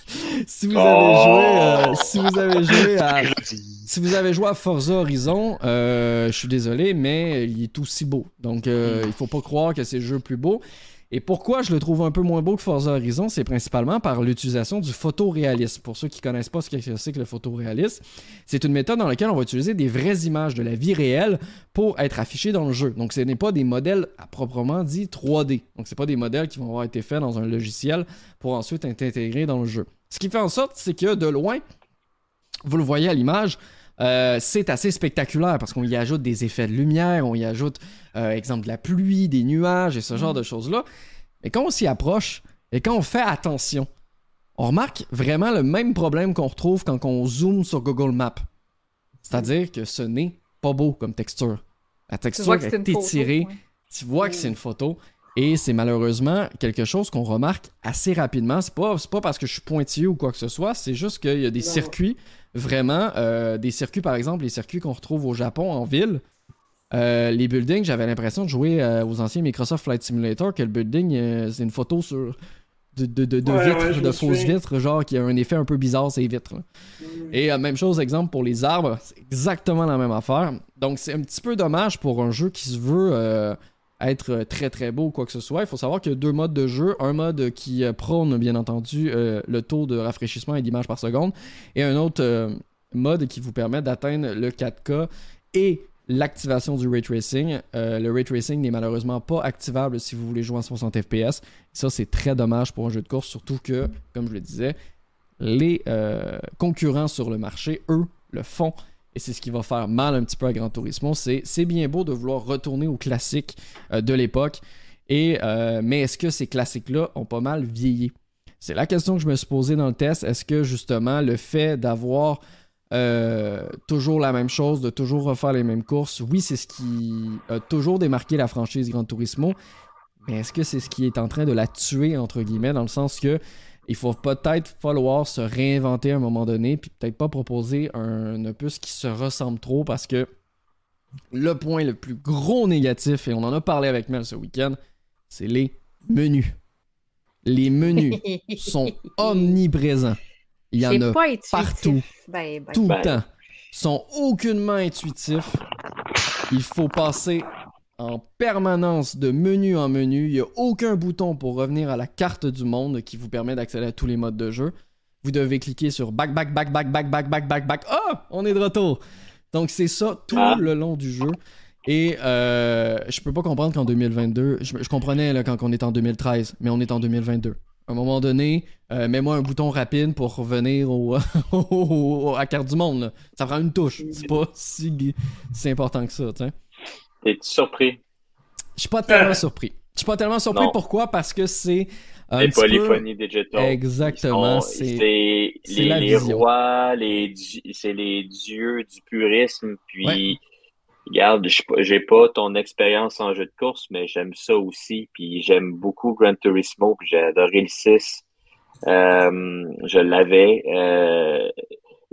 si vous avez joué, si vous avez joué à, si vous avez joué à Forza Horizon, je suis désolé, mais il est aussi beau. Donc, il faut pas croire que c'est le jeu plus beau. Et pourquoi je le trouve un peu moins beau que Forza Horizon, c'est principalement par l'utilisation du photoréalisme. Pour ceux qui connaissent pas ce que c'est que le photoréalisme, c'est une méthode dans laquelle on va utiliser des vraies images de la vie réelle pour être affichées dans le jeu. Donc ce n'est pas des modèles à proprement dit 3D. Donc ce pas des modèles qui vont avoir été faits dans un logiciel pour ensuite être intégrés dans le jeu. Ce qui fait en sorte, c'est que de loin, vous le voyez à l'image, euh, c'est assez spectaculaire parce qu'on y ajoute des effets de lumière, on y ajoute, euh, exemple, de la pluie, des nuages et ce genre mm. de choses-là. Mais quand on s'y approche et quand on fait attention, on remarque vraiment le même problème qu'on retrouve quand on zoome sur Google Maps. C'est-à-dire que ce n'est pas beau comme texture. La texture est, étirée. Tu vois que c'est une photo. Et c'est malheureusement quelque chose qu'on remarque assez rapidement. C'est pas, pas parce que je suis pointilleux ou quoi que ce soit, c'est juste qu'il y a des circuits, vraiment, euh, des circuits par exemple, les circuits qu'on retrouve au Japon en ville. Euh, les buildings, j'avais l'impression de jouer euh, aux anciens Microsoft Flight Simulator, que le building, c'est une photo sur de, de, de, vitres, de fausses vitres, genre qui a un effet un peu bizarre ces vitres. Mm. Et même chose, exemple pour les arbres, c'est exactement la même affaire. Donc c'est un petit peu dommage pour un jeu qui se veut être très très beau ou quoi que ce soit. Il faut savoir qu'il y a deux modes de jeu. Un mode qui euh, prône bien entendu le taux de rafraîchissement et d'image par seconde. Et un autre mode qui vous permet d'atteindre le 4K et l'activation du ray tracing. Euh, le ray tracing n'est malheureusement pas activable si vous voulez jouer en 60 FPS. Ça, c'est très dommage pour un jeu de course, surtout que, comme je le disais, les euh, concurrents sur le marché, eux, le font. Et c'est ce qui va faire mal un petit peu à Gran Turismo. C'est bien beau de vouloir retourner aux classiques euh, de l'époque. Et, mais est-ce que ces classiques-là ont pas mal vieilli? C'est la question que je me suis posée dans le test. Est-ce que justement le fait d'avoir euh, toujours la même chose, de toujours refaire les mêmes courses. Oui, c'est ce qui a toujours démarqué la franchise Gran Turismo, mais est-ce que c'est ce qui est en train de la tuer, entre guillemets, dans le sens que il faut peut-être falloir se réinventer à un moment donné, puis peut-être pas proposer un opus qui se ressemble trop, parce que le point le plus gros négatif, et on en a parlé avec Mel ce week-end, c'est les menus. Les menus sont omniprésents. Il y en a partout, ben, ben. tout le temps. Ils sont aucunement intuitifs. Il faut passer en permanence de menu en menu. Il n'y a aucun bouton pour revenir à la carte du monde qui vous permet d'accéder à tous les modes de jeu. Vous devez cliquer sur back, back, back, back, back, back, back, back, back. Oh, on est de retour. Donc c'est ça tout ah. le long du jeu. Et euh, je peux pas comprendre qu'en 2022, je, je comprenais là, quand on est en 2013, mais on est en 2022 à un moment donné, euh, mets-moi un bouton rapide pour revenir au, à la carte du monde. Ça prend une touche. C'est pas si, important que ça. T'es surpris? Je suis pas tellement surpris. Je suis pas tellement surpris. Pourquoi? Parce que c'est. Les polyphonies digital. Exactement. C'est les, les rois, les, c'est les dieux du purisme. Puis regarde, j'ai pas ton expérience en jeu de course, mais j'aime ça aussi. Puis j'aime beaucoup Gran Turismo, puis j'ai adoré le 6. Euh, je l'avais. Euh,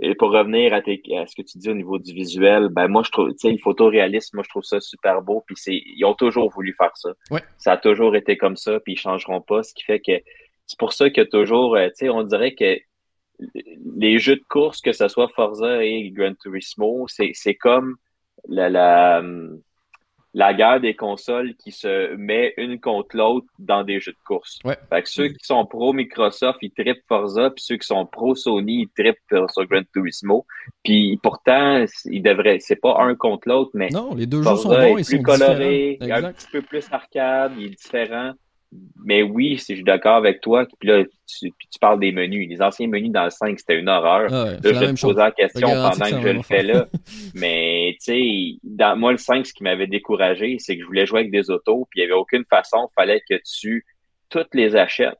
et pour revenir à, ce que tu dis au niveau du visuel, ben moi je trouve, tu sais, le photoréalisme, moi je trouve ça super beau. Puis c'est, ils ont toujours voulu faire ça. Ça a toujours été comme ça, puis ils changeront pas. Ce qui fait que c'est pour ça que toujours, euh, tu sais, on dirait que les jeux de course, que ce soit Forza et Gran Turismo, c'est comme la, la, la guerre des consoles qui se met une contre l'autre dans des jeux de course. Fait que ceux qui sont pro Microsoft, ils trippent Forza, puis ceux qui sont pro Sony, ils trippent sur Gran Turismo. Puis pourtant, ils devraient, c'est pas un contre l'autre, mais non, les deux jeux sont bons, ils plus coloré, un petit peu plus arcade, il est différent. Mais oui, je suis d'accord avec toi, puis là, tu, parles des menus. Les anciens menus dans le 5, c'était une horreur. Ah là, je vais te poser la question pendant que, je le fais là. Mais, tu sais, dans, moi, le 5, ce qui m'avait découragé, c'est que je voulais jouer avec des autos, puis il n'y avait aucune façon. Il fallait que tu toutes les achètes.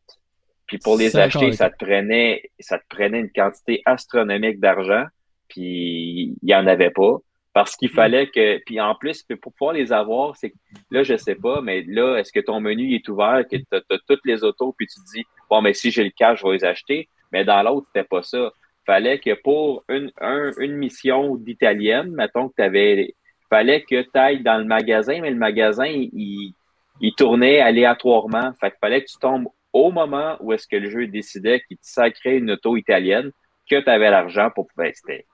Puis pour les acheter, ça te prenait, ça te prenait une quantité astronomique d'argent, puis il n'y en avait pas. Parce qu'il mm. fallait que. Puis en plus, pour pouvoir les avoir, c'est là, je sais pas, mais là, est-ce que ton menu est ouvert, que tu as, toutes les autos, puis tu te dis Bon, mais si j'ai le cash, je vais les acheter. Mais dans l'autre, c'était pas ça. Fallait que pour une, une mission d'italienne, mettons que tu avais. Fallait que tu ailles dans le magasin, mais le magasin, il, il tournait aléatoirement. Fait qu'il fallait que tu tombes au moment où est-ce que le jeu décidait qu'il te sacrait une auto italienne, que tu avais l'argent pour pouvoir. C'était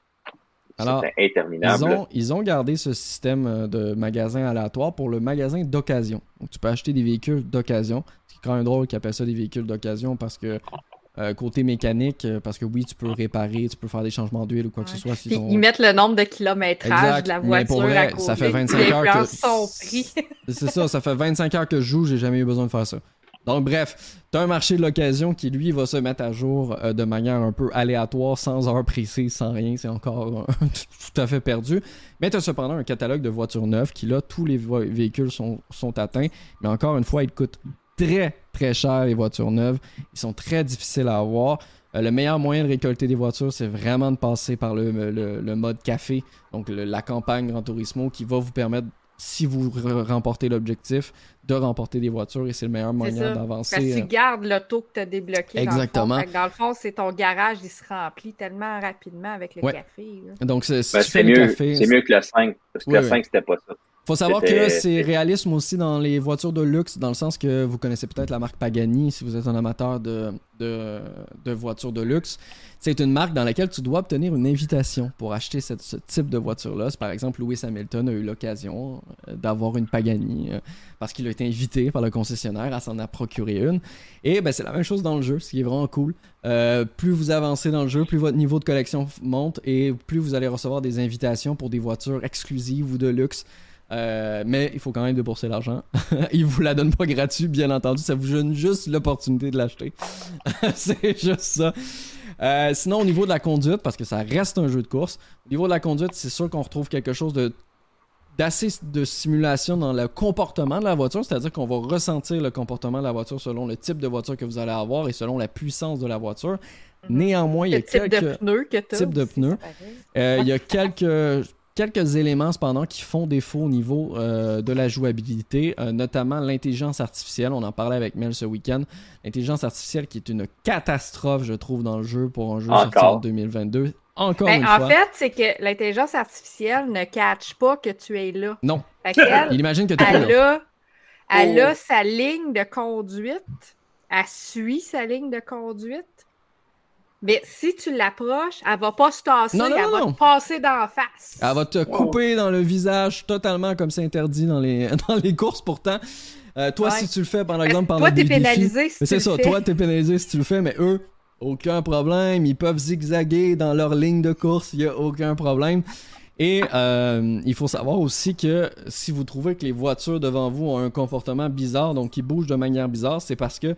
alors, interminable. Ils ont, ils ont, gardé ce système euh, de magasin aléatoire pour le magasin d'occasion. Donc, tu peux acheter des véhicules d'occasion. C'est quand même drôle qu'ils appellent ça des véhicules d'occasion parce que euh, côté mécanique, euh, parce que oui, tu peux réparer, tu peux faire des changements d'huile ou quoi que ce soit. Ils, mettent le nombre de kilométrage de la voiture pour vrai, à Ça fait 25 heures que... C'est ça, ça fait 25 heures que je joue, j'ai jamais eu besoin de faire ça. Donc, bref, tu as un marché de l'occasion qui, lui, va se mettre à jour euh, de manière un peu aléatoire, sans heure précise, sans rien. C'est encore tout à fait perdu. Mais tu as cependant un catalogue de voitures neuves qui, là, tous les véhicules sont, atteints. Mais encore une fois, ils coûtent très, très cher, les voitures neuves. Ils sont très difficiles à avoir. Euh, le meilleur moyen de récolter des voitures, c'est vraiment de passer par le, le, mode café, donc la campagne Grand Turismo, qui va vous permettre si vous remportez l'objectif, de remporter des voitures et c'est le meilleur moyen d'avancer. Parce que tu euh. gardes l'auto que tu as débloqué. Exactement. Dans le, fond, dans le fond, c'est ton garage, il se remplit tellement rapidement avec le café. Donc, c'est ben, mieux, mieux que le 5, parce que le 5, c'était pas ça. Faut savoir que c'est réalisme aussi dans les voitures de luxe, dans le sens que vous connaissez peut-être la marque Pagani si vous êtes un amateur de, de, voitures de luxe. C'est une marque dans laquelle tu dois obtenir une invitation pour acheter ce type de voiture-là. Par exemple, Lewis Hamilton a eu l'occasion euh, d'avoir une Pagani euh, parce qu'il a été invité par le concessionnaire à s'en a procuré une. Et ben, c'est la même chose dans le jeu, ce qui est vraiment cool. Euh, plus vous avancez dans le jeu, plus votre niveau de collection monte et plus vous allez recevoir des invitations pour des voitures exclusives ou de luxe. Euh, mais il faut quand même débourser l'argent. il vous la donne pas gratuit, bien entendu. Ça vous donne juste l'opportunité de l'acheter. c'est juste ça. Euh, sinon, au niveau de la conduite, parce que ça reste un jeu de course, au niveau de la conduite, c'est sûr qu'on retrouve quelque chose de d'assez de simulation dans le comportement de la voiture, c'est-à-dire qu'on va ressentir le comportement de la voiture selon le type de voiture que vous allez avoir et selon la puissance de la voiture. Mhm. Néanmoins, il y a quelques de pneus que types de pneus. Euh, il y a quelques quelques éléments cependant qui font défaut au niveau euh, de la jouabilité, euh, notamment l'intelligence artificielle. On en parlait avec Mel ce week-end. L'intelligence artificielle qui est une catastrophe, je trouve, dans le jeu pour un jeu sorti en 2022. Encore ben, une en fait, c'est que l'intelligence artificielle ne catch pas que tu es là. Non. Il imagine que tu es là. Elle a oh. sa ligne de conduite. Elle suit sa ligne de conduite. Mais si tu l'approches, elle va pas se tasser, elle va te passer dans la face. Elle va te couper dans le visage totalement comme c'est interdit dans les, dans les courses pourtant. Euh, toi, si tu le fais, par exemple, pendant toi, t'es pénalisé si C'est ça, toi, t'es pénalisé si tu le fais, mais eux, aucun problème. Ils peuvent zigzaguer dans leur ligne de course, il y a aucun problème. Et euh, il faut savoir aussi que si vous trouvez que les voitures devant vous ont un comportement bizarre, donc qui bougent de manière bizarre, c'est parce que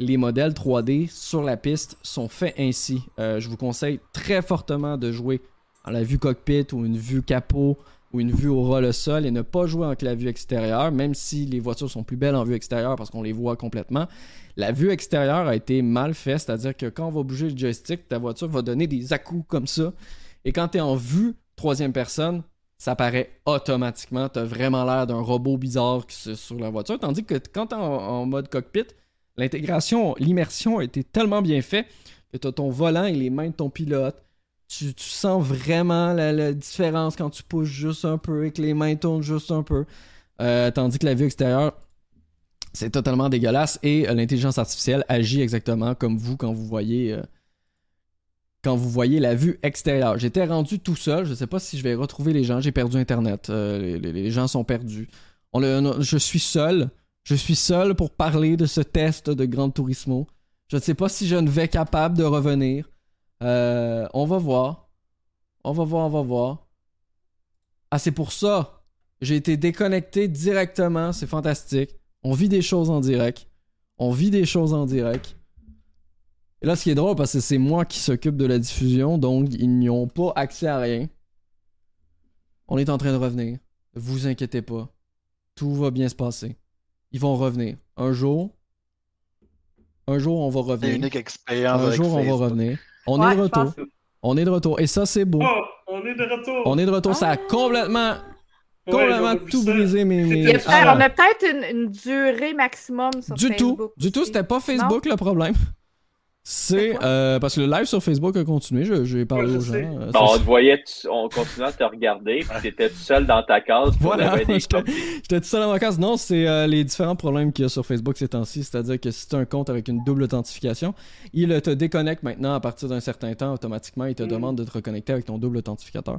les modèles 3D sur la piste sont faits ainsi. Euh, je vous conseille très fortement de jouer en la vue cockpit ou une vue capot ou une vue au ras le sol et ne pas jouer en la vue extérieure, même si les voitures sont plus belles en vue extérieure parce qu'on les voit complètement. La vue extérieure a été mal faite, c'est-à-dire que quand on va bouger le joystick, ta voiture va donner des à-coups comme ça. Et quand tu es en vue troisième personne, ça paraît automatiquement. Tu as vraiment l'air d'un robot bizarre sur la voiture. Tandis que quand tu es en mode cockpit, L'intégration, l'immersion a été tellement bien faite que tu as ton volant et les mains de ton pilote. Tu, sens vraiment la, différence quand tu pousses juste un peu et que les mains tournent juste un peu. Euh, tandis que la vue extérieure, c'est totalement dégueulasse et euh, l'intelligence artificielle agit exactement comme vous quand vous voyez euh, quand vous voyez la vue extérieure. J'étais rendu tout seul, je ne sais pas si je vais retrouver les gens, j'ai perdu internet, les, gens sont perdus. je suis seul je suis seul pour parler de ce test de Grand Turismo. Je ne sais pas si je ne vais capable de revenir. Euh, on va voir. On va voir, on va voir. Ah, c'est pour ça. J'ai été déconnecté directement. C'est fantastique. On vit des choses en direct. On vit des choses en direct. Et là, ce qui est drôle, parce que c'est moi qui s'occupe de la diffusion, donc ils n'y ont pas accès à rien. On est en train de revenir. Vous inquiétez pas. Tout va bien se passer ils vont revenir. Un jour, un jour, on va revenir. Unique expérience. Un jour, on va revenir. On est de retour. On est de retour. Et ça, c'est beau. Oh, on est de retour. On est de retour. Ça a ah. complètement, complètement tout brisé mes. mes... on a peut-être une, durée maximum sur du Facebook. Tout. Du tout. C'était pas Facebook le problème. C'est euh, parce que le live sur Facebook a continué, j'ai parlé aux gens. Euh, on te voyait, on continuait à te regarder, puis t'étais tout seul dans ta case. Voilà, j'étais tout seul dans ma case. Non, c'est euh, les différents problèmes qu'il y a sur Facebook ces temps-ci, c'est-à-dire que si tu as un compte avec une double authentification, il te déconnecte maintenant à partir d'un certain temps automatiquement, il te mm. demande de te reconnecter avec ton double authentificateur.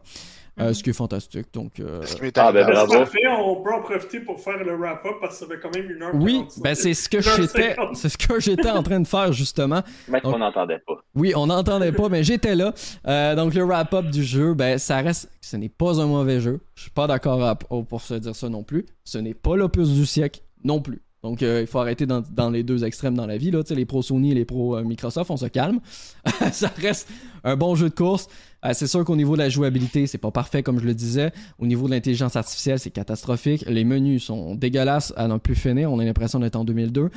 Euh, ce qui est fantastique. Donc, euh... ah, ben, bravo. on peut en profiter pour faire le wrap-up parce que ça fait quand même une heure. Oui, ben, c'est ce que j'étais, c'est ce que j'étais en train de faire justement. Mais on n'entendait pas. Oui, on n'entendait pas, mais j'étais là. Euh, donc le wrap-up du jeu, ben ça reste, ce n'est pas un mauvais jeu. Je suis pas d'accord pour se dire ça non plus. Ce n'est pas l'opus du siècle non plus. Donc, euh, il faut arrêter dans, dans, les deux extrêmes dans la vie. Là. les pros Sony et les pros euh, Microsoft, on se calme. ça reste un bon jeu de course. Euh, c'est sûr qu'au niveau de la jouabilité, c'est pas parfait, comme je le disais. Au niveau de l'intelligence artificielle, c'est catastrophique. Les menus sont dégueulasses à n'en plus finir. On a l'impression d'être en 2002.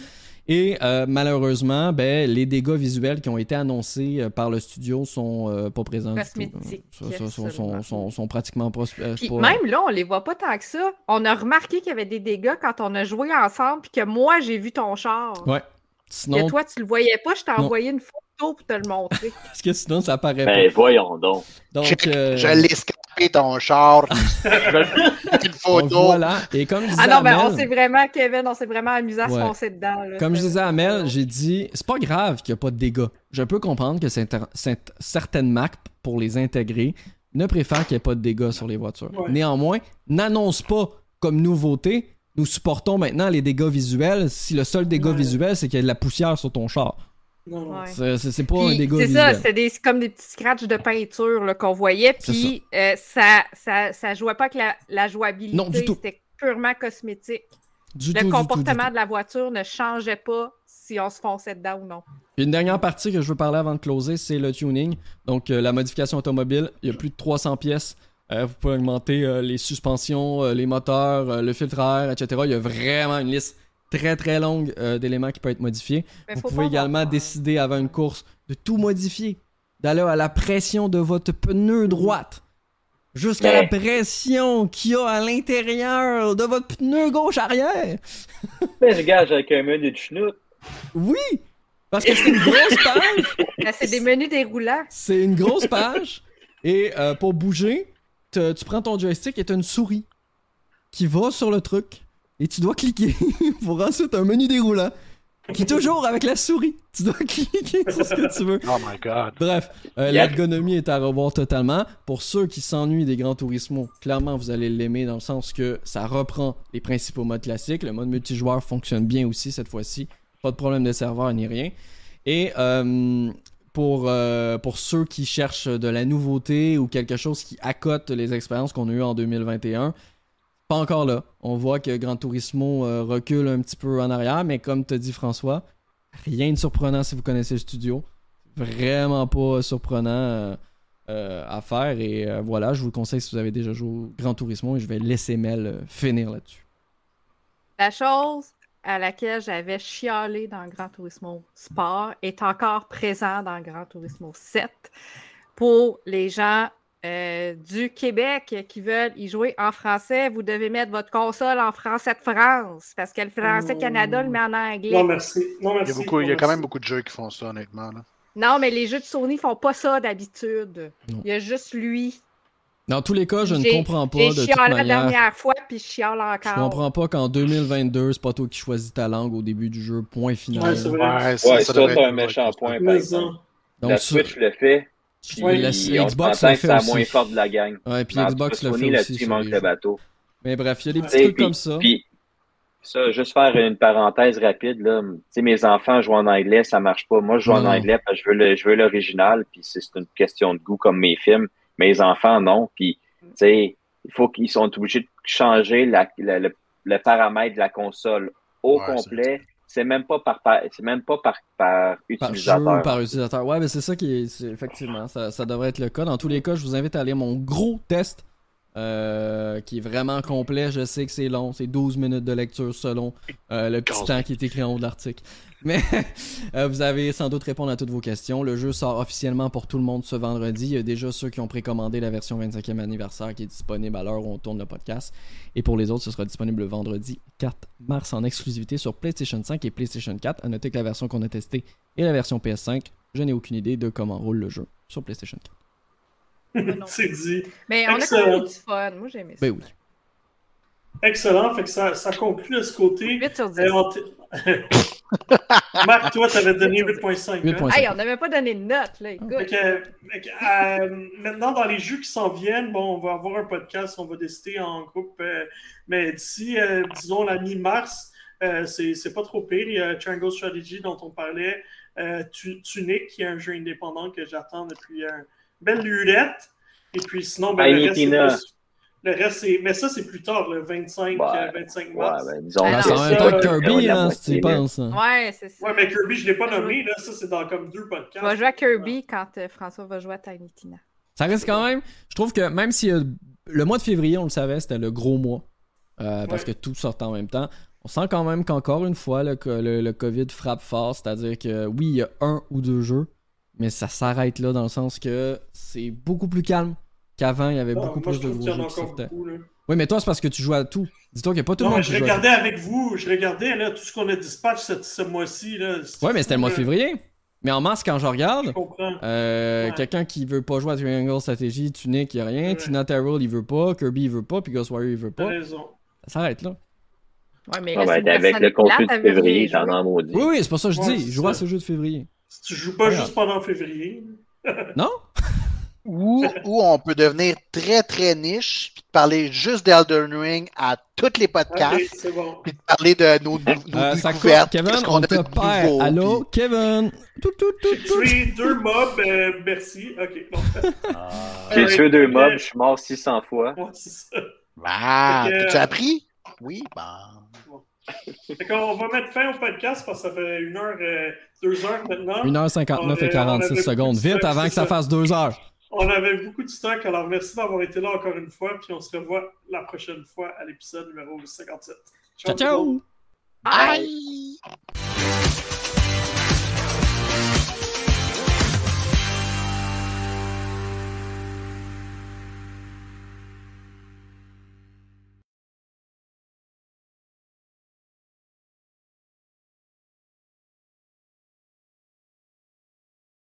Et euh, malheureusement, ben, les dégâts visuels qui ont été annoncés euh, par le studio sont euh, pas présents. Cosmétiques. Sont, sont, sont, sont, pratiquement pas, Même là, on les voit pas tant que ça. On a remarqué qu'il y avait des dégâts quand on a joué ensemble, puis que moi, j'ai vu ton char. Ouais. Sinon... toi, tu le voyais pas, je t'ai envoyé une photo pour te le montrer. Parce que sinon, ça paraît ben, voyons donc. Donc, je, l'ai scraper ton char. une photo. Voilà. Et comme ah non, mais on s'est vraiment, Kevin, on s'est vraiment amusé à se foncer dedans. comme je disais à Mel, j'ai dit, c'est pas grave qu'il n'y a pas de dégâts. Je peux comprendre que certaines Macs, pour les intégrer, ne préfèrent qu'il n'y ait pas de dégâts sur les voitures. Néanmoins, n'annonce pas comme nouveauté, nous supportons maintenant les dégâts visuels si le seul dégât visuel, c'est qu'il y a de la poussière sur ton char. C'est pas un dégât C'est ça, c'est comme des petits scratchs de peinture qu'on voyait, puis euh, ça. ça, ça, jouait pas avec la, la jouabilité, c'était purement cosmétique. le comportement de la voiture ne changeait pas si on se fonçait dedans ou non. Une dernière partie que je veux parler avant de closer, c'est le tuning. Donc euh, la modification automobile, il y a plus de 300 pièces. Euh, vous pouvez augmenter les suspensions, les moteurs, le filtre à air, etc. Il y a vraiment une liste très très longue euh, d'éléments qui peuvent être modifiés. Vous pouvez également décider avant une course de tout modifier, d'aller à la pression de votre pneu droite jusqu'à la pression qu'il y a à l'intérieur de votre pneu gauche arrière. Mais je gage avec un menu de schnout. Oui, parce que c'est une grosse page. Ben, c'est des menus déroulants. C'est une grosse page. Et euh, pour bouger, tu prends ton joystick et tu as une souris qui va sur le truc et tu dois cliquer pour ensuite un menu déroulant qui est toujours avec la souris. Tu dois cliquer sur ce que tu veux. Oh my god. Bref, euh, l'ergonomie est à revoir totalement. Pour ceux qui s'ennuient des grands tourismos, clairement vous allez l'aimer dans le sens que ça reprend les principaux modes classiques. Le mode multijoueur fonctionne bien aussi cette fois-ci. Pas de problème de serveur ni rien. Et euh, pour, euh, pour ceux qui cherchent de la nouveauté ou quelque chose qui accote les expériences qu'on a eues en 2021, pas encore là. On voit que Gran Turismo euh, recule un petit peu en arrière, mais comme te dit François, rien de surprenant si vous connaissez le studio. Vraiment pas surprenant euh, euh, à faire. Et voilà, je vous le conseille si vous avez déjà joué au Gran Turismo et je vais laisser Mel finir là-dessus. La chose à laquelle j'avais chialé dans Gran Turismo Sport est encore présent dans Gran Turismo 7 pour les gens euh, du Québec qui veulent y jouer en français, vous devez mettre votre console en français de France parce que le français Canada le met en anglais. Non, merci. Non, merci. Il, y a, beaucoup, il y a quand même beaucoup de jeux qui font ça, honnêtement. Non, mais les jeux de Sony font pas ça d'habitude. Il y a juste lui. Dans tous les cas, je ne comprends pas. J'ai chialé la dernière fois, puis je chiale encore. Je comprends pas qu'en 2022, c'est pas toi qui choisis ta langue au début du jeu, point final. Ouais, c'est vrai. Ouais, ça, ça, un méchant point, par exemple. Donc, la Switch le fait, puis la, Xbox le fait aussi. moins forte de la gang. Ouais, puis Xbox le fait aussi. Manque le bateau. Mais bref, il y a des petits trucs comme ça. Puis, ça, juste faire une parenthèse rapide, là. Tu sais, mes enfants jouent en anglais, ça marche pas. Moi, je joue en anglais parce que je veux l'original, puis c'est une question de goût comme mes films. Mes enfants, non. Puis, tu sais, il faut qu'ils sont obligés de changer la, le, paramètre de la console au complet c'est même pas par, c'est même pas par, par utilisateur. Par, par utilisateur. Ouais, mais c'est ça qui est, effectivement, ça, ça, devrait être le cas. Dans tous les cas, je vous invite à lire mon gros test euh, qui est vraiment complet. Je sais que c'est long, c'est 12 minutes de lecture selon euh, le petit temps qui est écrit en haut de l'article. Mais euh, vous avez sans doute répondu à toutes vos questions. Le jeu sort officiellement pour tout le monde ce vendredi. Il y a déjà ceux qui ont précommandé la version 25e anniversaire qui est disponible à l'heure où on tourne le podcast. Et pour les autres, ce sera disponible le vendredi 4 mars en exclusivité sur PlayStation 5 et PlayStation 4. À noter que la version qu'on a testée est la version PS5. Je n'ai aucune idée de comment roule le jeu sur PlayStation 4. C'est dit. Mais on a quand même du fun. Moi, j'ai aimé ça. Ben oui. Excellent. Fait que ça, ça conclut de ce côté. 8 sur 10. Euh, Marc, toi, tu avais donné 8.5. Hein? Hey, on n'avait pas donné de note. Là. Écoute. euh, maintenant, dans les jeux qui s'en viennent, bon, on va avoir un podcast, on va décider en groupe. Euh, mais d'ici, euh, disons, la mi-mars, c'est pas trop pire. Il y a Triangle Strategy dont on parlait. Tunic, qui est un jeu indépendant que j'attends depuis un belle lurette. Et puis sinon, ben, le, reste, le reste, c'est. Mais ça, c'est plus tard, le 25, 25 euh, mars. Ouais, ben, disons ah, c'est en même temps Kirby, hein, si tu penses. Ouais, c'est ça. Ouais, mais Kirby, je ne l'ai pas nommé, là. Ça, c'est dans comme deux podcasts. On va jouer à Kirby quand euh, François va jouer à Tiny Tina. Ça reste quand même. Je trouve que même si le mois de février, on le savait, c'était le gros mois. Euh, parce que tout sortait en même temps. On sent quand même qu'encore une fois, le, le, le COVID frappe fort. C'est-à-dire que oui, il y a un ou deux jeux mais ça s'arrête là dans le sens que c'est beaucoup plus calme qu'avant. Il y avait beaucoup plus de gros jeux qui sortaient. oui, mais toi, c'est parce que tu joues à tout. Dis-toi qu'il n'y a pas tout le monde. Je regardais avec vous, je regardais là, tout ce qu'on a dispatch ce, mois-ci. Oui, mais c'était le mois de février. Mais en masse, quand je regarde, Je euh, Ouais. quelqu'un qui veut pas jouer à Triangle Strategy, Tunic, il a rien. Ouais. Tina Terrell, il veut pas. Kirby, il veut pas. Puis Ghost Warrior, il veut pas. raison. Ça s'arrête là. Ouais, mais Ah ben, avec le contenu de février, jouer. as maudit. Oui, oui, c'est pas ça que je Ouais, dis. Je joue à ce jeu de février. Si tu joues pas juste pendant février. Non? Ou, ou on peut devenir très très niche, puis parler juste d'Elden Ring à tous les podcasts, Ok, c'est bon. puis de parler de nos, nos, nos Euh, découvertes. Kevin, on a te de perd. nouveau, Allô, puis- Kevin? Tout, tout, tout, J'ai tué deux mobs, euh, merci. Ok, bon. J'ai Ouais, tué deux mobs, je suis mort 600 fois. Ouais, c'est ça. Ah, que- t'as appris? Oui, bon. Fait qu'on va mettre fin au podcast parce que ça fait une heure, euh, deux heures maintenant. 1h59 On et avait- 46 on avait secondes. beaucoup de Vite stock, avant que ça fasse 2 heures. On avait beaucoup de stock, alors merci d'avoir été là encore une fois, puis on se revoit la prochaine fois à l'épisode numéro 57. Ciao, monde. ciao! Bye!